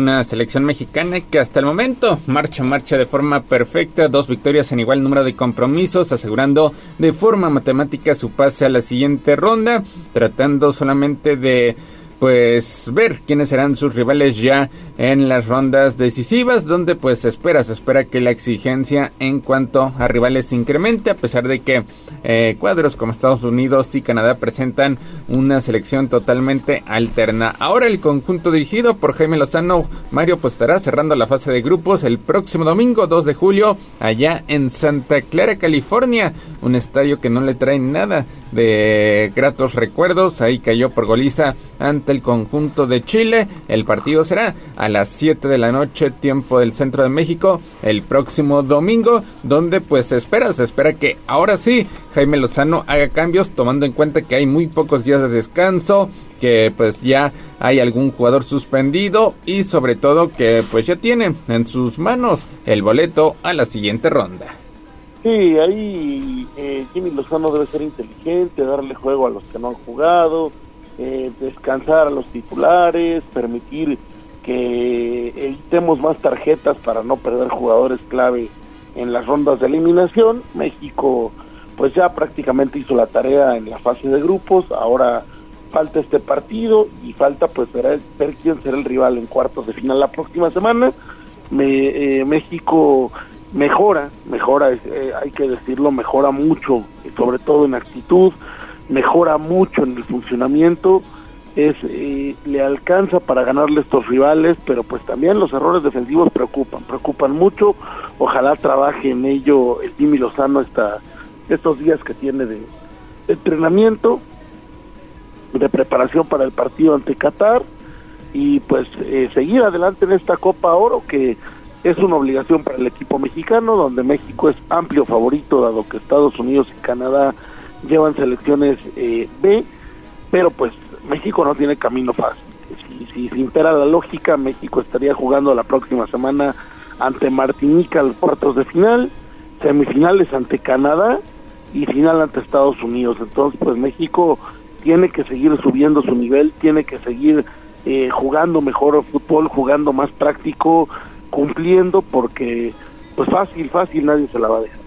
Una selección mexicana que hasta el momento marcha marcha de forma perfecta, dos victorias en igual número de compromisos, asegurando de forma matemática su pase a la siguiente ronda, tratando solamente de pues ver quiénes serán sus rivales ya en las rondas decisivas donde pues se espera se espera que la exigencia en cuanto a rivales se incremente a pesar de que eh, cuadros como Estados Unidos y Canadá presentan una selección totalmente alterna. Ahora el conjunto dirigido por Jaime Lozano Mario pues estará cerrando la fase de grupos el próximo domingo 2 de julio allá en Santa Clara California un estadio que no le trae nada de gratos recuerdos ahí cayó por goliza ante el conjunto de Chile. El partido será a las 7 de la noche, tiempo del centro de México, el próximo domingo, donde pues se espera, se espera que ahora sí Jaime Lozano haga cambios, tomando en cuenta que hay muy pocos días de descanso, que pues ya hay algún jugador suspendido y sobre todo que pues ya tiene en sus manos el boleto a la siguiente ronda. Sí, ahí eh, Jimmy Lozano debe ser inteligente, darle juego a los que no han jugado, eh, descansar a los titulares, permitir que evitemos más tarjetas para no perder jugadores clave en las rondas de eliminación. México pues ya prácticamente hizo la tarea en la fase de grupos, ahora falta este partido y falta pues ver, quién será el rival en cuartos de final la próxima semana. Me, eh, México mejora, mejora, eh, hay que decirlo, mejora mucho, sobre todo en actitud, mejora mucho en el funcionamiento, es eh, le alcanza para ganarle estos rivales, pero pues también los errores defensivos preocupan, preocupan mucho. Ojalá trabaje en ello el Jimmy Lozano esta, estos días que tiene de, entrenamiento, de preparación para el partido ante Qatar y pues eh, seguir adelante en esta Copa Oro que es una obligación para el equipo mexicano, donde México es amplio favorito, dado que Estados Unidos y Canadá llevan selecciones eh, B, pero pues México no tiene camino fácil. Si, si, impera la lógica, México estaría jugando la próxima semana ante Martinica los cuartos de final, semifinales ante Canadá y final ante Estados Unidos. Entonces, pues México tiene que seguir subiendo su nivel, tiene que seguir eh, jugando mejor fútbol, jugando más práctico, cumpliendo, porque pues fácil, fácil nadie se la va a dejar.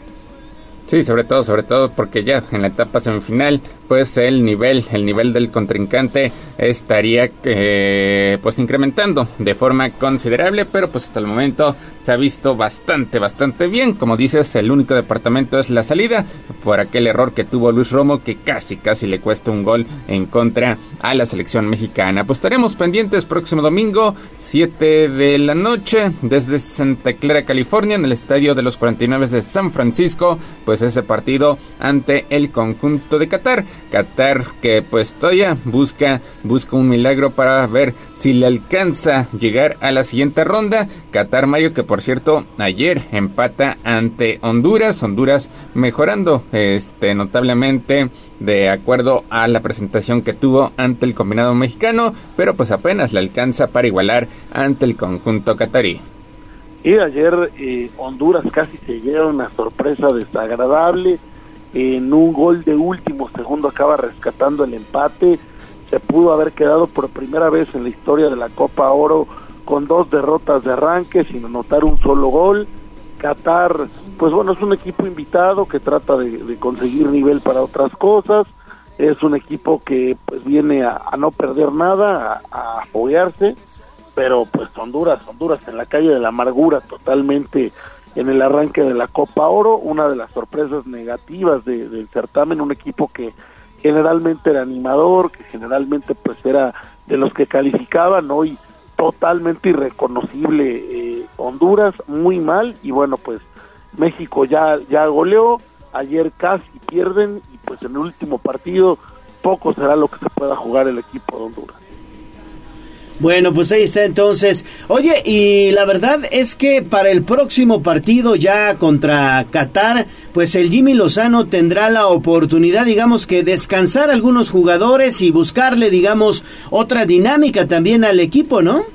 Sí, sobre todo, sobre todo porque ya en la etapa semifinal, pues el nivel, el nivel del contrincante estaría eh, pues incrementando de forma considerable, pero pues hasta el momento se ha visto bastante, bastante bien. Como dices, el único departamento es la salida por aquel error que tuvo Luis Romo que casi, casi le cuesta un gol en contra a la selección mexicana. Pues estaremos pendientes próximo domingo, 7 de la noche, desde Santa Clara, California, en el estadio de los 49 de San Francisco, pues ese partido ante el conjunto de Qatar. Qatar que pues todavía busca, busca un milagro para ver si le alcanza llegar a la siguiente ronda. Qatar Mario que por cierto ayer empata ante Honduras, Honduras mejorando este notablemente de acuerdo a la presentación que tuvo ante el combinado mexicano, pero pues apenas le alcanza para igualar ante el conjunto catarí. Y ayer eh, Honduras casi se lleva una sorpresa desagradable. En un gol de último segundo acaba rescatando el empate. Se pudo haber quedado por primera vez en la historia de la Copa Oro con dos derrotas de arranque sin anotar un solo gol. Qatar, pues bueno, es un equipo invitado que trata de, conseguir nivel para otras cosas. Es un equipo que pues viene a, no perder nada, a, a apoyarse pero pues Honduras, Honduras en la calle de la amargura totalmente en el arranque de la Copa Oro, una de las sorpresas negativas del certamen, un equipo que generalmente era animador, que generalmente pues era de los que calificaban, hoy totalmente irreconocible eh, Honduras, muy mal, y bueno pues México ya, ya goleó, ayer casi pierden, y pues en el último partido poco será lo que se pueda jugar el equipo de Honduras. Bueno, pues ahí está entonces. Oye, y la verdad es que para el próximo partido ya contra Qatar, pues el Jimmy Lozano tendrá la oportunidad, digamos que descansar algunos jugadores y buscarle, digamos, otra dinámica también al equipo, ¿no?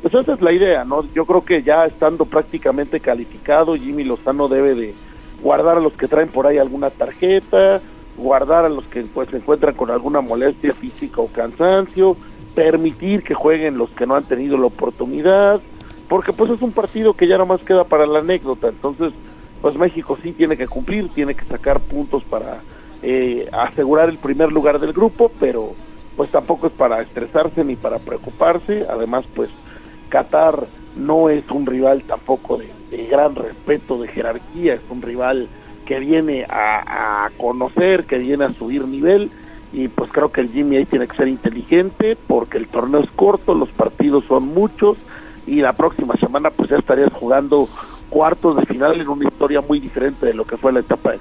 Pues esa es la idea, ¿no? Yo creo que ya estando prácticamente calificado, Jimmy Lozano debe de guardar a los que traen por ahí alguna tarjeta, guardar a los que pues se encuentran con alguna molestia física o cansancio, permitir que jueguen los que no han tenido la oportunidad, porque pues es un partido que ya más queda para la anécdota, entonces pues México sí tiene que cumplir, tiene que sacar puntos para eh, asegurar el primer lugar del grupo, pero pues tampoco es para estresarse ni para preocuparse, además pues Qatar no es un rival tampoco de, gran respeto, de jerarquía, es un rival que viene a conocer, que viene a subir nivel, y pues creo que el Jimmy ahí tiene que ser inteligente porque el torneo es corto, los partidos son muchos y la próxima semana pues ya estarías jugando cuartos de final en una historia muy diferente de lo que fue la etapa de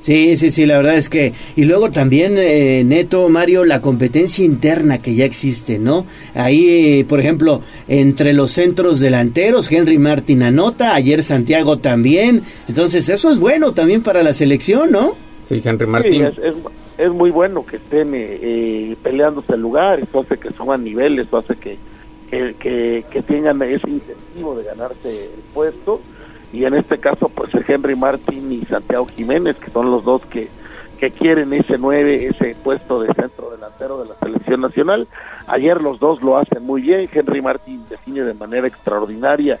Sí, sí, sí, la verdad es que... Y luego también, eh, Neto, Mario, la competencia interna que ya existe, ¿no? Ahí, por ejemplo, entre los centros delanteros, Henry Martin anota, ayer Santiago también. Entonces, eso es bueno también para la selección, ¿no? Sí, Henry Martin es muy bueno que estén eh, eh, peleándose el lugar, eso hace que suban niveles, eso hace que, que, que, tengan ese incentivo de ganarse el puesto. Y en este caso, pues Henry Martín y Santiago Jiménez, que son los dos que, que quieren ese 9, ese puesto de centro delantero de la selección nacional. Ayer los dos lo hacen muy bien. Henry Martín define de manera extraordinaria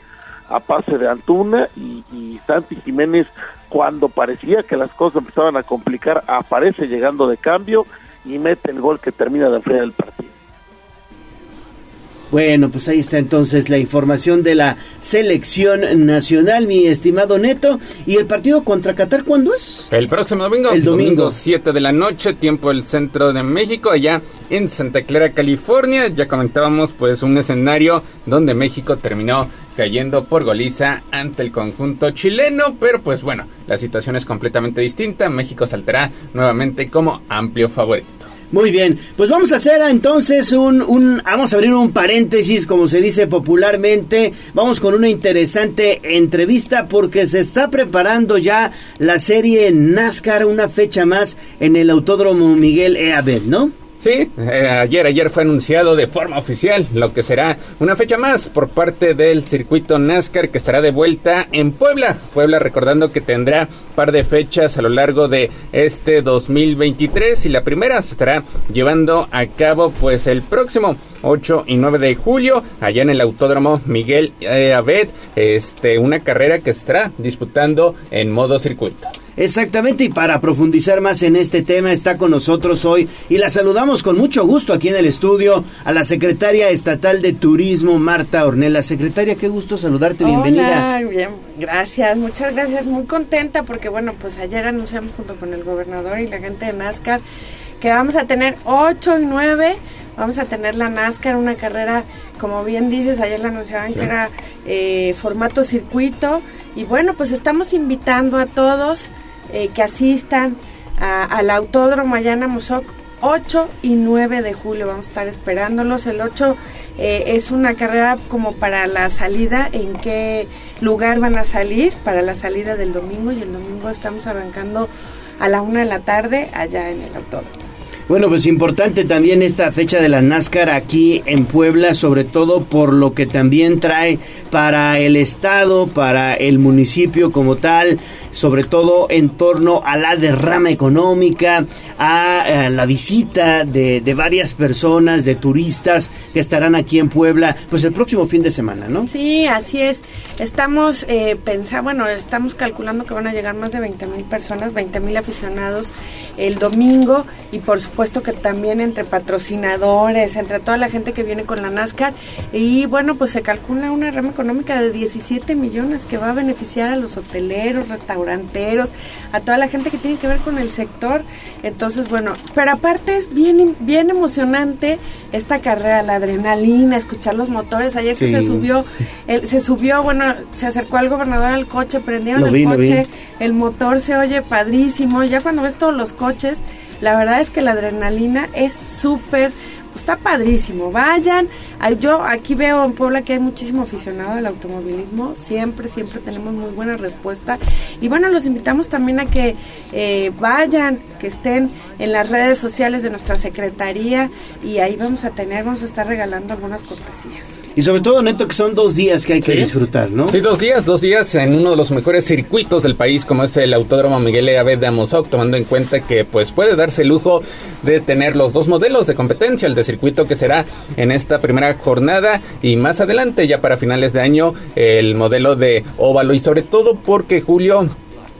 a pase de Antuna y, y Santi Jiménez cuando parecía que las cosas empezaban a complicar, aparece llegando de cambio y mete el gol que termina de enfriar el partido. Bueno, pues ahí está entonces la información de la selección nacional, mi estimado Neto. ¿Y el partido contra Qatar cuándo es? El próximo domingo. El domingo. 7 de la noche, tiempo del centro de México, allá en Santa Clara, California. Ya comentábamos pues un escenario donde México terminó cayendo por goliza ante el conjunto chileno, pero pues bueno, la situación es completamente distinta. México saltará nuevamente como amplio favorito. Muy bien, pues vamos a hacer entonces un, un, vamos a abrir un paréntesis, como se dice popularmente, vamos con una interesante entrevista porque se está preparando ya la serie NASCAR, una fecha más en el Autódromo Miguel E. Abel, ¿no? Sí, eh, ayer, ayer fue anunciado de forma oficial lo que será una fecha más por parte del circuito NASCAR que estará de vuelta en Puebla. Puebla recordando que tendrá par de fechas a lo largo de este 2023 y la primera se estará llevando a cabo pues el próximo 8 y 9 de julio allá en el Autódromo Miguel eh, Abed, este una carrera que estará disputando en modo circuito. Exactamente, y para profundizar más en este tema está con nosotros hoy y la saludamos con mucho gusto aquí en el estudio a la secretaria estatal de Turismo, Marta Ornella. Secretaria, qué gusto saludarte, bienvenida. Hola, bien, gracias, muchas gracias, muy contenta porque bueno, pues ayer anunciamos junto con el gobernador y la gente de NASCAR que vamos a tener 8 y 9 vamos a tener la NASCAR, una carrera, como bien dices, ayer la anunciaban que era eh, formato circuito. Y bueno, pues estamos invitando a todos eh, que asistan al Autódromo Ayana Mosoc 8 y 9 de julio. Vamos a estar esperándolos. El 8 eh, es una carrera como para la salida, en qué lugar van a salir, para la salida del domingo. Y el domingo estamos arrancando a la 1 de la tarde allá en el autódromo. Bueno, pues importante también esta fecha de la NASCAR aquí en Puebla, sobre todo por lo que también trae para el estado, para el municipio como tal, sobre todo en torno a la derrama económica, a, la visita de, varias personas, de turistas que estarán aquí en Puebla, pues el próximo fin de semana, ¿no? Sí, así es. Estamos eh, pensando, bueno, estamos calculando que van a llegar más de 20 mil personas, 20 mil aficionados el domingo y por supuesto que también entre patrocinadores, entre toda la gente que viene con la NASCAR y bueno, pues se calcula una rama económica de 17 millones que va a beneficiar a los hoteleros, restauranteros, a toda la gente que tiene que ver con el sector. Entonces, bueno, pero aparte es bien bien emocionante esta carrera, la adrenalina, escuchar los motores. Ayer que se subió, se subió, bueno, se acercó al gobernador al coche, prendieron el coche, el motor se oye padrísimo. Ya cuando ves todos los coches, la verdad es que la adrenalina es súper está padrísimo. Vayan. Yo aquí veo en Puebla que hay muchísimo aficionado al automovilismo. Siempre, siempre tenemos muy buena respuesta. Y bueno, los invitamos también a que eh, vayan, que estén en las redes sociales de nuestra secretaría y ahí vamos a tener, vamos a estar regalando algunas cortesías. Y sobre todo, Neto, que son dos días que hay que disfrutar, ¿no? Sí, dos días, dos días en uno de los mejores circuitos del país, como es el Autódromo Miguel E. de Amozoc, tomando en cuenta que pues puede darse el lujo de tener los dos modelos de competencia, el de circuito que será en esta primera jornada y más adelante, ya para finales de año, el modelo de óvalo y sobre todo porque Julio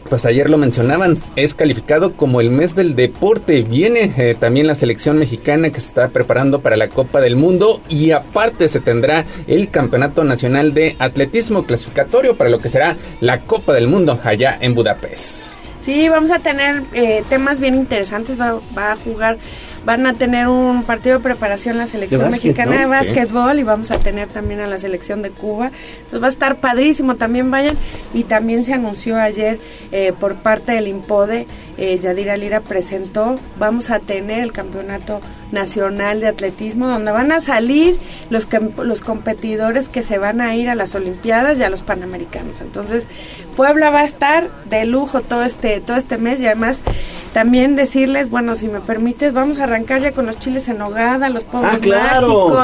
pues ayer lo mencionaban, es calificado como el mes del deporte. Viene eh, también la selección mexicana que se está preparando para la Copa del Mundo y aparte se tendrá el Campeonato Nacional de Atletismo clasificatorio para lo que será la Copa del Mundo allá en Budapest. Sí, vamos a tener eh, temas bien interesantes. Va, va a jugar van a tener un partido de preparación la selección mexicana de básquetbol y vamos a tener también a la selección de Cuba. Entonces va a estar padrísimo, también vayan. Y también se anunció ayer eh, por parte del IMPODE, eh, Yadira Lira presentó, vamos a tener el campeonato nacional de atletismo donde van a salir los, los competidores que se van a ir a las Olimpiadas y a los Panamericanos. Entonces Puebla va a estar de lujo todo este, todo este mes y además también decirles, bueno, si me permites, vamos a arrancar ya con los chiles en hogada, los pueblos ah, claro,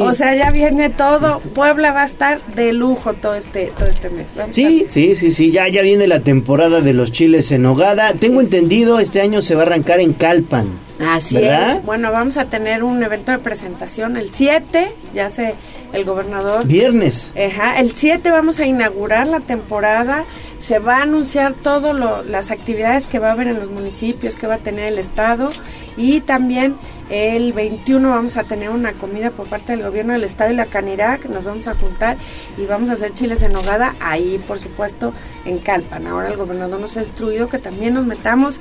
O sea, ya viene todo. Puebla va a estar de lujo todo este, todo este mes. sí, sí, sí, sí, ya, ya viene la temporada de los chiles en hogada. Tengo entendido, este año se va a arrancar en Calpan. Así es. Bueno, vamos a tener un evento de presentación el 7, ya sé, el gobernador. Viernes. Ajá, el 7 vamos a inaugurar la temporada se va a anunciar todas las actividades que va a haber en los municipios, que va a tener el Estado y también El 21 vamos a tener una comida por parte del gobierno del estado y la Canirá, que nos vamos a juntar y vamos a hacer chiles en nogada ahí, por supuesto, en Calpan. Ahora el gobernador nos ha instruido que también nos metamos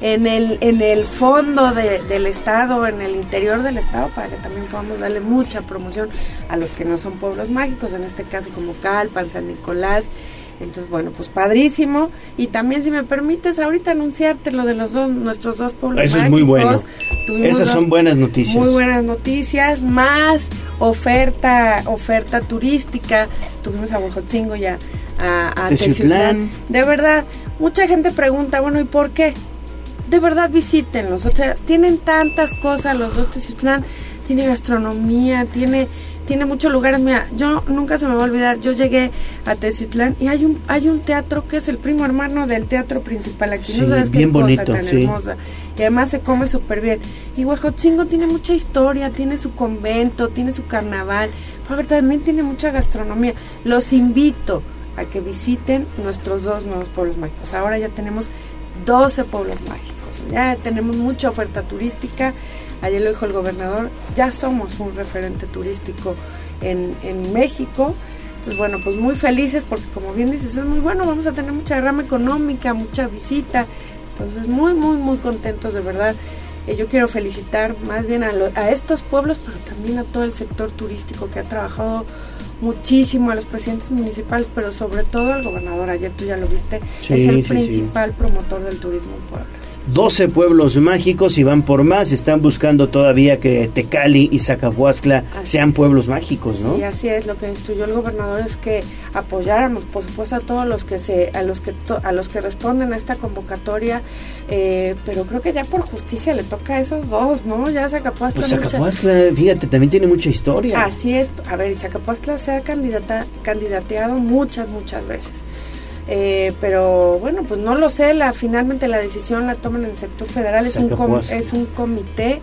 en el, en el fondo del estado, en el interior del estado, para que también podamos darle mucha promoción a los que no son pueblos mágicos, en este caso como Calpan, San Nicolás. Entonces, bueno, pues padrísimo. Y también, si me permites, ahorita anunciarte lo de los dos, nuestros dos pueblos Eso mágicos. es muy bueno. Esas son buenas noticias. Muy buenas noticias, más oferta, oferta turística. Tuvimos a Huejotzingo y a, a, a Teciutlán. Teciutlán. De verdad, mucha gente pregunta, bueno, ¿y por qué? de verdad visítenlos. O sea, tienen tantas cosas los dos Teciutlán. Tiene gastronomía, tiene, tiene muchos lugares. Mira, yo nunca se me va a olvidar. Yo llegué a Teciutlán y hay un, hay un teatro que es el primo hermano del teatro principal aquí. Sí, no sabes bien qué bonito, cosa tan sí. hermosa. Y además se come súper bien. Y Huejotzingo tiene mucha historia, tiene su convento, tiene su carnaval. Ver, también tiene mucha gastronomía. Los invito a que visiten nuestros dos nuevos pueblos mágicos. Ahora ya tenemos 12 pueblos mágicos. Ya tenemos mucha oferta turística. Ayer lo dijo el gobernador, ya somos un referente turístico en, en México. Entonces, bueno, pues muy felices porque como bien dices, es muy bueno, vamos a tener mucha rama económica, mucha visita. Entonces, muy, muy, muy contentos de verdad. Eh, yo quiero felicitar más bien a, lo, a estos pueblos, pero también a todo el sector turístico que ha trabajado muchísimo a los presidentes municipales, pero sobre todo al gobernador. Ayer tú ya lo viste, Sí, es el sí, principal promotor del turismo en Puebla. 12 pueblos mágicos y van por más. Están buscando todavía que Tecali y Zacapuazcla sean pueblos mágicos, ¿no? Y así es, lo que instruyó el gobernador es que apoyáramos, por supuesto, a todos los que se, a los que to- a los que responden a esta convocatoria, eh, pero creo que ya por justicia le toca a esos dos, ¿no? Ya Zacapuazcla. Pues mucha- Zacapuazcla, fíjate, también tiene mucha historia. Así es, a ver, y Zacapuazcla se ha candidata, candidateado muchas, muchas veces. Eh, pero bueno, pues no lo sé, la, finalmente la decisión la toman en el sector federal, es un, com- es un comité,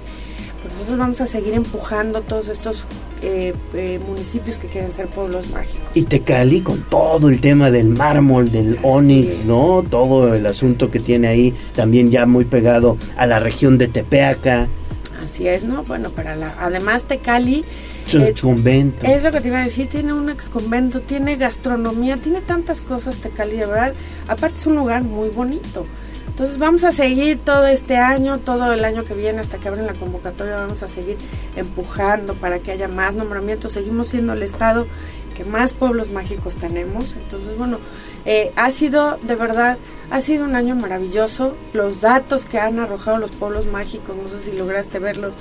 pues nosotros vamos a seguir empujando todos estos eh, eh, municipios que quieren ser pueblos mágicos. Y Tecali con todo el tema del mármol, del onix, ¿no? Todo el asunto que tiene ahí, también ya muy pegado a la región de Tepeaca, Así es, ¿no? Bueno, para la, además Tecali convento. Es lo que te iba a decir, tiene un ex convento, tiene gastronomía, tiene tantas cosas Tecali, de verdad. Aparte es un lugar muy bonito. Entonces vamos a seguir todo este año, todo el año que viene hasta que abren la convocatoria, vamos a seguir empujando para que haya más nombramientos. Seguimos siendo el estado que más pueblos mágicos tenemos. Entonces, bueno, eh, ha sido, de verdad, ha sido un año maravilloso. Los datos que han arrojado los pueblos mágicos, no sé si lograste verlos,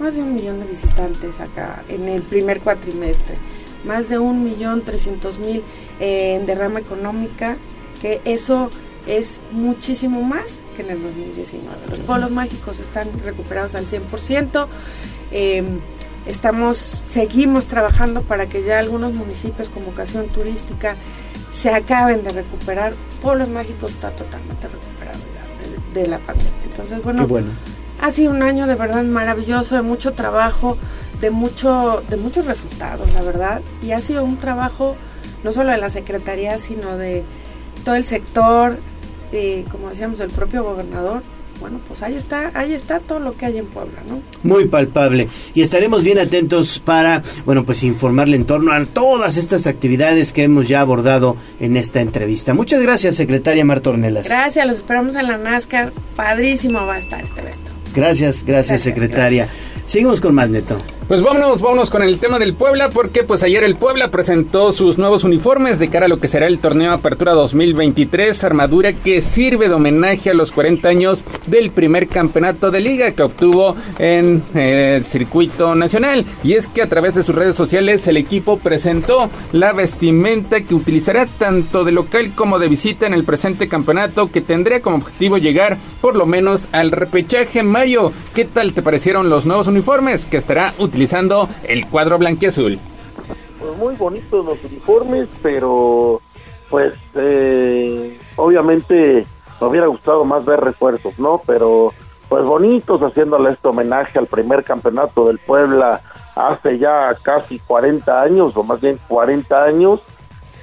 más de un millón de visitantes acá en el primer cuatrimestre, más de un millón trescientos mil en derrama económica, que eso es muchísimo más que en el 2019. Los pueblos mágicos están recuperados al 100%. Eh, estamos, seguimos trabajando para que ya algunos municipios con vocación turística se acaben de recuperar. Pueblos mágicos está totalmente recuperado ya de, de la pandemia. Entonces, bueno, Qué bueno. Ha sido un año de verdad maravilloso, de mucho trabajo, de mucho, de muchos resultados, la verdad. Y ha sido un trabajo no solo de la Secretaría, sino de todo el sector, eh, como decíamos, del propio gobernador. Bueno, pues ahí está, ahí está todo lo que hay en Puebla, ¿no? Muy palpable. Y estaremos bien atentos para, bueno, pues informarle en torno a todas estas actividades que hemos ya abordado en esta entrevista. Muchas gracias, secretaria Marta Ornelas. Gracias, los esperamos en la NASCAR. Padrísimo va a estar este evento. Gracias, gracias, secretaria. Seguimos con más, Neto. Pues vámonos, vámonos con el tema del Puebla, porque pues ayer el Puebla presentó sus nuevos uniformes de cara a lo que será el torneo Apertura 2023, armadura que sirve de homenaje a los 40 años del primer campeonato de liga que obtuvo en eh, el circuito nacional. Y es que a través de sus redes sociales el equipo presentó la vestimenta que utilizará tanto de local como de visita en el presente campeonato que tendría como objetivo llegar por lo menos al repechaje. Mario, ¿qué tal te parecieron los nuevos uniformes que estará utilizando el cuadro blanquiazul? Pues muy bonitos los uniformes, pero pues eh, obviamente me hubiera gustado más ver refuerzos, ¿no? Pero pues bonitos haciéndole este homenaje al primer campeonato del Puebla hace ya casi 40 años, o más bien 40 años,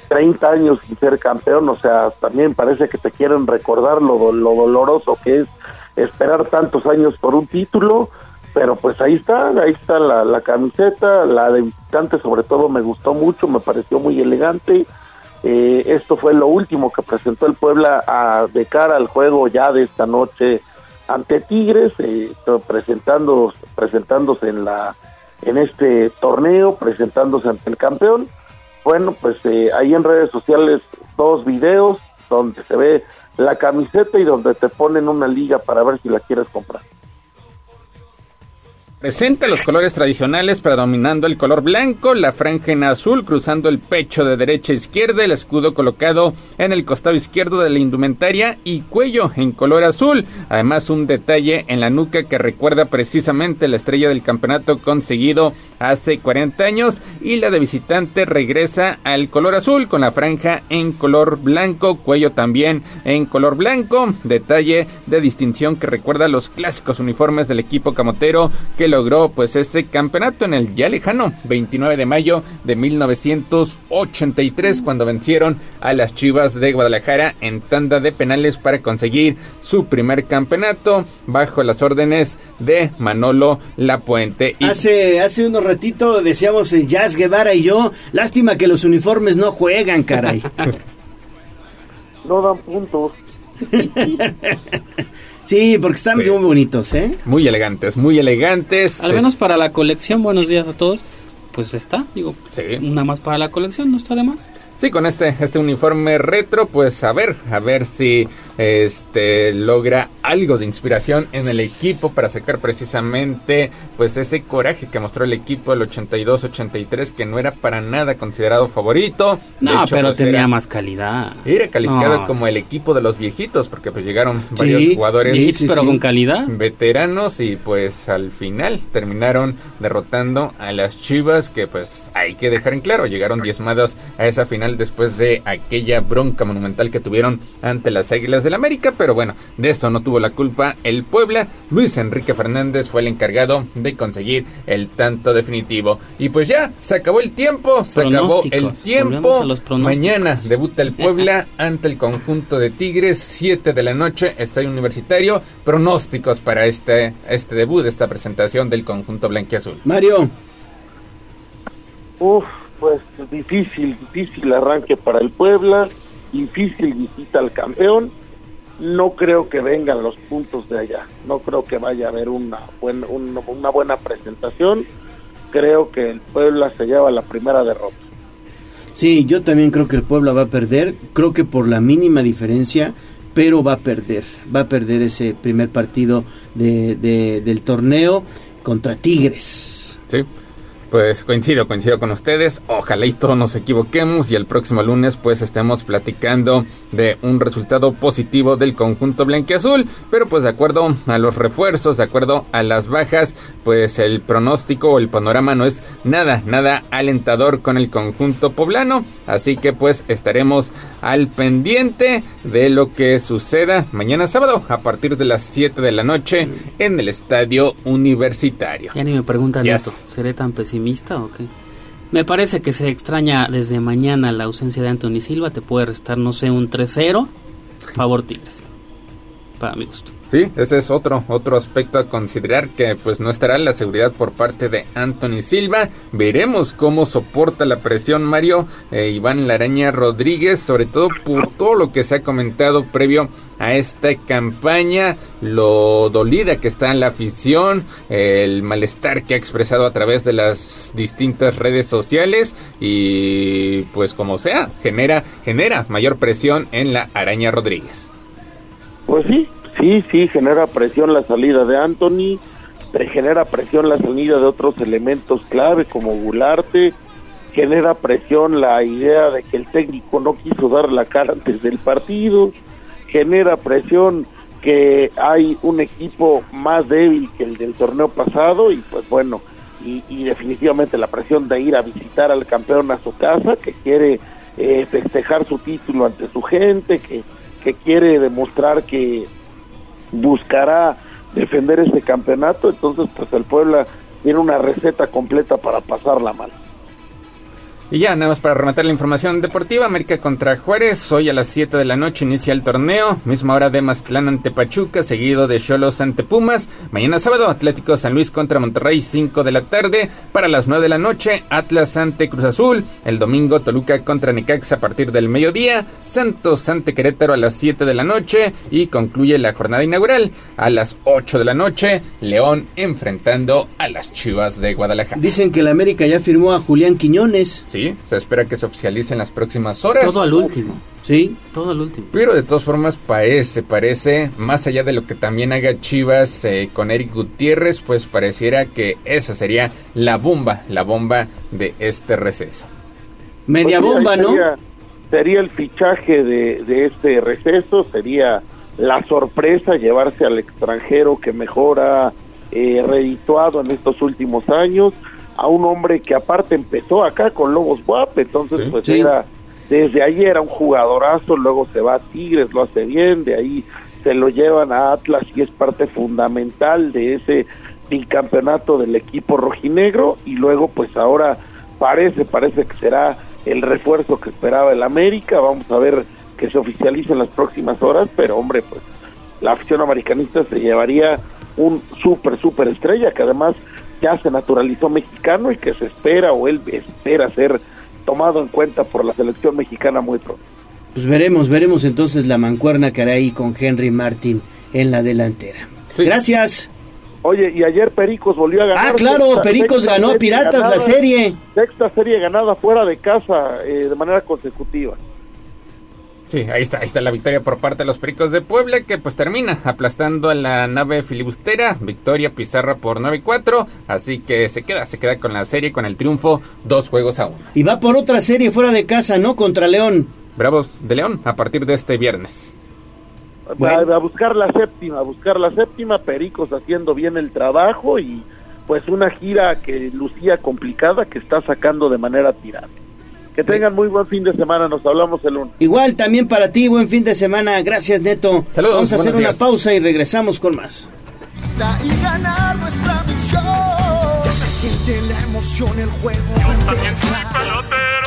30 años sin ser campeón, o sea, también parece que te quieren recordar lo, lo doloroso que es esperar tantos años por un título, pero pues ahí está, ahí está la, camiseta, la de visitante sobre todo me gustó mucho, me pareció muy elegante. Eh, esto fue lo último que presentó el Puebla a, de cara al juego ya de esta noche ante Tigres, eh, presentando, presentándose en la en este torneo, presentándose ante el campeón. Bueno, pues eh, ahí en redes sociales dos videos donde se ve la camiseta y donde te ponen una liga para ver si la quieres comprar. Presenta los colores tradicionales predominando el color blanco, la franja en azul cruzando el pecho de derecha a izquierda, el escudo colocado en el costado izquierdo de la indumentaria y cuello en color azul. Además un detalle en la nuca que recuerda precisamente la estrella del campeonato conseguido hace 40 años y la de visitante regresa al color azul con la franja en color blanco, cuello también en color blanco, detalle de distinción que recuerda los clásicos uniformes del equipo camotero que logró pues este campeonato en el ya lejano 29 de mayo de 1983 cuando vencieron a las Chivas de Guadalajara en tanda de penales para conseguir su primer campeonato bajo las órdenes de Manolo Lapuente. Hace, hace unos ratito decíamos eh, Jazz Guevara y yo, lástima que los uniformes no juegan, caray. no dan puntos. Sí, porque están muy bonitos, ¿eh? Muy elegantes, muy elegantes. Al menos para la colección, buenos días a todos. Pues está, digo, sí. nada más para la colección, no está de más. Sí, con este, este uniforme retro, pues a ver, a ver si este logra algo de inspiración en el equipo para sacar precisamente pues ese coraje que mostró el equipo el 82-83 que no era para nada considerado favorito. No, pero pues, tenía más calidad. Era calificado como el equipo de los viejitos porque pues llegaron varios jugadores pero con calidad veteranos y pues al final terminaron derrotando a las Chivas que pues hay que dejar en claro, llegaron diezmadas a esa final después de aquella bronca monumental que tuvieron ante las Águilas del América, pero bueno, de esto no tuvo la culpa el Puebla. Luis Enrique Fernández fue el encargado de conseguir el tanto definitivo. Y pues ya, se acabó el tiempo, se acabó el tiempo. Mañana debuta el Puebla ante el conjunto de Tigres, 7 de la noche, estadio universitario. Pronósticos para este, este debut, esta presentación del conjunto blanquiazul. Mario. Uf, pues difícil, difícil arranque para el Puebla, difícil visita al campeón no creo que vengan los puntos de allá. No creo que vaya a haber una, buena, una buena presentación. Creo que el Puebla se lleva la primera derrota. Sí, yo también creo que el Puebla va a perder. Creo que por la mínima diferencia, pero va a perder. Va a perder ese primer partido de, del torneo contra Tigres. Sí. Pues coincido, coincido con ustedes. Ojalá y todos nos equivoquemos y el próximo lunes pues estemos platicando de un resultado positivo del conjunto blanqueazul. Pero pues de acuerdo a los refuerzos, de acuerdo a las bajas, pues el pronóstico o el panorama no es nada, nada alentador con el conjunto poblano. Así que pues estaremos al pendiente de lo que suceda mañana sábado a partir de las 7 de la noche en el estadio universitario. Ya ni me preguntan yes. ¿seré tan pesimista o qué? Me parece que se extraña desde mañana la ausencia de Anthony Silva, te puede restar, no sé, un 3-0, favor Tigres, para mi gusto. Sí, ese es otro, otro aspecto a considerar que pues no estará la seguridad por parte de Anthony Silva. Veremos cómo soporta la presión Mario eh, Iván Laraña Rodríguez, sobre todo por todo lo que se ha comentado previo a esta campaña, lo dolida que está en la afición, el malestar que ha expresado a través de las distintas redes sociales y pues como sea, genera, genera mayor presión en la Araña Rodríguez. Pues sí, Sí, sí, genera presión la salida de Anthony, genera presión la salida de otros elementos clave como Gularte, genera presión la idea de que el técnico no quiso dar la cara antes del partido, genera presión que hay un equipo más débil que el del torneo pasado y pues bueno, y, definitivamente la presión de ir a visitar al campeón a su casa, que quiere eh, festejar su título ante su gente, que, que quiere demostrar que buscará defender este campeonato, entonces pues el Puebla tiene una receta completa para pasarla mal. Y ya, nada más para rematar la información deportiva, América contra Juárez, hoy a las 7 de la noche inicia el torneo, misma hora de Mazatlán ante Pachuca, seguido de Cholos ante Pumas, mañana sábado Atlético San Luis contra Monterrey, 5 de la tarde, para las 9 de la noche Atlas ante Cruz Azul, el domingo Toluca contra Necaxa a partir del mediodía, Santos ante Querétaro a las 7 de la noche. Y concluye la jornada inaugural. A las 8 de la noche, León enfrentando a las Chivas de Guadalajara. Dicen que el América ya firmó a Julián Quiñones. Sí, se espera que se oficialice en las próximas horas. Todo al último. Sí. Todo al último. Pero de todas formas parece, parece, más allá de lo que también haga Chivas eh, con Eric Gutiérrez, pues pareciera que esa sería la bomba, la bomba de este receso. Media Pues bomba, ¿no? Sería, sería el fichaje de, de este receso, sería la sorpresa llevarse al extranjero que mejora eh, redituado en estos últimos años, a un hombre que aparte empezó acá con Lobos Guap, entonces Sí. pues Sí. era, desde ahí era un jugadorazo, luego se va a Tigres, lo hace bien, de ahí se lo llevan a Atlas y es parte fundamental de ese bicampeonato del equipo rojinegro y luego pues ahora parece, parece que será el refuerzo que esperaba el América, vamos a ver que se oficialice en las próximas horas, pero hombre, pues la afición americanista se llevaría un súper, súper estrella que además ya se naturalizó mexicano y que se espera o él espera ser tomado en cuenta por la selección mexicana muy pronto. Pues veremos, veremos entonces la mancuerna que hará ahí con Henry Martin en la delantera. Gracias. Oye, y ayer Pericos volvió a ganar. Ah, claro, Pericos ganó Piratas la serie. Sexta serie ganada fuera de casa eh, de manera consecutiva. Sí, ahí está, ahí está la victoria por parte de los Pericos de Puebla, que pues termina aplastando a la nave filibustera, victoria Pizarra por 9-4, así que se queda, se queda con la serie, con el triunfo, dos juegos a uno. Y va por otra serie fuera de casa, ¿no? Contra León. Bravos de León a partir de este viernes. A, a buscar la séptima, a buscar la séptima, Pericos haciendo bien el trabajo y pues una gira que lucía complicada que está sacando de manera tirada. Que tengan muy buen fin de semana, nos hablamos el lunes. Igual también para ti, buen fin de semana. Gracias, Neto. Saludos, Vamos a hacer una días. pausa y regresamos con más. y ganar nuestra misión. Ya se siente la emoción, el juego. Yo también soy pelotero.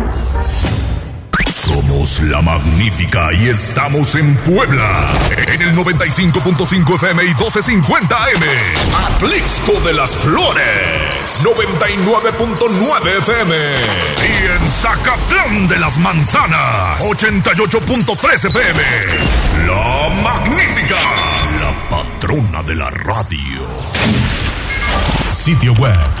Somos la magnífica y estamos en Puebla. En el 95.5 FM y 1250 AM. Atlixco de las Flores. 99.9 FM. Y en Zacatlán de las Manzanas. 88.3 FM. La magnífica. La patrona de la radio. Sitio web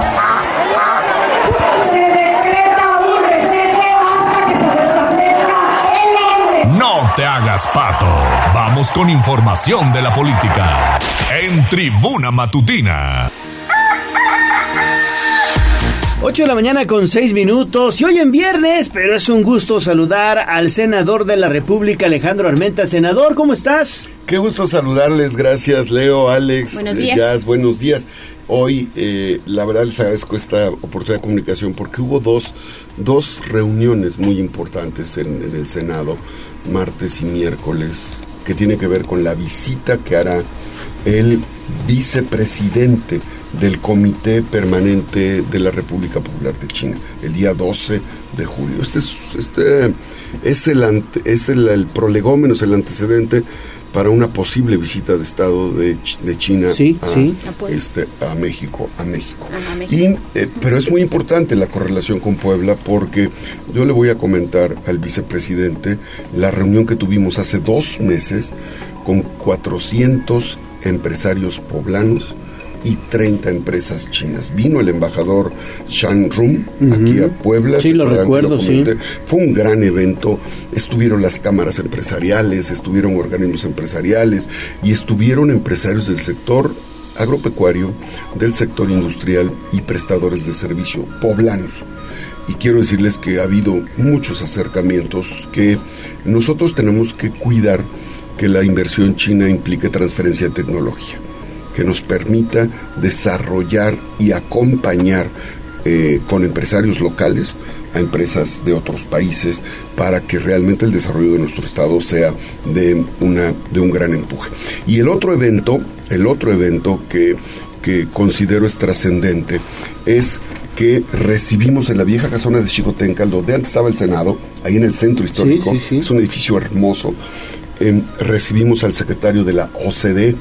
Pato. Vamos con información de la política. En Tribuna Matutina. 8 de la mañana con 6 minutos y hoy en viernes, pero es un gusto saludar al senador de la República, Alejandro Armenta. Senador, ¿cómo estás? Qué gusto saludarles, gracias Leo, Alex, Buenos eh, días. Jazz, buenos días. Hoy, eh, la verdad, les agradezco esta oportunidad de comunicación porque hubo dos, dos reuniones muy importantes en, en el Senado, martes y miércoles, que tiene que ver con la visita que hará el vicepresidente del Comité Permanente de la República Popular de China, el día 12 de julio. Este es, este es, el, ante- es el, el prolegómeno, es el antecedente para una posible visita de Estado de, de China Sí, a, sí. este, a México. A México. Ajá, México. Y, eh, pero es muy importante la correlación con Puebla porque yo le voy a comentar al vicepresidente la reunión que tuvimos hace dos meses con 400 empresarios poblanos y 30 empresas chinas. Vino el embajador Shang Rum aquí a Puebla. Sí, ¿se lo recuerdo, sí. comenté? Fue un gran evento. Estuvieron las cámaras empresariales, estuvieron organismos empresariales y estuvieron empresarios del sector agropecuario, del sector industrial y prestadores de servicio poblanos. Y quiero decirles que ha habido muchos acercamientos que nosotros tenemos que cuidar que la inversión china implique transferencia de tecnología, que nos permita desarrollar y acompañar eh, con empresarios locales a empresas de otros países para que realmente el desarrollo de nuestro estado sea de una de un gran empuje. Y el otro evento, el otro evento que que considero es trascendente es que recibimos en la vieja casona de Chicotenca, donde antes estaba el Senado, ahí en el centro histórico, es un edificio hermoso, em, recibimos al secretario de la OCDE,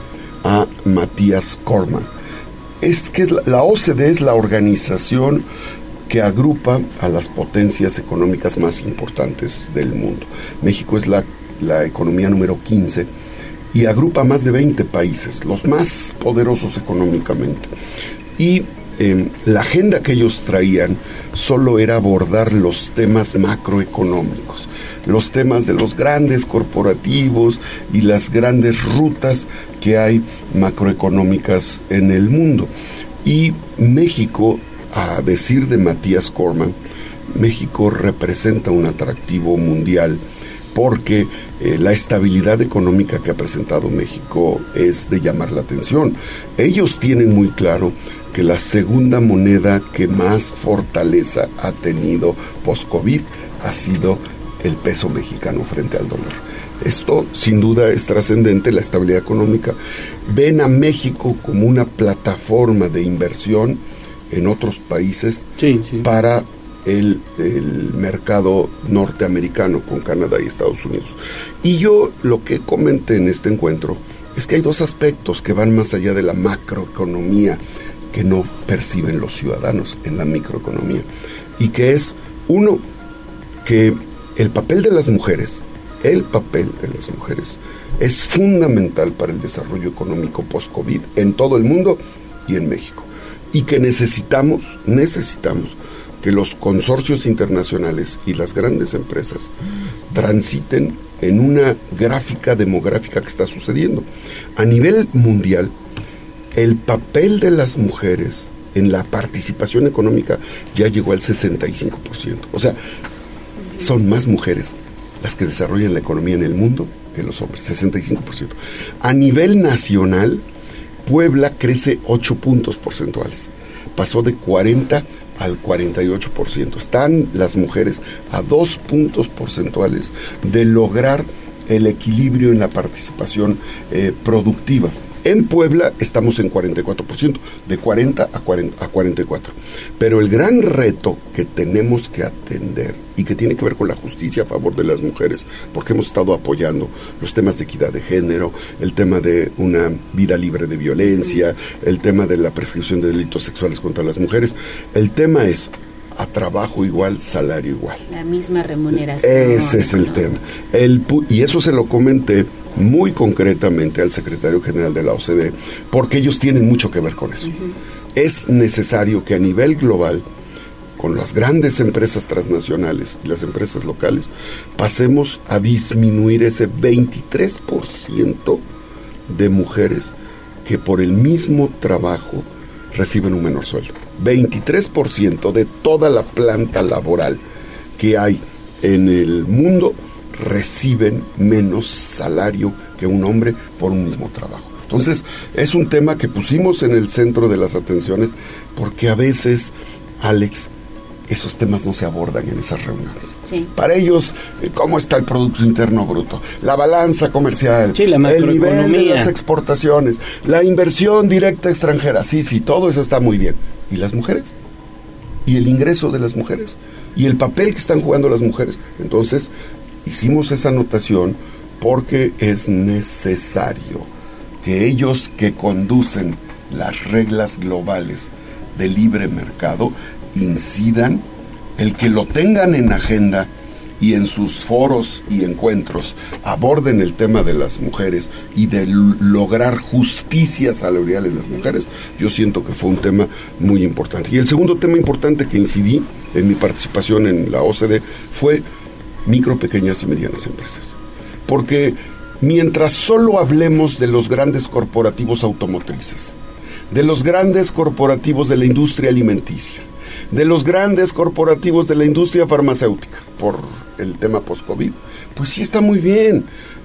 a Matías Corman. Es que la, la OCDE es la organización que agrupa a las potencias económicas más importantes del mundo. México es la, la economía número 15 y agrupa más de 20 países, los más poderosos económicamente. Y eh, la agenda que ellos traían solo era abordar los temas macroeconómicos, los temas de los grandes corporativos y las grandes rutas que hay macroeconómicas en el mundo. Y México, a decir de Matías Corman, México representa un atractivo mundial porque eh, la estabilidad económica que ha presentado México es de llamar la atención. Ellos tienen muy claro que la segunda moneda que más fortaleza ha tenido post-COVID ha sido el peso mexicano frente al dólar. Esto sin duda es trascendente, la estabilidad económica. Ven a México como una plataforma de inversión en otros países para el, el, mercado norteamericano con Canadá y Estados Unidos. Y yo lo que comenté en este encuentro es que hay dos aspectos que van más allá de la macroeconomía que no perciben los ciudadanos en la microeconomía. Y que es, uno, que el papel de las mujeres, el papel de las mujeres es fundamental para el desarrollo económico post-COVID en todo el mundo y en México. Y que necesitamos, necesitamos que los consorcios internacionales y las grandes empresas transiten en una gráfica demográfica que está sucediendo. A nivel mundial, el papel de las mujeres en la participación económica ya llegó al 65%. O sea, son más mujeres las que desarrollan la economía en el mundo que los hombres, 65%. A nivel nacional, Puebla crece 8 puntos porcentuales. Pasó de 40 al 48%. Están las mujeres a dos puntos porcentuales de lograr el equilibrio en la participación eh, productiva. En Puebla estamos en 44%, de 40 a, 40 a 44. Pero el gran reto que tenemos que atender y que tiene que ver con la justicia a favor de las mujeres, porque hemos estado apoyando los temas de equidad de género, el tema de una vida libre de violencia, el tema de la prescripción de delitos sexuales contra las mujeres, el tema es a trabajo igual, salario igual. La misma remuneración. Ese es el tema. El, y eso se lo comenté muy concretamente al secretario general de la OCDE, porque ellos tienen mucho que ver con eso. Uh -huh. Es necesario que a nivel global, con las grandes empresas transnacionales y las empresas locales, pasemos a disminuir ese 23% de mujeres que por el mismo trabajo reciben un menor sueldo. 23% de toda la planta laboral que hay en el mundo reciben menos salario que un hombre por un mismo trabajo. Entonces, es un tema que pusimos en el centro de las atenciones porque a veces, Alex, esos temas no se abordan en esas reuniones. Sí. Para ellos, eh, ¿cómo está el Producto Interno Bruto? La balanza comercial, sí, la el nivel de las exportaciones, la inversión directa extranjera. Sí, sí, todo eso está muy bien. ¿Y las mujeres? ¿Y el ingreso de las mujeres? ¿Y el papel que están jugando las mujeres? Entonces, hicimos esa anotación porque es necesario que ellos que conducen las reglas globales de libre mercado incidan, el que lo tengan en agenda y en sus foros y encuentros aborden el tema de las mujeres y de lograr justicia salarial en las mujeres, yo siento que fue un tema muy importante. Y el segundo tema importante que incidí en mi participación en la OCDE fue micro, pequeñas y medianas empresas. Porque mientras solo hablemos de los grandes corporativos automotrices, de los grandes corporativos de la industria alimenticia, de los grandes corporativos de la industria farmacéutica por el tema post-COVID, pues sí está muy bien.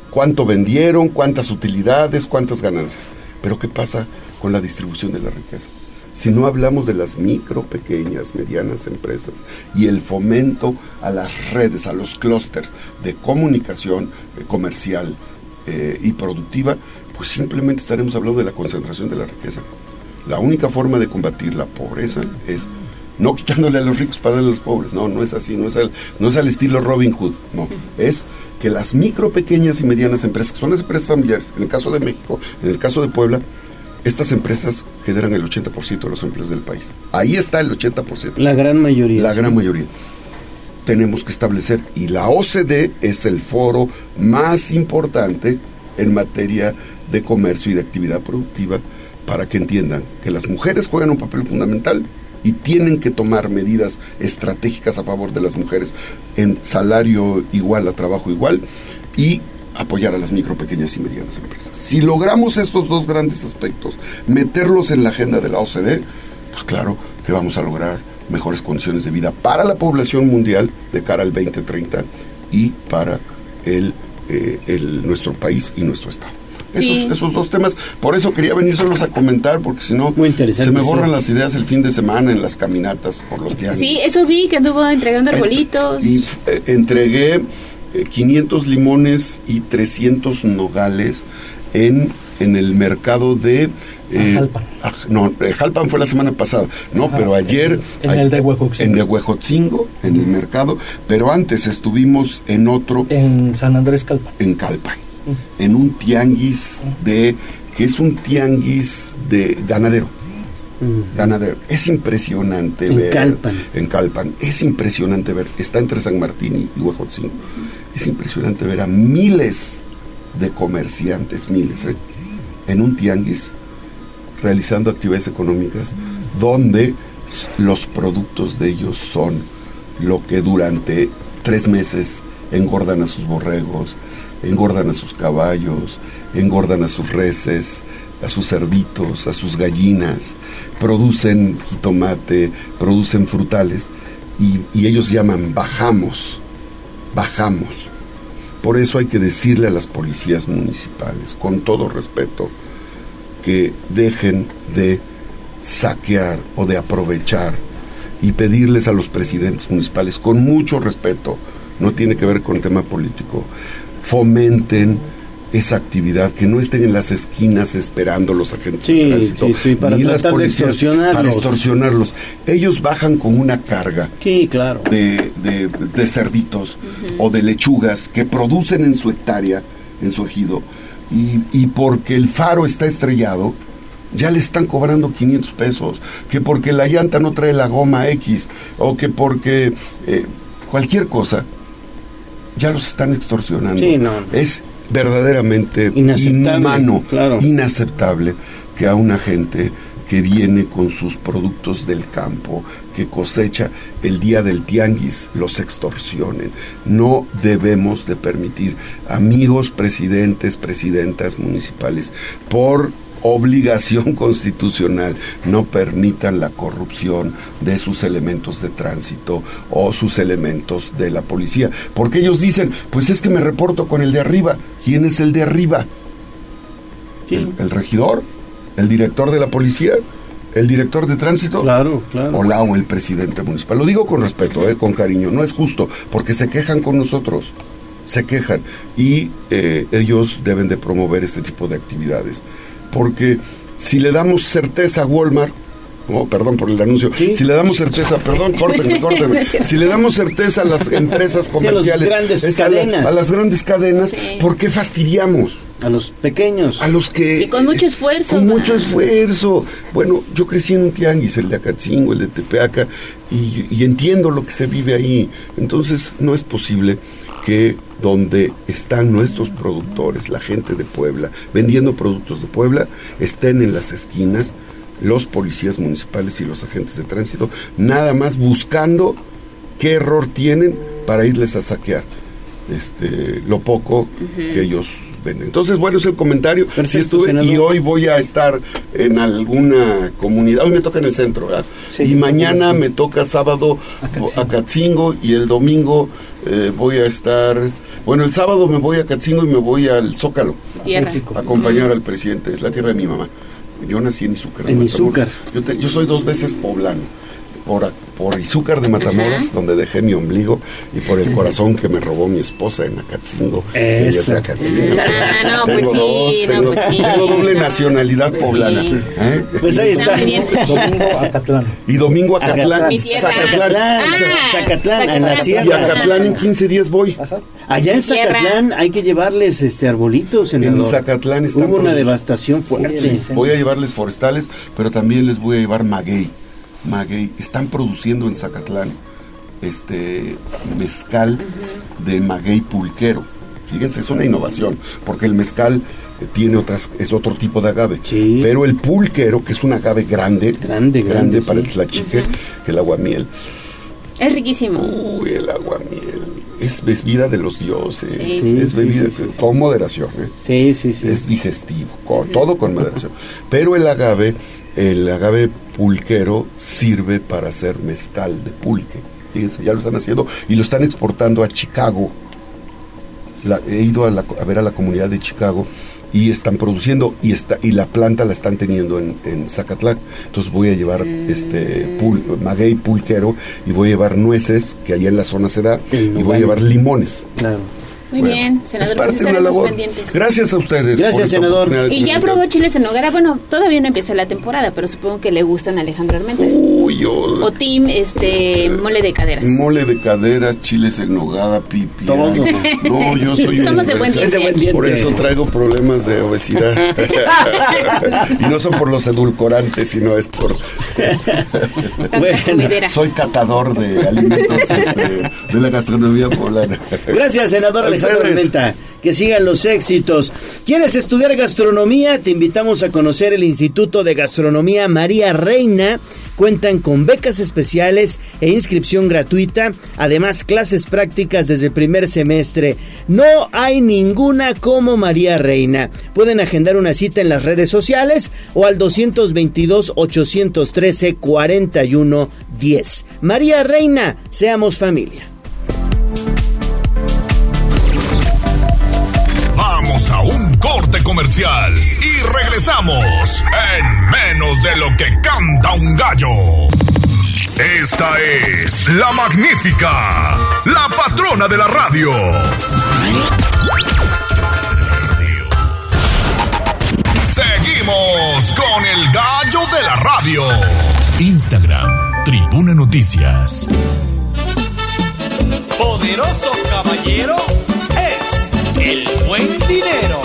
¿Cuánto vendieron? ¿Cuántas utilidades? ¿Cuántas ganancias? Pero ¿qué pasa con la distribución de la riqueza? Si no hablamos de las micro, pequeñas, medianas empresas y el fomento a las redes, a los clústeres de comunicación eh, comercial eh, y productiva, pues simplemente estaremos hablando de la concentración de la riqueza. La única forma de combatir la pobreza es no quitándole a los ricos para darle a los pobres, no, no es así, no es, al, no es al estilo Robin Hood, no, es que las micro, pequeñas y medianas empresas, que son las empresas familiares, en el caso de México, en el caso de Puebla, estas empresas generan el 80% de los empleos del país. Ahí está el 80%. La gran mayoría. La gran mayoría. Tenemos que establecer, y la OCDE es el foro más importante en materia de comercio y de actividad productiva para que entiendan que las mujeres juegan un papel fundamental y tienen que tomar medidas estratégicas a favor de las mujeres en salario igual a trabajo igual y apoyar a las micro, pequeñas y medianas empresas. Si logramos estos dos grandes aspectos, meterlos en la agenda de la OCDE, pues claro que vamos a lograr mejores condiciones de vida para la población mundial de cara al 2030 y para el, eh, el nuestro país y nuestro estado. Esos, dos temas. Por eso quería venírselos a comentar, porque si no, se me borran las ideas el fin de semana en las caminatas por los tianguis. Sí, eso vi que anduvo entregando arbolitos. Y eh, entregué 500 eh, limones y 300 nogales en, en el mercado de... Eh, ah, no, Jalpan fue la semana pasada. No, pero ayer... En el de Huejotzingo. En de Huejotzingo, en el mercado. Pero antes estuvimos en otro... En San Andrés Calpan. En Calpan en un tianguis de que es un tianguis de ganadero. Ganadero. Es impresionante en ver. Calpan. En Calpan. Es impresionante ver. Está entre San Martín y Huejotzingo. Es impresionante ver a miles de comerciantes, miles, ¿eh? en un tianguis realizando actividades económicas donde los productos de ellos son lo que durante tres meses engordan a sus borregos, engordan a sus caballos, engordan a sus reses, a sus cerditos, a sus gallinas, producen jitomate, producen frutales y, y, ellos llaman bajamos, bajamos. Por eso hay que decirle a las policías municipales, con todo respeto, que dejen de saquear o de aprovechar y pedirles a los presidentes municipales, con mucho respeto, no tiene que ver con tema político, fomenten esa actividad, que no estén en las esquinas esperando los agentes de tránsito, para ni las de extorsionarlos. para extorsionarlos. Ellos bajan con una carga claro. de, de, cerditos o de lechugas que producen en su hectárea, en su ejido, y, y porque el faro está estrellado, ya le están cobrando 500 pesos, que porque la llanta no trae la goma X, o que porque eh, cualquier cosa, ya los están extorsionando. Es verdaderamente inaceptable, inhumano, claro. inaceptable que a una gente que viene con sus productos del campo, que cosecha el día del tianguis, los extorsionen. No debemos de permitir, amigos presidentes, presidentas municipales, por obligación constitucional no permitan la corrupción de sus elementos de tránsito o sus elementos de la policía. Porque ellos dicen, pues es que me reporto con el de arriba. ¿Quién es el de arriba? ¿El, regidor? ¿El director de la policía? ¿El director de tránsito? Claro, claro. O la o el presidente municipal. Lo digo con respeto, eh, con cariño. No es justo, porque se quejan con nosotros. Se quejan. Y eh, ellos deben de promover este tipo de actividades porque si le damos certeza a Walmart, oh, perdón por el anuncio. Si le damos certeza, perdón, córtenme, córtenme. si le damos certeza a las empresas comerciales, a las grandes cadenas, a las grandes cadenas ¿por qué fastidiamos? A los pequeños. A los que... Y con mucho esfuerzo. Con mucho esfuerzo. Bueno, yo crecí en un tianguis, el de Acatzingo, el de Tepeaca, y, y entiendo lo que se vive ahí. Entonces, no es posible que donde están nuestros productores, la gente de Puebla, vendiendo productos de Puebla, estén en las esquinas los policías municipales y los agentes de tránsito, nada más buscando qué error tienen para irles a saquear. Este, lo poco que ellos Entonces, bueno, es el comentario. Sí estuve y hoy voy a estar en alguna comunidad. Hoy me toca en el centro, ¿verdad? y mañana me toca sábado a Catzingo y el domingo eh, voy a estar... Bueno, el sábado me voy a Catzingo y me voy al Zócalo. Tierra. A acompañar al presidente. Es la tierra de mi mamá. Yo nací en Izúcar. En. Izúcar. Yo, te- yo soy dos veces poblano. Por, por Izúcar de Matamoros, Ajá. donde dejé mi ombligo, y por el corazón que me robó mi esposa en Acatzingo. ella es de. Acatzingo. Ah, no, pues Tengo sí, no, pues sí. tengo doble nacionalidad Pues poblana. sí. ¿eh? Pues ahí está. Domingo Acatlán. Y domingo Acatlán. Zacatlán. Ah, Zacatlán, en la sierra. Y Acatlán en 15 días voy. Allá en. Zacatlán hay que llevarles este arbolitos, senador. En Zacatlán están Hubo una devastación fuerte. Voy a llevarles forestales, pero también les voy a llevar maguey. Maguey. Están produciendo en Zacatlán este mezcal de maguey pulquero. Fíjense, es una innovación, porque el mezcal eh, tiene otras, es otro tipo de agave. Pero el pulquero, que es un agave grande, grande, grande, para sí. el tlachique, el aguamiel. Es riquísimo. Uy, el aguamiel. Es bebida de los dioses. Sí. Sí, es sí, bebida sí, sí. con moderación. ¿eh? Sí, sí, sí. Es digestivo, con- todo con moderación. Pero el agave, el agave pulquero sirve para hacer mezcal de pulque. Fíjense, ya lo están haciendo y lo están exportando a Chicago. La- he ido a, la- a ver a la comunidad de Chicago y están produciendo y está y la planta la están teniendo en, en Zacatlán. Entonces voy a llevar este pul- maguey pulquero y voy a llevar nueces que allá en la zona se da y voy a llevar limones. Claro. Muy Bueno, bien, senador, pues estaremos labor. pendientes. Gracias a ustedes. Gracias, senador. Y ya probó chiles en hoguera. Bueno, todavía no empieza la temporada, pero supongo que le gustan a Alejandro Armenta. Uy, yo O Tim, este, mole de caderas. Mole de caderas, chiles en nogada, pipi. Todo. No, yo soy Somos de buen diente. Es de buen diente. Por eso traigo problemas de obesidad. y no son por los edulcorantes, sino es por... comidera. soy catador de alimentos este, de la gastronomía poblana. Gracias, senador Alejandro Armenta. Que sigan los éxitos. ¿Quieres estudiar gastronomía? Te invitamos a conocer el Instituto de Gastronomía María Reina. Cuentan con becas especiales e inscripción gratuita, además clases prácticas desde el primer semestre. No hay ninguna como María Reina. Pueden agendar una cita en las redes sociales o al 222-813-4110. María Reina, seamos familia. Corte comercial y regresamos en menos de lo que canta un gallo. Esta es la magnífica, la patrona de la radio. Seguimos con el gallo de la radio. Instagram, Tribuna Noticias. Poderoso caballero es el buen dinero.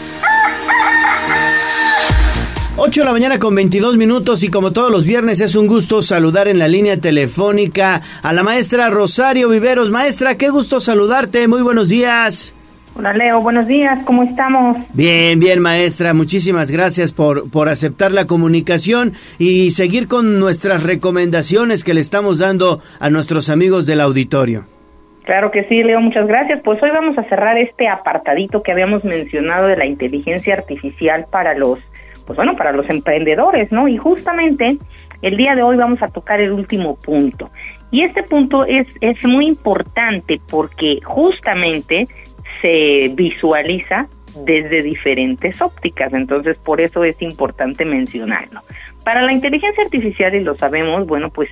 8 de la mañana con 22 minutos y como todos los viernes es un gusto saludar en la línea telefónica a la maestra Rosario Viveros. Maestra, qué gusto saludarte. Muy buenos días. Hola Leo, buenos días, ¿cómo estamos? Bien, bien, maestra. Muchísimas gracias por, por aceptar la comunicación y seguir con nuestras recomendaciones que le estamos dando a nuestros amigos del auditorio. Claro que sí, Leo, muchas gracias. Pues hoy vamos a cerrar este apartadito que habíamos mencionado de la inteligencia artificial para los, pues bueno, para los emprendedores, ¿no? Y justamente el día de hoy vamos a tocar el último punto. Y este punto es, es muy importante porque justamente se visualiza desde diferentes ópticas, entonces por eso es importante mencionarlo. Para la inteligencia artificial, y lo sabemos, bueno, pues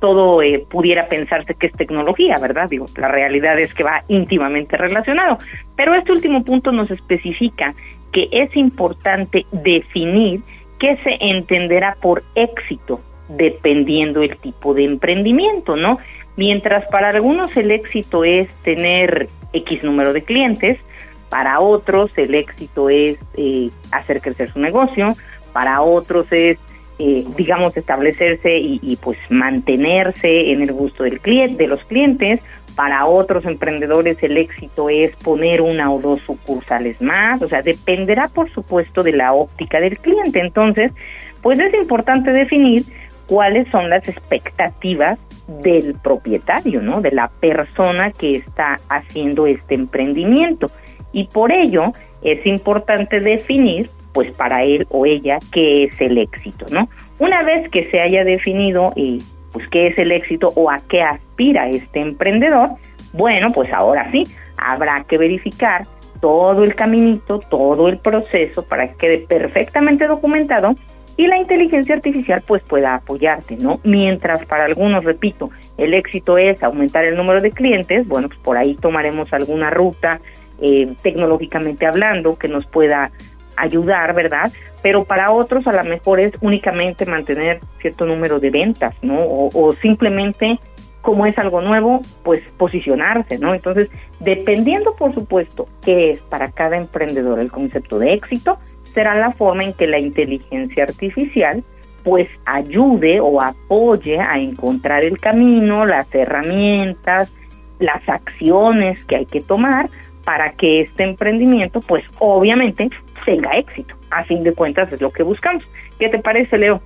todo eh, pudiera pensarse que es tecnología, ¿verdad? Digo, la realidad es que va íntimamente relacionado. Pero este último punto nos especifica que es importante definir qué se entenderá por éxito dependiendo el tipo de emprendimiento, ¿no? Mientras para algunos el éxito es tener X número de clientes, para otros el éxito es eh, hacer crecer su negocio, para otros es, eh, digamos, establecerse y, pues mantenerse en el gusto del cliente, de los clientes, para otros emprendedores el éxito es poner una o dos sucursales más, o sea, dependerá por supuesto de la óptica del cliente. Entonces, pues es importante definir cuáles son las expectativas del propietario, ¿no? De la persona que está haciendo este emprendimiento. Y por ello es importante definir, pues para él o ella, qué es el éxito, ¿no? Una vez que se haya definido, eh, pues qué es el éxito o a qué aspira este emprendedor, bueno, pues ahora sí, habrá que verificar todo el caminito, todo el proceso para que quede perfectamente documentado y la inteligencia artificial pues pueda apoyarte, ¿no? Mientras para algunos, repito, el éxito es aumentar el número de clientes, bueno, pues por ahí tomaremos alguna ruta eh, tecnológicamente hablando que nos pueda ayudar, ¿verdad? Pero para otros a lo mejor es únicamente mantener cierto número de ventas, ¿no? O, simplemente, como es algo nuevo, pues posicionarse, ¿no? Entonces, dependiendo, por supuesto, qué es para cada emprendedor el concepto de éxito, será la forma en que la inteligencia artificial pues ayude o apoye a encontrar el camino, las herramientas, las acciones que hay que tomar para que este emprendimiento pues obviamente tenga éxito. A fin de cuentas es lo que buscamos. ¿Qué te parece, Leo?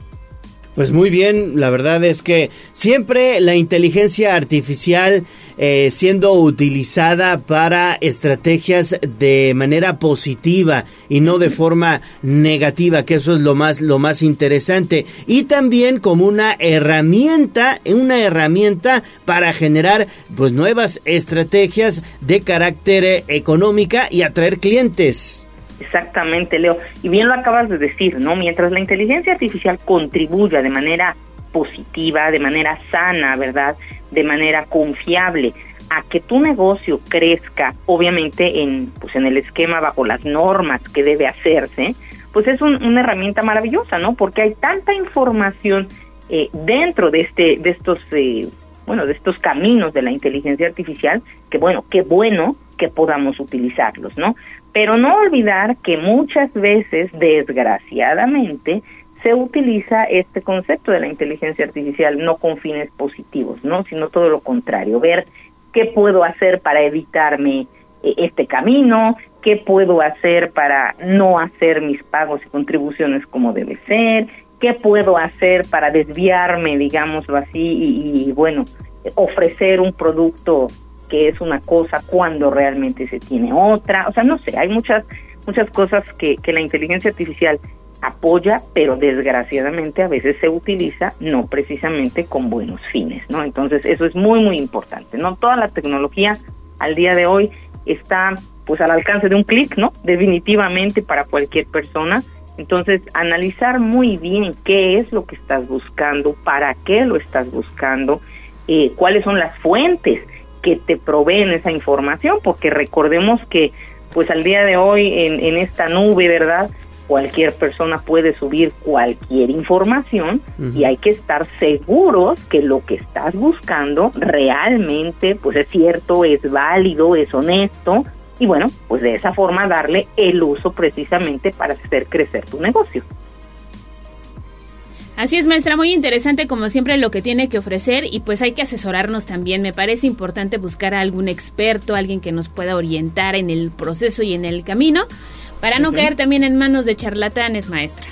Pues muy bien, la verdad es que siempre la inteligencia artificial eh, siendo utilizada para estrategias de manera positiva y no de forma negativa, que eso es lo más lo más interesante y también como una herramienta, una herramienta para generar pues nuevas estrategias de carácter eh, económica y atraer clientes. Exactamente, Leo. Y bien lo acabas de decir, ¿no? Mientras la inteligencia artificial contribuya de manera positiva, de manera sana, ¿verdad? De manera confiable a que tu negocio crezca, obviamente en pues en el esquema bajo las normas que debe hacerse, pues es una herramienta maravillosa, ¿no? Porque hay tanta información eh, dentro de este de estos eh, bueno de estos caminos de la inteligencia artificial que bueno qué bueno que podamos utilizarlos, ¿no? Pero no olvidar que muchas veces, desgraciadamente, se utiliza este concepto de la inteligencia artificial no con fines positivos, ¿no? Sino todo lo contrario, ver qué puedo hacer para evitarme eh, este camino, qué puedo hacer para no hacer mis pagos y contribuciones como debe ser, qué puedo hacer para desviarme, digámoslo así, y, y bueno, ofrecer un producto que es una cosa cuando realmente se tiene otra. O sea, no sé, hay muchas, muchas cosas que, que la inteligencia artificial apoya, pero desgraciadamente a veces se utiliza no precisamente con buenos fines, ¿no? Entonces, eso es muy, muy importante, ¿no? Toda la tecnología al día de hoy está pues al alcance de un clic, ¿no? Definitivamente para cualquier persona. Entonces, analizar muy bien qué es lo que estás buscando, para qué lo estás buscando, eh, cuáles son las fuentes que te proveen esa información, porque recordemos que pues al día de hoy en, en esta nube, ¿verdad? Cualquier persona puede subir cualquier información y hay que estar seguros que lo que estás buscando realmente pues es cierto, es válido, es honesto y bueno, pues de esa forma darle el uso precisamente para hacer crecer tu negocio. Así es, maestra, muy interesante como siempre lo que tiene que ofrecer y pues hay que asesorarnos también. Me parece importante buscar a algún experto, alguien que nos pueda orientar en el proceso y en el camino para no caer también en manos de charlatanes, maestra.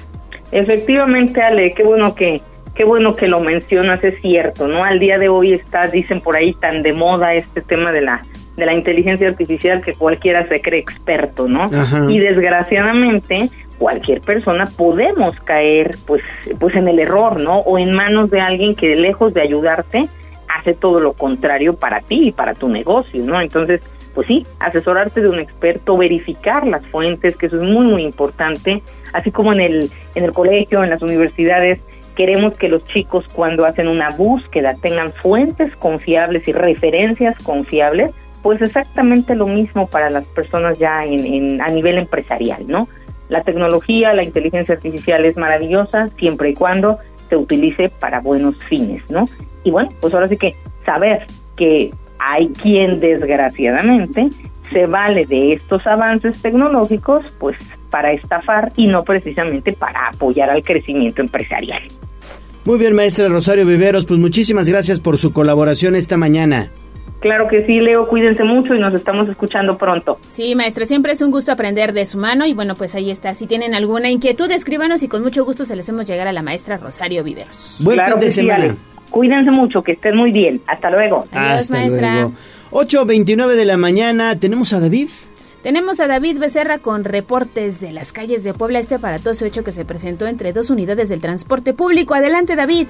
Efectivamente, Ale, qué bueno que qué bueno que lo mencionas, es cierto, ¿no? Al día de hoy está, dicen por ahí, tan de moda este tema de la de la inteligencia artificial que cualquiera se cree experto, ¿no? Y desgraciadamente cualquier persona podemos caer pues pues en el error, ¿no? O en manos de alguien que lejos de ayudarte hace todo lo contrario para ti y para tu negocio, ¿no? Entonces, pues sí, asesorarte de un experto, verificar las fuentes, que eso es muy muy importante, así como en el en el colegio, en las universidades Queremos que los chicos cuando hacen una búsqueda tengan fuentes confiables y referencias confiables, pues exactamente lo mismo para las personas ya en, en, a nivel empresarial, ¿no? La tecnología, la inteligencia artificial es maravillosa siempre y cuando se utilice para buenos fines, ¿no? Y bueno, pues ahora sí que saber que hay quien desgraciadamente se vale de estos avances tecnológicos pues para estafar y no precisamente para apoyar al crecimiento empresarial. Muy bien, maestra Rosario Viveros, pues muchísimas gracias por su colaboración esta mañana. Claro que sí, Leo, cuídense mucho y nos estamos escuchando pronto. Sí, maestra, siempre es un gusto aprender de su mano y bueno, pues ahí está. Si tienen alguna inquietud, escríbanos y con mucho gusto se les hacemos llegar a la maestra Rosario Viveros. Buen claro fin de que sí, semana. Ale. Cuídense mucho, que estén muy bien. Hasta luego. Adiós, Hasta maestra. luego. 8.29 de la mañana, ¿tenemos a David? Tenemos a David Becerra con reportes de las calles de Puebla, este aparatoso hecho que se presentó entre dos unidades del transporte público. Adelante, David.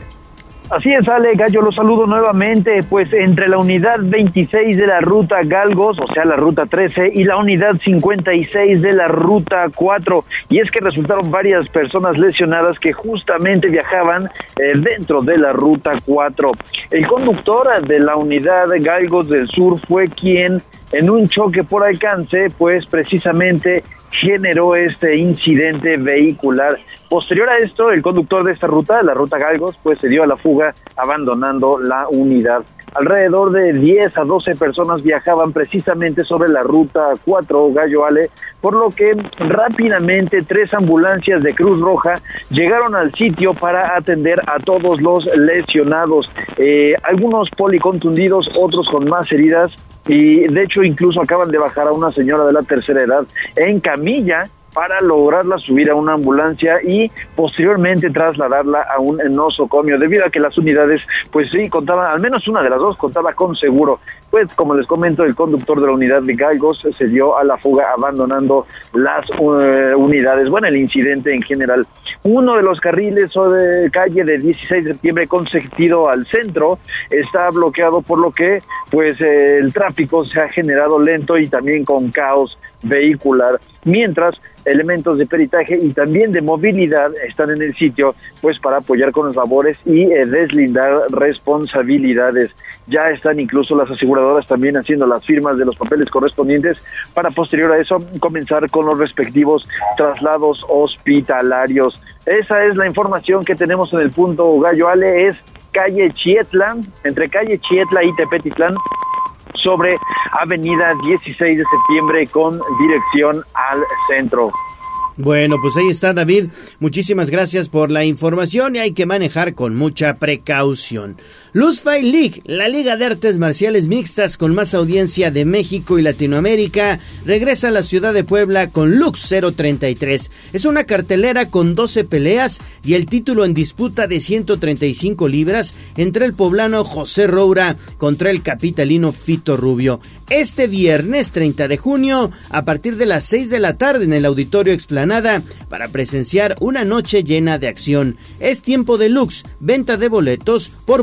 Así es, Ale Gallo, lo saludo nuevamente, pues entre la unidad 26 de la ruta Galgos, o sea, la ruta 13, y la unidad 56 de la ruta 4, y es que resultaron varias personas lesionadas que justamente viajaban eh, dentro de la ruta 4. El conductor de la unidad Galgos del Sur fue quien en un choque por alcance, pues precisamente generó este incidente vehicular. Posterior a esto, el conductor de esta ruta, la ruta Galgos, pues se dio a la fuga abandonando la unidad. Alrededor de 10 a 12 personas viajaban precisamente sobre la ruta 4 Gallo Ale, por lo que rápidamente tres ambulancias de Cruz Roja llegaron al sitio para atender a todos los lesionados, eh, algunos policontundidos, otros con más heridas y de hecho incluso acaban de bajar a una señora de la tercera edad en camilla para lograrla subir a una ambulancia y posteriormente trasladarla a un nosocomio debido a que las unidades pues sí contaban al menos una de las dos contaba con seguro. Pues como les comento el conductor de la unidad de Galgos se dio a la fuga abandonando las uh, unidades. Bueno el incidente en general. Uno de los carriles o de calle de 16 de septiembre con sentido al centro está bloqueado por lo que pues eh, el tráfico se ha generado lento y también con caos vehicular mientras elementos de peritaje y también de movilidad están en el sitio pues para apoyar con las labores y eh, deslindar responsabilidades. Ya están incluso las aseguradoras también haciendo las firmas de los papeles correspondientes para posterior a eso comenzar con los respectivos traslados hospitalarios. Esa es la información que tenemos en el punto Gallo Ale es calle Chietla entre calle Chietla y Tepetitlán sobre Avenida 16 de septiembre con dirección al centro. Bueno, pues ahí está David. Muchísimas gracias por la información y hay que manejar con mucha precaución. Luz Fight League, la liga de artes marciales mixtas con más audiencia de México y Latinoamérica, regresa a la ciudad de Puebla con Lux 033. Es una cartelera con 12 peleas y el título en disputa de 135 libras entre el poblano José Roura contra el capitalino Fito Rubio. Este viernes 30 de junio, a partir de las 6 de la tarde en el Auditorio Explanada, para presenciar una noche llena de acción. Es tiempo de Lux, venta de boletos por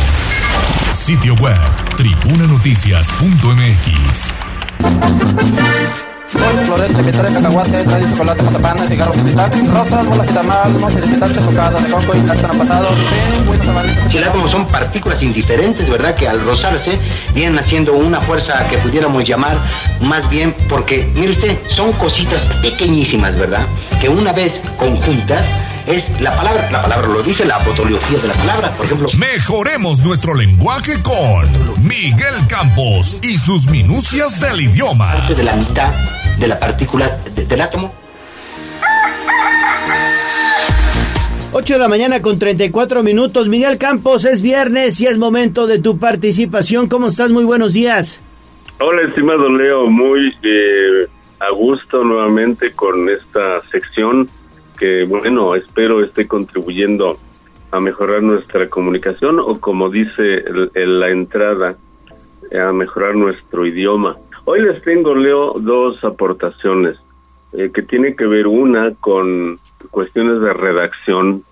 Sitio web, tribunanoticias.mx. Florete, vitores, cacahuate, trae chocolate, mazapán, cigarros, rosas, bolas de tamal, mote de pitacho, tocado de coco y cartón pasado, buenos amarillos. El átomo son partículas indiferentes, ¿verdad? Que al rozarse vienen haciendo una fuerza que pudiéramos llamar más bien porque, mire usted, son cositas pequeñísimas, ¿verdad? Que una vez conjuntas es la palabra, la palabra lo dice, la fotografía de la palabra, por ejemplo. Mejoremos nuestro lenguaje con Miguel Campos y sus minucias del idioma. Parte de la mitad de la partícula de- del átomo 8 de la mañana con 34 minutos. Miguel Campos, es viernes y es momento de tu participación. ¿Cómo estás? Muy buenos días. Hola, estimado Leo, muy eh, a gusto nuevamente con esta sección que, bueno, espero esté contribuyendo a mejorar nuestra comunicación o como dice el- la entrada, a mejorar nuestro idioma. Hoy les tengo, Leo, dos aportaciones eh, que tiene que ver una con cuestiones de redacción.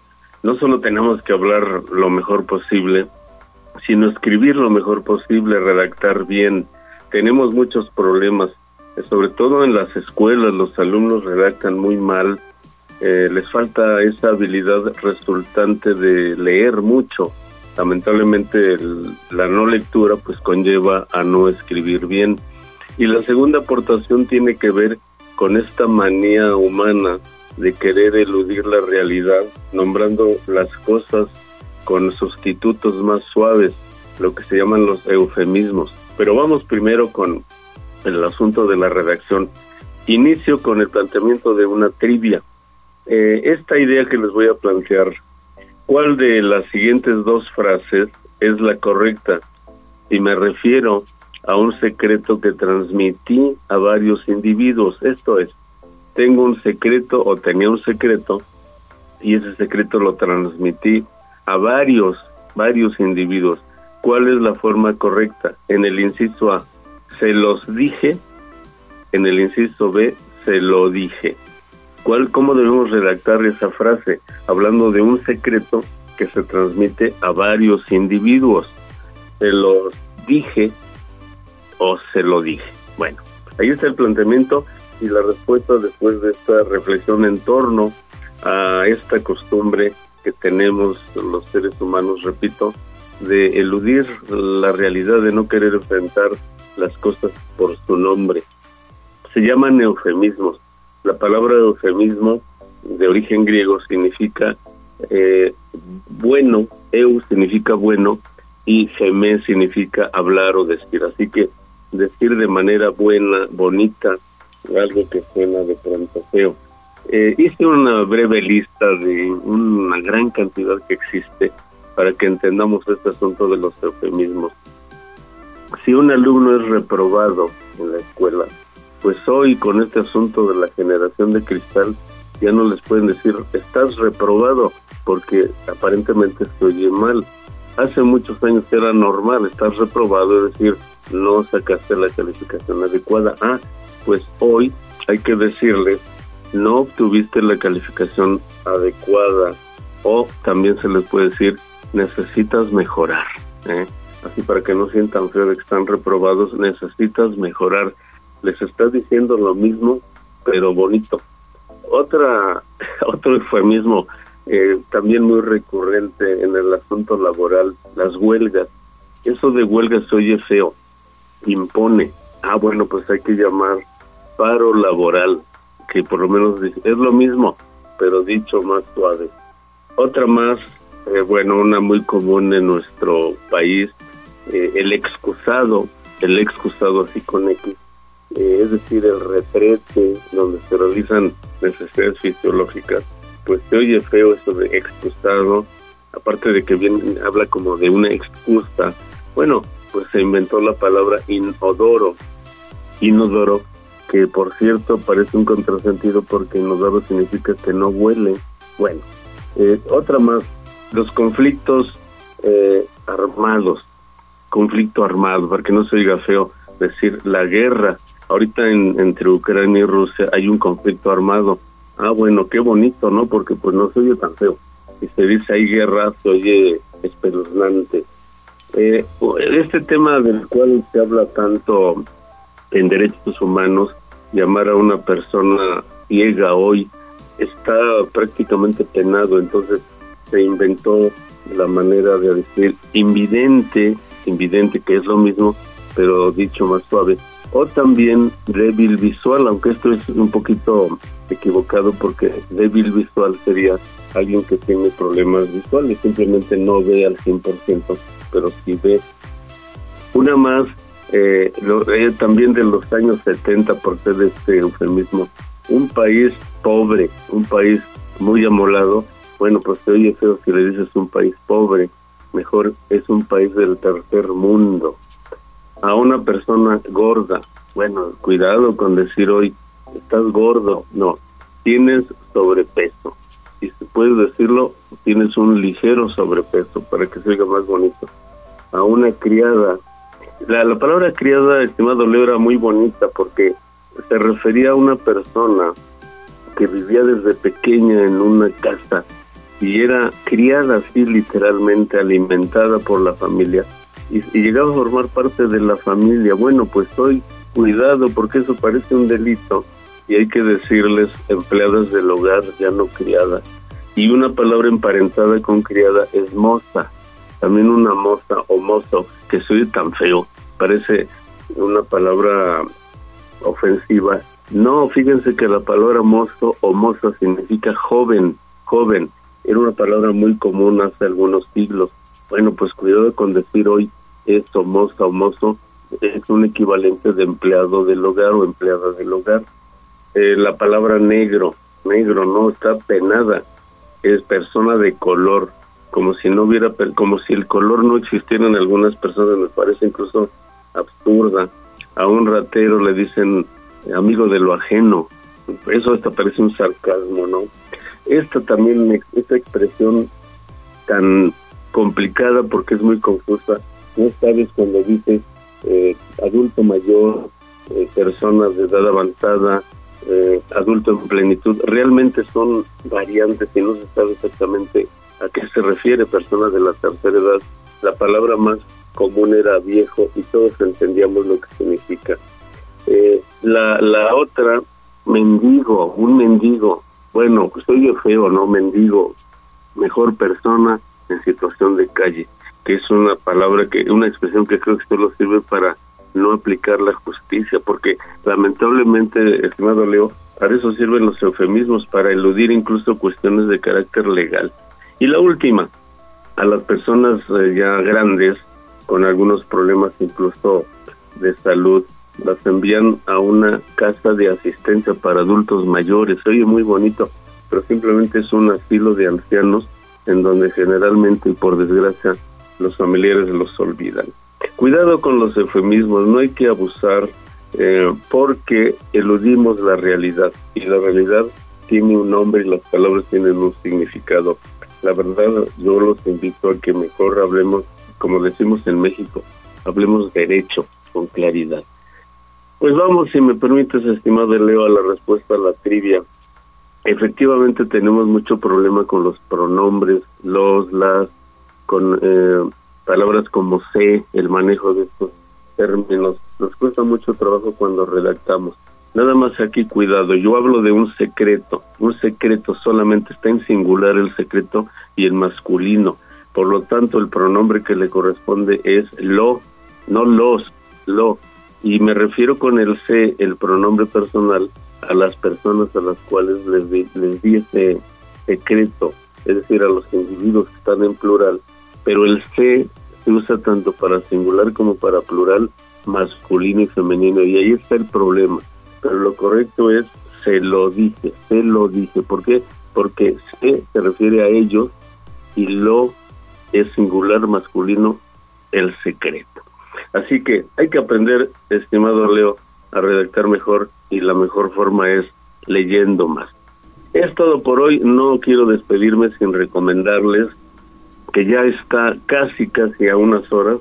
No solo tenemos que hablar lo mejor posible, sino escribir lo mejor posible, redactar bien. Tenemos muchos problemas, eh, sobre todo en las escuelas, los alumnos redactan muy mal, eh, les falta esa habilidad resultante de leer mucho. Lamentablemente la no lectura pues conlleva a no escribir bien. Y la segunda aportación tiene que ver con esta manía humana de querer eludir la realidad, nombrando las cosas con sustitutos más suaves, lo que se llaman los eufemismos. Pero vamos primero con el asunto de la redacción. Inicio con el planteamiento de una trivia. Eh, esta idea que les voy a plantear, ¿cuál de las siguientes dos frases es la correcta? Si me refiero a un secreto que transmití a varios individuos, esto es, tengo un secreto o tenía un secreto y ese secreto lo transmití a varios, varios individuos. ¿Cuál es la forma correcta? En el inciso A, se los dije, en el inciso B, se lo dije. ¿Cuál, ¿Cómo debemos redactar esa frase? Hablando de un secreto que se transmite a varios individuos. Se los dije o se lo dije. Bueno, ahí está el planteamiento y la respuesta después de esta reflexión en torno a esta costumbre que tenemos los seres humanos, repito, de eludir la realidad, de no querer enfrentar las cosas por su nombre. Se llaman eufemismos. La palabra eufemismo de origen griego significa eh, bueno, eu significa bueno y geme significa hablar o decir. Así que decir de manera buena, bonita, algo que suena de pronto feo. Eh, hice una breve lista de una gran cantidad que existe para que entendamos este asunto de los eufemismos. Si un alumno es reprobado en la escuela, pues hoy con este asunto de la generación de cristal ya no les pueden decir estás reprobado porque aparentemente se oye mal. Hace muchos años era normal estar reprobado, es decir, no sacaste la calificación adecuada. Ah, pues hoy hay que decirles no obtuviste la calificación adecuada o también se les puede decir necesitas mejorar. ¿eh? Así para que no sientan feo de que están reprobados, necesitas mejorar. Les estás diciendo lo mismo, pero bonito. Otra, otro eufemismo eh, también muy recurrente en el asunto laboral, las huelgas. Eso de huelga se oye feo, impone. Ah, bueno, pues hay que llamar paro laboral, que por lo menos es lo mismo, pero dicho más suave. Otra más, eh, bueno, una muy común en nuestro país, eh, el excusado, el excusado así con X, eh, es decir, el retrete donde se realizan necesidades fisiológicas, pues se oye feo eso de excusado, aparte de que bien habla como de una excusa. Bueno, pues se inventó la palabra inodoro, inodoro, que por cierto parece un contrasentido porque inodoro significa que no huele. Bueno, eh, otra más, los conflictos eh, armados, conflicto armado, para que no se oiga feo decir la guerra. Ahorita en- entre Ucrania y Rusia hay un conflicto armado. Ah, bueno, qué bonito, ¿no? Porque pues no se oye tan feo. Y se dice hay guerra, se oye espeluznante. Eh, este tema del cual se habla tanto en derechos humanos, llamar a una persona ciega hoy está prácticamente penado, entonces se inventó la manera de decir invidente, invidente que es lo mismo, pero dicho más suave, o también débil visual, aunque esto es un poquito equivocado porque débil visual sería alguien que tiene problemas visuales, simplemente no ve al 100%, pero sí ve. Una más, eh, lo- eh, también de los años 70, por ser este eufemismo, un país pobre, un país muy amolado, bueno, pues se oye feo si le dices un país pobre, mejor es un país del tercer mundo. A una persona gorda, bueno, cuidado con decir hoy, estás gordo, no, tienes sobrepeso. y si puedes decirlo, tienes un ligero sobrepeso para que se oiga más bonito. A una criada. La, la palabra criada, estimado Leo, era muy bonita porque se refería a una persona que vivía desde pequeña en una casa y era criada así literalmente, alimentada por la familia y, llegaba a formar parte de la familia. Bueno, pues hoy cuidado porque eso parece un delito y hay que decirles empleadas del hogar, ya no criadas. Y una palabra emparentada con criada es moza, también una moza o mozo, que soy tan feo, parece una palabra ofensiva. No, fíjense que la palabra mozo o moza significa joven, joven. Era una palabra muy común hace algunos siglos. Bueno, pues cuidado con decir hoy esto, moza o mozo, es un equivalente de empleado del hogar o empleada del hogar. Eh, la palabra negro, negro, no está penada, es persona de color, como si no hubiera, como si el color no existiera en algunas personas, me parece incluso absurda. A un ratero le dicen amigo de lo ajeno, eso hasta parece un sarcasmo, ¿no? Esta también, esta expresión tan complicada porque es muy confusa, no sabes cuando dices eh, adulto mayor, eh, personas de edad avanzada, eh, adulto en plenitud, realmente son variantes y no se sabe exactamente a qué se refiere personas de la tercera edad. La palabra más común era viejo y todos entendíamos lo que significa. Eh, la, la otra, mendigo, un mendigo, bueno, soy feo, ¿no? Mendigo, mejor persona en situación de calle, que es una palabra, que una expresión que creo que solo sirve para no aplicar la justicia, porque lamentablemente, estimado Leo, para eso sirven los eufemismos, para eludir incluso cuestiones de carácter legal. Y la última, a las personas eh, ya grandes, con algunos problemas incluso de salud, las envían a una casa de asistencia para adultos mayores. Oye, muy bonito, pero simplemente es un asilo de ancianos en donde generalmente y por desgracia los familiares los olvidan. Cuidado con los eufemismos, no hay que abusar eh, porque eludimos la realidad y la realidad tiene un nombre y las palabras tienen un significado. La verdad, yo los invito a que mejor hablemos, como decimos en México, hablemos derecho, con claridad. Pues vamos, si me permites, estimado Leo, a la respuesta a la trivia. Efectivamente tenemos mucho problema con los pronombres, los, las, con eh, palabras como sé, el manejo de estos términos. Nos cuesta mucho trabajo cuando redactamos. Nada más aquí cuidado, yo hablo de un secreto, un secreto solamente está en singular el secreto y el masculino, por lo tanto el pronombre que le corresponde es lo, no los, lo, y me refiero con el sé, el pronombre personal, a las personas a las cuales les les di ese secreto, es decir, a los individuos que están en plural, pero el sé se usa tanto para singular como para plural, masculino y femenino, y ahí está el problema. Pero lo correcto es se lo dije, se lo dije. ¿Por qué? Porque se se refiere a ellos y lo es singular masculino, el secreto. Así que hay que aprender, estimado Leo, a redactar mejor y la mejor forma es leyendo más. Es todo por hoy, no quiero despedirme sin recomendarles que ya está casi, casi a unas horas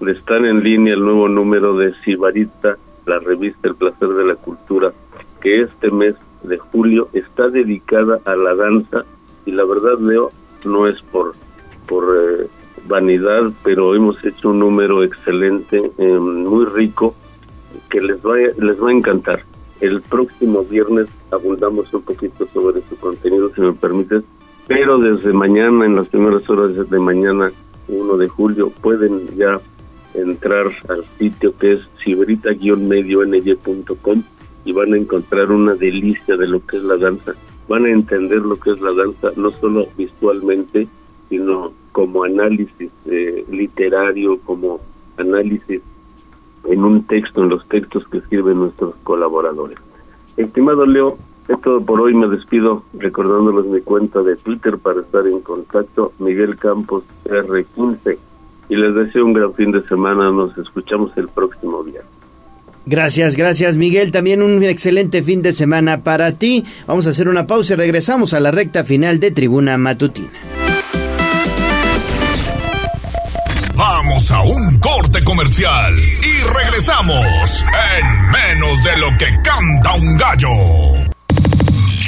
de estar en línea el nuevo número de Sibarita, la revista El Placer de la Cultura, que este mes de julio está dedicada a la danza y la verdad, Leo, no es por, por eh, vanidad, pero hemos hecho un número excelente, eh, muy rico, que les va, les va a encantar. El próximo viernes abundamos un poquito sobre su contenido, si me permites, pero desde mañana, en las primeras horas de mañana, 1 de julio, pueden ya entrar al sitio que es ciberita-medio-ny.com y van a encontrar una delicia de lo que es la danza. Van a entender lo que es la danza, no solo visualmente, sino como análisis eh, literario, como análisis en un texto, en los textos que escriben nuestros colaboradores. Estimado Leo, es todo por hoy. Me despido recordándoles mi cuenta de Twitter para estar en contacto, Miguel Campos R15. Y les deseo un gran fin de semana. Nos escuchamos el próximo día. Gracias, gracias Miguel. También un excelente fin de semana para ti. Vamos a hacer una pausa y regresamos a la recta final de Tribuna Matutina. Vamos a un corte comercial y regresamos en menos de lo que canta un gallo.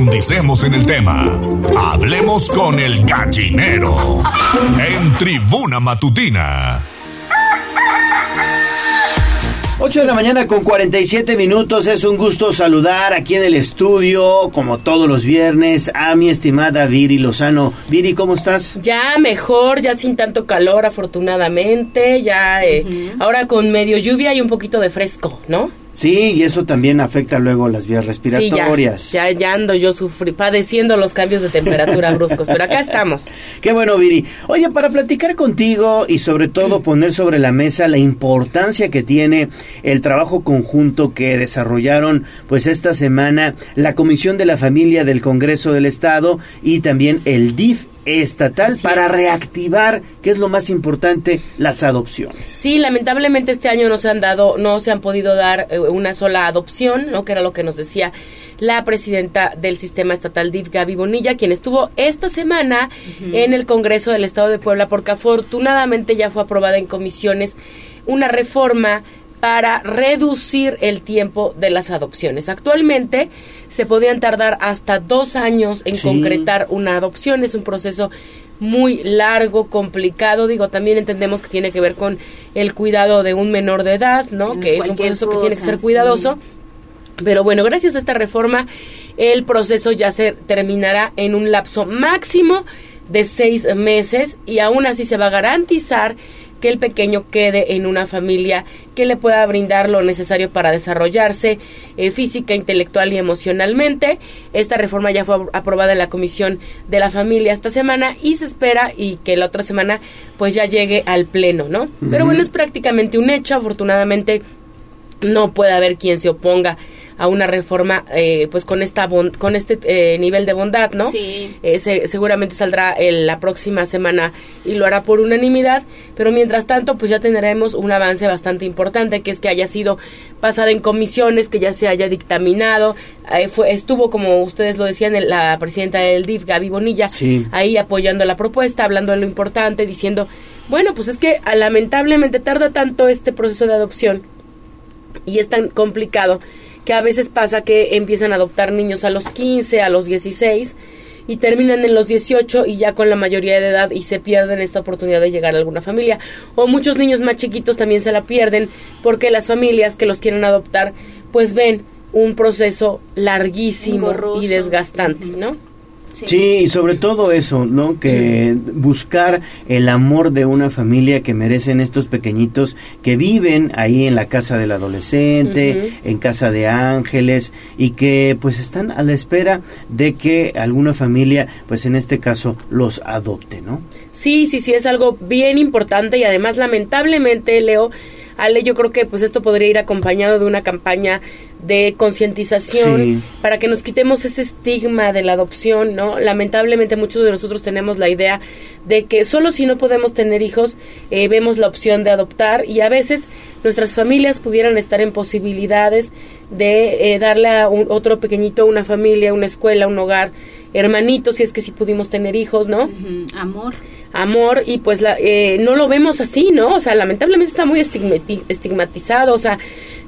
Profundicemos en el tema. Hablemos con el gallinero en Tribuna Matutina. 8 de la mañana con 47 minutos. Es un gusto saludar aquí en el estudio, como todos los viernes, a mi estimada Viri Lozano. Viri, ¿cómo estás? Ya mejor, ya sin tanto calor, afortunadamente. Ya eh, ahora con medio lluvia y un poquito de fresco, ¿no? Sí, y eso también afecta luego las vías Sí, respiratorias. ya, ya, ya ando yo sufri, padeciendo los cambios de temperatura bruscos, pero acá estamos. Qué bueno, Viri. Oye, para platicar contigo y sobre todo poner sobre la mesa la importancia que tiene el trabajo conjunto que desarrollaron pues esta semana la Comisión de la Familia del Congreso del Estado y también el DIF estatal Así para es. reactivar, que es lo más importante, las adopciones. Sí, lamentablemente este año no se han dado, no se han podido dar eh, una sola adopción, ¿no? Que era lo que nos decía la presidenta del sistema estatal DIF, Gaby Bonilla, quien estuvo esta semana en el Congreso del Estado de Puebla, porque afortunadamente ya fue aprobada en comisiones una reforma para reducir el tiempo de las adopciones. Actualmente se podían tardar hasta dos años en Sí. concretar una adopción. Es un proceso muy largo, complicado. Digo, también entendemos que tiene que ver con el cuidado de un menor de edad, ¿no? Que es un proceso que tiene que ser sí. cuidadoso. Pero bueno, gracias a esta reforma, el proceso ya se terminará en un lapso máximo de seis meses y aún así se va a garantizar que el pequeño quede en una familia que le pueda brindar lo necesario para desarrollarse eh, física, intelectual y emocionalmente. Esta reforma ya fue aprobada en la Comisión de la Familia esta semana y se espera y que la otra semana pues ya llegue al pleno, ¿no? Pero bueno, es prácticamente un hecho, afortunadamente no puede haber quien se oponga a una reforma eh, pues con esta bon- con este eh, nivel de bondad no Sí. Eh, se- seguramente saldrá el- la próxima semana y lo hará por unanimidad pero mientras tanto pues ya tendremos un avance bastante importante que es que haya sido pasada en comisiones que ya se haya dictaminado eh, fue estuvo como ustedes lo decían el- la presidenta del DIF Gaby Bonilla Sí. ahí apoyando la propuesta hablando de lo importante diciendo bueno pues es que ah, lamentablemente tarda tanto este proceso de adopción y es tan complicado que a veces pasa que empiezan a adoptar niños a los 15, a los 16 y terminan en los 18 y ya con la mayoría de edad y se pierden esta oportunidad de llegar a alguna familia. O muchos niños más chiquitos también se la pierden porque las familias que los quieren adoptar pues ven un proceso larguísimo Engorroso. y desgastante, ¿no? Sí. y sobre todo eso, ¿no? Que buscar el amor de una familia que merecen estos pequeñitos que viven ahí en la casa del adolescente, en casa de ángeles y que pues están a la espera de que alguna familia, pues en este caso, los adopte, ¿no? Sí, sí, sí, es algo bien importante y además lamentablemente, Leo, Ale, yo creo que pues esto podría ir acompañado de una campaña de concientización Sí. para que nos quitemos ese estigma de la adopción, ¿no? Lamentablemente muchos de nosotros tenemos la idea de que solo si no podemos tener hijos eh, vemos la opción de adoptar y a veces nuestras familias pudieran estar en posibilidades de eh, darle a un, otro pequeñito una familia, una escuela, un hogar, hermanitos, si es que sí pudimos tener hijos, ¿no? Amor. Amor y pues la, eh, no lo vemos así, ¿no? O sea, lamentablemente está muy estigmati- estigmatizado, o sea,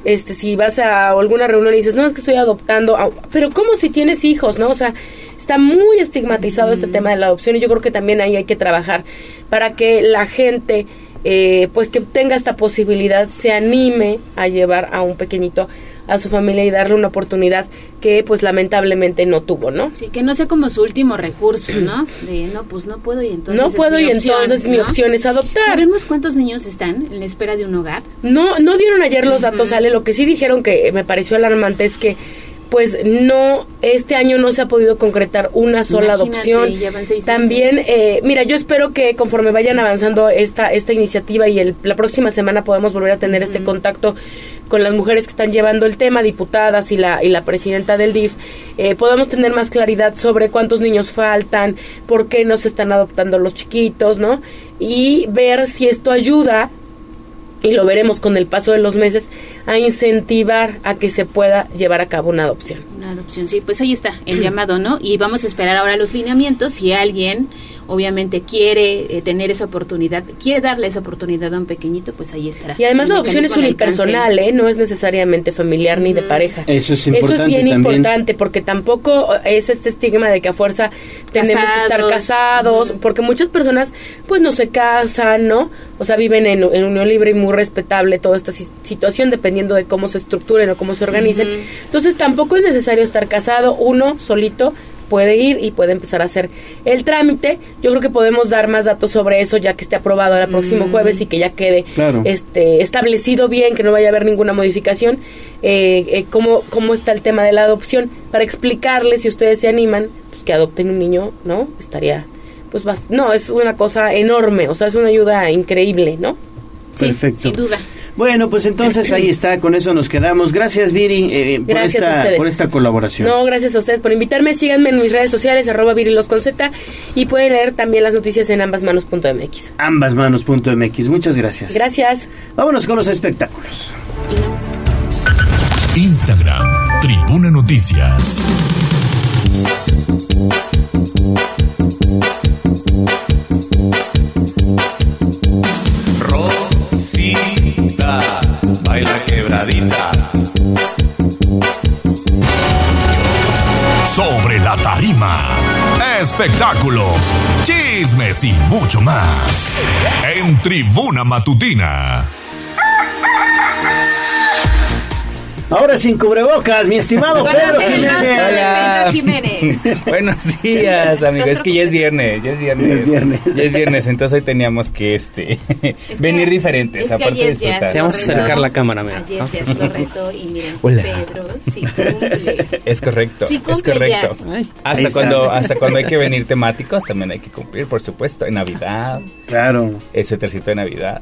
este, si vas a alguna reunión y dices, no, es que estoy adoptando, pero ¿cómo si tienes hijos, no? O sea, está muy estigmatizado este tema de la adopción y yo creo que también ahí hay que trabajar para que la gente eh, pues que tenga esta posibilidad, se anime a llevar a un pequeñito a su familia y darle una oportunidad que pues lamentablemente no tuvo, ¿no? Sí, que no sea como su último recurso, ¿no? De no, pues no puedo y entonces No es puedo mi y opción, entonces mi opción es adoptar. ¿Sabemos cuántos niños están en la espera de un hogar? No, no dieron ayer los datos, Ale. Lo que sí dijeron que me pareció alarmante es que, pues, no, este año no se ha podido concretar una sola Imagínate, adopción. También, eh, mira, yo espero que conforme vayan avanzando esta, esta iniciativa y el, la próxima semana podamos volver a tener este contacto con las mujeres que están llevando el tema, diputadas y la, y la presidenta del DIF, eh, podamos tener más claridad sobre cuántos niños faltan, por qué no se están adoptando los chiquitos, ¿no? Y ver si esto ayuda y lo veremos con el paso de los meses, a incentivar a que se pueda llevar a cabo una adopción. Una adopción, sí, pues ahí está el llamado, ¿no? Y vamos a esperar ahora los lineamientos. Si alguien, obviamente, quiere eh, tener esa oportunidad, quiere darle esa oportunidad a un pequeñito, pues ahí estará. Y además la adopción es unipersonal, ¿eh? no es necesariamente familiar ni de pareja. Eso es Eso importante es bien también. importante porque tampoco es este estigma de que a fuerza tenemos que estar Casados. porque muchas personas pues no se casan, ¿no? O sea, viven en, en unión libre y muy respetable toda esta si- situación dependiendo de cómo se estructuren o cómo se organicen. Entonces tampoco es necesario estar casado, uno solito puede ir y puede empezar a hacer el trámite. Yo creo que podemos dar más datos sobre eso ya que esté aprobado el próximo Mm. jueves y que ya quede Claro. este establecido bien, que no vaya a haber ninguna modificación, eh, eh, cómo, cómo está el tema de la adopción, para explicarles si ustedes se animan, pues que adopten un niño, ¿no? Estaría, pues, bast- no, es una cosa enorme, o sea, es una ayuda increíble, ¿no? Perfecto. sin duda. Bueno, pues entonces ahí está, con eso nos quedamos. Gracias, Viri, eh, por, Gracias a esta, ustedes. por esta colaboración. No, gracias a ustedes por invitarme. Síganme en mis redes sociales, arroba virilos con Z, y pueden leer también las noticias en ambasmanos.mx. Ambasmanos.mx, muchas gracias. Gracias. Vámonos con los espectáculos. Instagram, Tribuna Noticias. Rosita, baila quebradita. Sobre la tarima. Espectáculos, chismes y mucho más. En Tribuna Matutina. Ahora sin cubrebocas, mi estimado Pedro Jiménez. Pedro Jiménez. Buenos días, amigos. Es que ya es viernes, ya es viernes. Ya es viernes. Ya es viernes, entonces hoy teníamos que este venir diferentes, es que aparte de disfrutar. Vamos a acercar la cámara, mira. Ayer ya es correcto y miren, Hola. Pedro sí cumple. Es correcto, Sí es correcto. Hasta cuando, hasta cuando hay que venir temáticos también hay que cumplir, por supuesto. En Navidad, Claro. el suétercito de Navidad.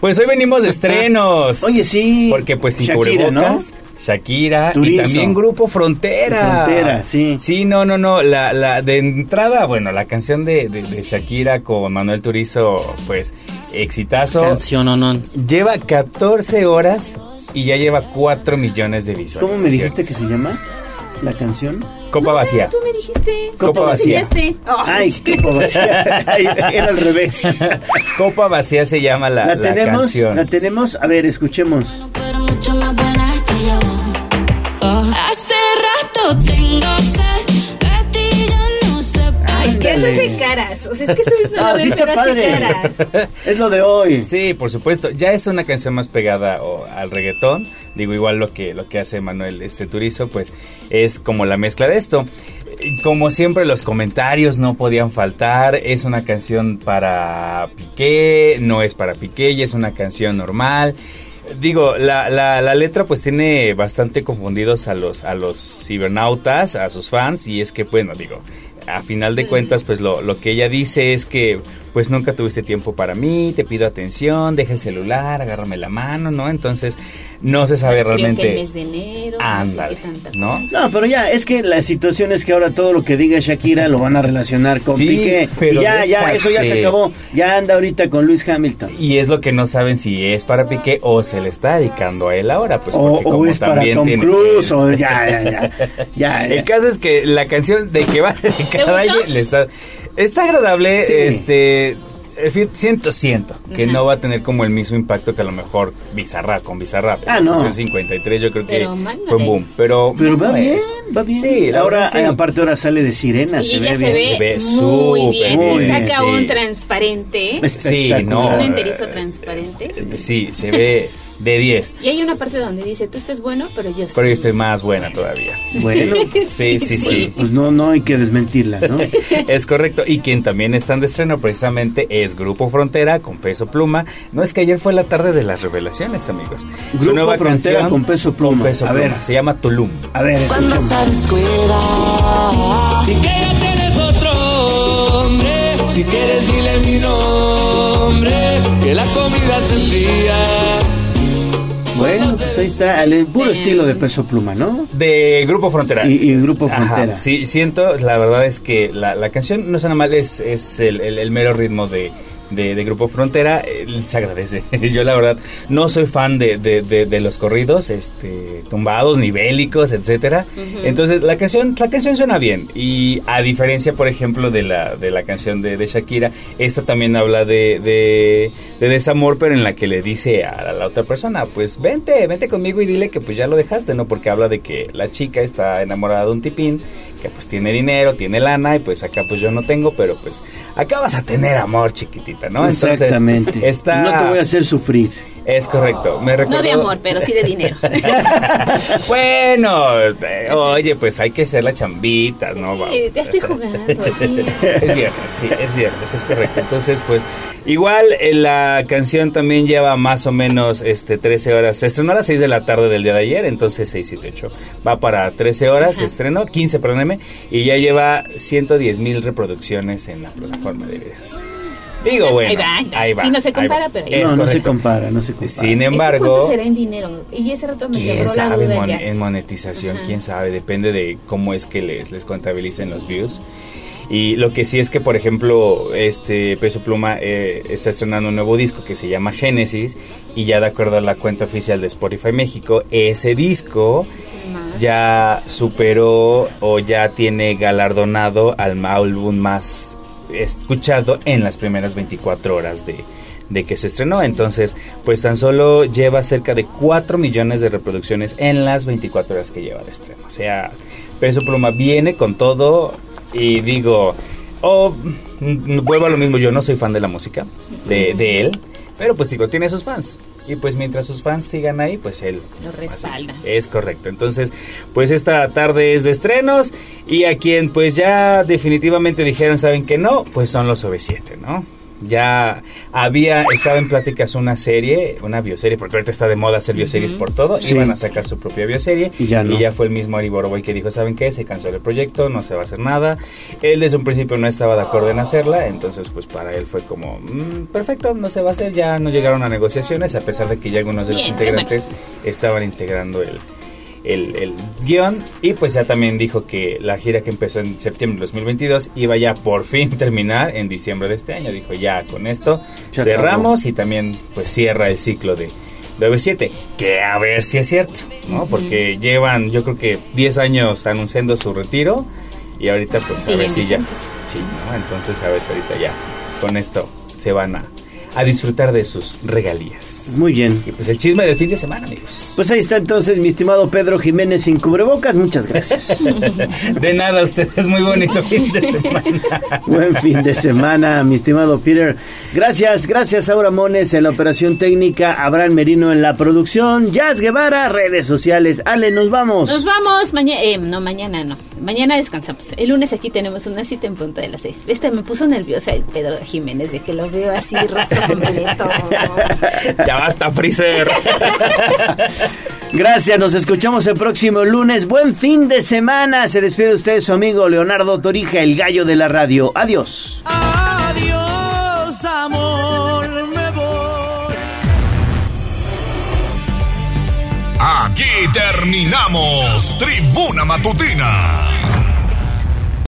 Pues hoy venimos de estrenos. Oye, sí. Porque pues sin Shakira, ¿no? cubrebocas, Shakira Turizo. y también Grupo Frontera. Frontera, sí. Sí, no, no, no. La, la de entrada, bueno, la canción de, de- de Shakira con Manuel Turizo, pues, exitazo. Canción o no. Lleva 14 horas y ya lleva 4 millones de visualizaciones. ¿Cómo me dijiste que se llama la canción? Copa vacía. Tú me dijiste. Copa ¿Cómo vacía. Ay, copa vacía. Ay, Era al revés. Copa vacía se llama la, La la tenemos, canción. la tenemos. A ver, escuchemos. mucho más buena estrella. Hace rato tengo sed, Ay, ¿qué haces de caras? O sea, es que ustedes no Ah, lo sí está padre. caras. Es lo de hoy. Sí, por supuesto. Ya es una canción más pegada o, al reggaetón. Digo, igual lo que, lo que hace Manuel este Turizo, pues es como la mezcla de esto. Como siempre, los comentarios no podían faltar. Es una canción para Piqué, no es para Piqué, ya es una canción normal. Digo, la, la, la letra pues tiene bastante confundidos a los, a los cibernautas, a sus fans, y es que, bueno, digo, a final de cuentas, pues lo, lo que ella dice es que pues nunca tuviste tiempo para mí, te pido atención, deja el celular, agárrame la mano, ¿no? Entonces, no se sabe Más frío que el realmente. mes de enero, Ándale, no sé qué tanta ¿no? No, pero ya, es que la situación es que ahora todo lo que diga Shakira lo van a relacionar con Sí, Piqué. pero Y ya, ya, eso ya se acabó. Ya anda ahorita con Luis Hamilton. Y es lo que no saben si es para Piqué o se le está dedicando a él ahora, pues O, porque o como es para también Tom tiene- Cruise, o ya, ya, ya. ya, ya. El caso es que la canción de que va dedicada a ella le está está agradable, Sí. este siento, siento que no va a tener como el mismo impacto que a lo mejor Bizarrap con Bizarrap. Ah, En no. sesión 53 yo creo que Pero mándale. fue un boom. Pero, Pero va no bien, es. va bien. Sí, ahora, sí. eh, aparte ahora sale de sirena, Y se ella ve se bien. Se ve muy súper bien. bien, Y saca sí. un transparente. Sí, no. Un enterizo transparente. Sí, se ve de 10. Y hay una parte donde dice, tú estás bueno, pero yo estoy... Pero yo estoy más buena todavía. Bueno, Sí, sí, sí. Pues no, no hay que desmentirla, ¿no? Es correcto. Y quien también están de estreno precisamente es Grupo Frontera con Peso Pluma. No es que ayer fue la tarde de las revelaciones, amigos. Su Grupo nueva Frontera canción con Peso Pluma. Peso A ver. Pluma. Se llama Tulum. A ver, Cuando sales cuida y que ya tienes otro hombre. Si quieres dile mi nombre, que la comida se enfría. Bueno, pues ahí está, el puro estilo de Peso Pluma, ¿no? De Grupo Frontera. Y, y Grupo Ajá, Frontera. sí, siento, la verdad es que la, la canción no suena mal, es, es el, el- el mero ritmo de, de, de Grupo Frontera, eh, se agradece. Yo la verdad no soy fan de, de, de- los corridos, este, tumbados, ni bélicos, etcétera. Ujú. Entonces la canción, la canción suena bien. Y a diferencia, por ejemplo, de la, de la canción de, Shakira, esta también habla de, de, de desamor, pero en la que le dice a la otra persona, pues vente, vente conmigo y dile que pues ya lo dejaste, ¿no? Porque habla de que la chica está enamorada de un tipín, que pues tiene dinero, tiene lana, y pues acá pues yo no tengo, pero pues acá vas a tener amor, chiquitita, ¿no? Entonces, Exactamente. está... No te voy a hacer sufrir. Es correcto. Me No recordó- de amor, pero sí de dinero. bueno, eh, oye, pues hay que hacer la chambita, ¿no? Vamos, ya estoy jugando, es viernes. es viernes, sí, es viernes, es correcto. Entonces, pues, igual eh, la canción también lleva más o menos este 13 horas. Se estrenó a las 6 de la tarde del día de ayer, entonces 6, 7, 8. Va para 13 horas de estreno, 15, perdóneme, y ya lleva 110 mil reproducciones en la plataforma de videos. Digo, bueno, Ahí va, ahí va. ahí va. Sí, no se compara, pero no, no se compara, no se compara. Sin ¿Eso embargo, cuánto será en dinero? Y ese rato me ¿Quién la sabe duda ya. en monetización? Ajá. ¿Quién sabe? Depende de cómo es que les, les contabilicen los views. Y lo que sí es que, por ejemplo, este Peso Pluma eh, está estrenando un nuevo disco que se llama Génesis y ya de acuerdo a la cuenta oficial de Spotify México, ese disco ya superó o ya tiene galardonado al álbum más escuchado en las primeras 24 horas de, de que se estrenó. Entonces, pues tan solo lleva cerca de 4 millones de reproducciones en las 24 horas que lleva de estreno. O sea, Peso Pluma viene con todo y digo, oh, vuelvo a lo mismo, yo no soy fan de la música de, de él, pero pues digo, tiene sus fans. Y pues mientras sus fans sigan ahí, pues él Lo respalda. es correcto. Entonces, pues esta tarde es de estrenos y a quien pues ya definitivamente dijeron saben que no, pues son los OV7, ¿no? Ya había estado en pláticas una serie, una bioserie, porque ahorita está de moda hacer bioseries por todo. Sí. Iban a sacar su propia bioserie Y ya no. fue el mismo Ari Boroboy que dijo, ¿saben qué? Se canceló el proyecto, no se va a hacer nada. Él desde un principio no estaba de acuerdo en hacerla, entonces pues para él fue como, "Mm, perfecto, no se va a hacer, ya no llegaron a negociaciones, a pesar de que ya algunos de los Bien, integrantes estaban integrando el, el, el guion y pues ya también dijo que la gira que empezó en septiembre de 2022 iba ya por fin terminar en diciembre de este año. Dijo ya con esto cerramos y también pues cierra el ciclo de, de OV7, que a ver si es cierto, ¿no? Porque llevan yo creo que 10 años anunciando su retiro y ahorita pues a ver si ya... Sí, ¿no? Entonces a ver si ahorita ya con esto se van a, a disfrutar de sus regalías. Muy bien. Y pues el chisme del fin de semana, amigos. Pues ahí está entonces mi estimado Pedro Jiménez sin cubrebocas. Muchas gracias. De nada, ustedes muy bonito fin de semana. Buen fin de semana, mi estimado Peter. Gracias, gracias Aura Mones en la operación técnica, Abraham Merino en la producción, Jazz Guevara, redes sociales. Ale, nos vamos. Nos vamos mañana, eh, no mañana no, mañana descansamos. El lunes aquí tenemos una cita en punta de las seis. Este me puso nerviosa el Pedro Jiménez de que lo veo así rostro completo. Ya basta, Freezer. Gracias, nos escuchamos el próximo lunes. Buen fin de semana. Se despide usted su amigo Leonardo Torija, el gallo de la radio. Adiós. Adiós, amor, me voy. Aquí terminamos Tribuna Matutina